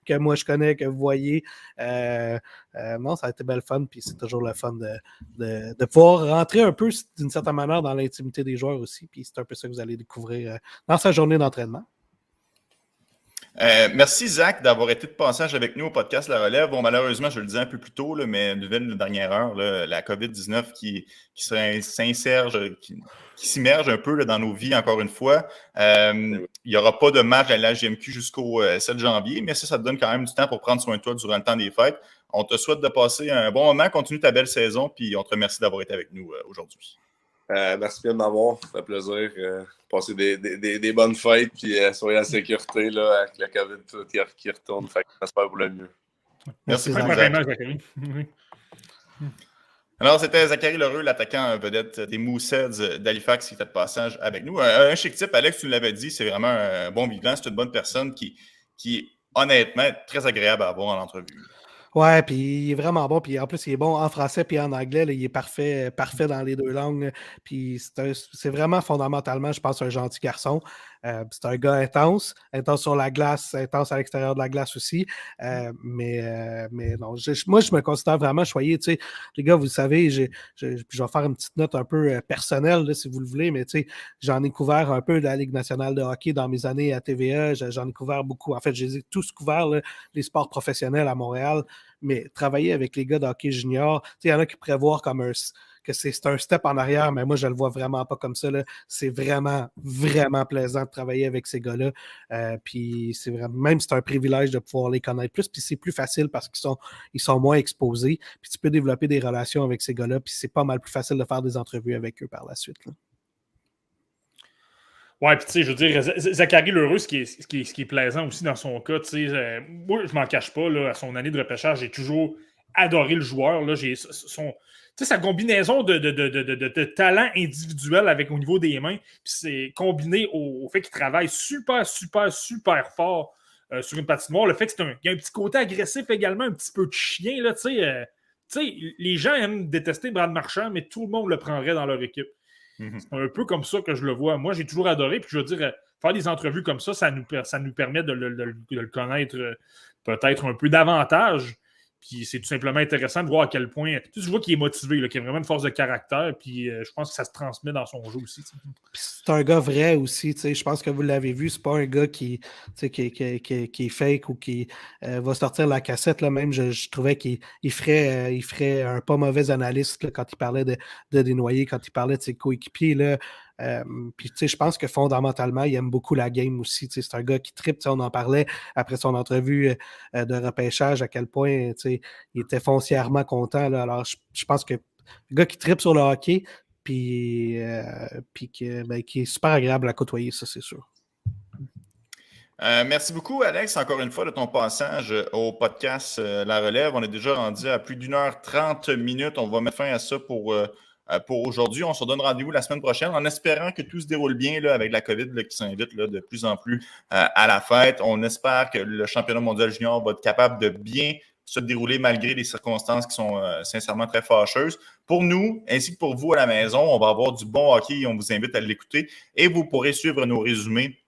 S5: que, moi je connais, que vous voyez. Euh, euh, non, ça a été bel fun. Puis c'est toujours le fun de, de, pouvoir rentrer un peu, d'une certaine manière, dans l'intimité des joueurs aussi. Puis c'est un peu ça que vous allez découvrir euh, dans sa journée d'entraînement.
S1: Euh, merci, Zach, d'avoir été de passage avec nous au podcast La Relève. Bon, malheureusement, je le disais un peu plus tôt, là, mais nouvelle de dernière heure, la COVID-19 qui, qui s'insère, qui, s'immerge un peu dans nos vies, encore une fois. Euh, il n'y aura pas de match à la GMQ jusqu'au 7 euh, janvier, mais ça, ça te donne quand même du temps pour prendre soin de toi durant le temps des fêtes. On te souhaite de passer un bon moment, continue ta belle saison, puis on te remercie d'avoir été avec nous aujourd'hui.
S4: Euh, merci bien de m'avoir. Ça fait plaisir. Euh, passer des, des, des, bonnes fêtes. Puis euh, soyez en sécurité là, avec la COVID tout, qui, retourne. Fait que j'espère vous le mieux.
S1: Merci, Zachary. [LAUGHS] Alors, c'était Zachary Lheureux, l'attaquant vedette des Mooseheads d'Halifax qui était de passage avec nous. Un, un chic type, Alex, tu l'avais dit, c'est vraiment un bon vivant. C'est une bonne personne qui, qui honnêtement, très agréable à avoir en entrevue.
S5: Ouais, puis il est vraiment bon. Puis en plus, il est bon en français puis en anglais. il est parfait, parfait dans les deux langues. Puis c'est vraiment fondamentalement, je pense, un gentil garçon. Euh, c'est un gars intense, intense sur la glace, intense à l'extérieur de la glace aussi. Euh, mais, euh, mais non, moi, je me considère vraiment choyé. Les gars, vous savez, je, je, vais faire une petite note un peu personnelle, si vous le voulez, mais j'en ai couvert un peu de la Ligue nationale de hockey dans mes années à TVA. J'en ai couvert beaucoup. En fait, j'ai tous couvert les sports professionnels à Montréal, mais travailler avec les gars de hockey junior, il y en a qui prévoient comme un que c'est un step en arrière, mais moi, je le vois vraiment pas comme ça. C'est vraiment, vraiment plaisant de travailler avec ces gars-là. Euh, puis c'est vraiment, même c'est un privilège de pouvoir les connaître plus. Puis c'est plus facile parce qu'ils sont, ils sont moins exposés. Puis tu peux développer des relations avec ces gars-là. Puis c'est pas mal plus facile de faire des entrevues avec eux par la suite.
S3: Ouais, puis tu sais, je veux dire, Zachary Lheureux, ce qui, est, qui est, qui est plaisant aussi dans son cas, tu sais, euh, moi, je m'en cache pas, là, à son année de repêchage, j'ai toujours adoré le joueur. Là, son, sais, sa combinaison de, de, de, de, talent individuel avec au niveau des mains, puis c'est combiné au, fait qu'il travaille super, super, super fort euh, sur une patinoire. Le fait qu'il y a un petit côté agressif également, un petit peu de chien. Là, euh, les gens aiment détester Brad Marchand, mais tout le monde le prendrait dans leur équipe. Mm-hmm. C'est un peu comme ça que je le vois. Moi, j'ai toujours adoré. Puis je veux dire, euh, faire des entrevues comme ça, ça nous, ça nous permet de le connaître peut-être un peu davantage. Puis c'est tout simplement intéressant de voir à quel point. Tu, vois qu'il est motivé, qu'il a vraiment une force de caractère. Puis euh, je pense que ça se transmet dans son jeu aussi.
S5: C'est un gars vrai aussi. Je pense que vous l'avez vu. C'est pas un gars qui, qui, qui, qui, est fake ou qui euh, va sortir la cassette. Là. Même, je, trouvais qu'il ferait, euh, il ferait un pas mauvais analyste quand il parlait de, de dénoyer, quand il parlait de ses coéquipiers. Euh, puis, tu sais, je pense que fondamentalement, il aime beaucoup la game aussi. C'est un gars qui tripe. On en parlait après son entrevue euh, de repêchage, à quel point, tu sais, il était foncièrement content. Alors, je, pense que le gars qui tripe sur le hockey, puis, euh, puis ben, qui est super agréable à côtoyer, ça, c'est sûr.
S1: merci beaucoup, Alex, encore une fois, de ton passage au podcast La Relève. On est déjà rendu à plus d'une heure trente minutes. On va mettre fin à ça pour euh, pour aujourd'hui. On se donne rendez-vous la semaine prochaine en espérant que tout se déroule bien là, avec la COVID qui s'invite de plus en plus euh, à la fête. On espère que le championnat mondial junior va être capable de bien se dérouler malgré les circonstances qui sont euh, sincèrement très fâcheuses. Pour nous, ainsi que pour vous à la maison, on va avoir du bon hockey et on vous invite à l'écouter. Et vous pourrez suivre nos résumés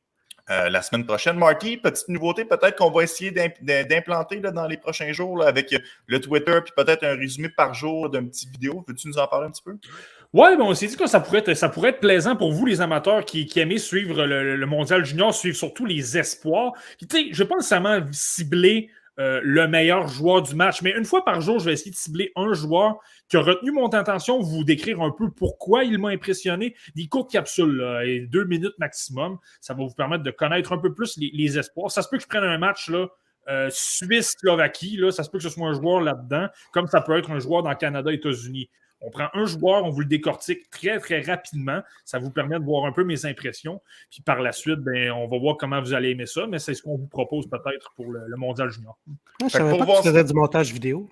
S1: euh, la semaine prochaine. Marty, petite nouveauté, peut-être qu'on va essayer d'implanter dans les prochains jours avec le Twitter, puis peut-être un résumé par jour d'une petite vidéo. Veux-tu nous en parler un petit peu?
S3: Oui, on s'est dit que ça pourrait, être, ça pourrait être plaisant pour vous, les amateurs qui, qui aimez suivre le, Mondial Junior, suivre surtout les espoirs. Tu sais, je ne vais pas nécessairement cibler euh, le meilleur joueur du match. Mais une fois par jour, je vais essayer de cibler un joueur qui a retenu mon attention, vous décrire un peu pourquoi il m'a impressionné. Des courtes capsules, et deux minutes maximum. Ça va vous permettre de connaître un peu plus les, espoirs. Ça se peut que je prenne un match là, euh, Suisse-Slovaquie, ça se peut que ce soit un joueur là-dedans, comme ça peut être un joueur dans Canada-États-Unis. On prend un joueur, on vous le décortique très, très rapidement. Ça vous permet de voir un peu mes impressions. Puis par la suite, ben, on va voir comment vous allez aimer ça, mais c'est ce qu'on vous propose peut-être pour le, Mondial Junior.
S5: je savais pas que tu du montage vidéo.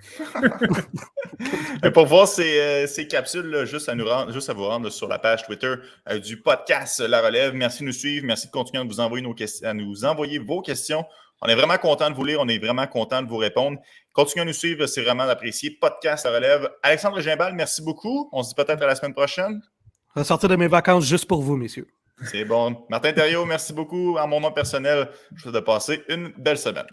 S5: [LAUGHS]
S1: pour voir ces, euh, ces capsules, juste, à nous rendre, juste à vous rendre sur la page Twitter euh, du podcast La Relève. Merci de nous suivre. Merci de continuer à nous envoyer, nos à nous envoyer vos questions. On est vraiment content de vous lire. On est vraiment content de vous répondre. Continuez à nous suivre. C'est vraiment apprécié. Podcast La Relève. Alexandre Gimbal, merci beaucoup. On se dit peut-être à la semaine prochaine.
S5: On va sortir de mes vacances juste pour vous, messieurs.
S1: C'est bon. Martin Thériault, merci beaucoup. En mon nom personnel, je vous souhaite de passer une belle semaine.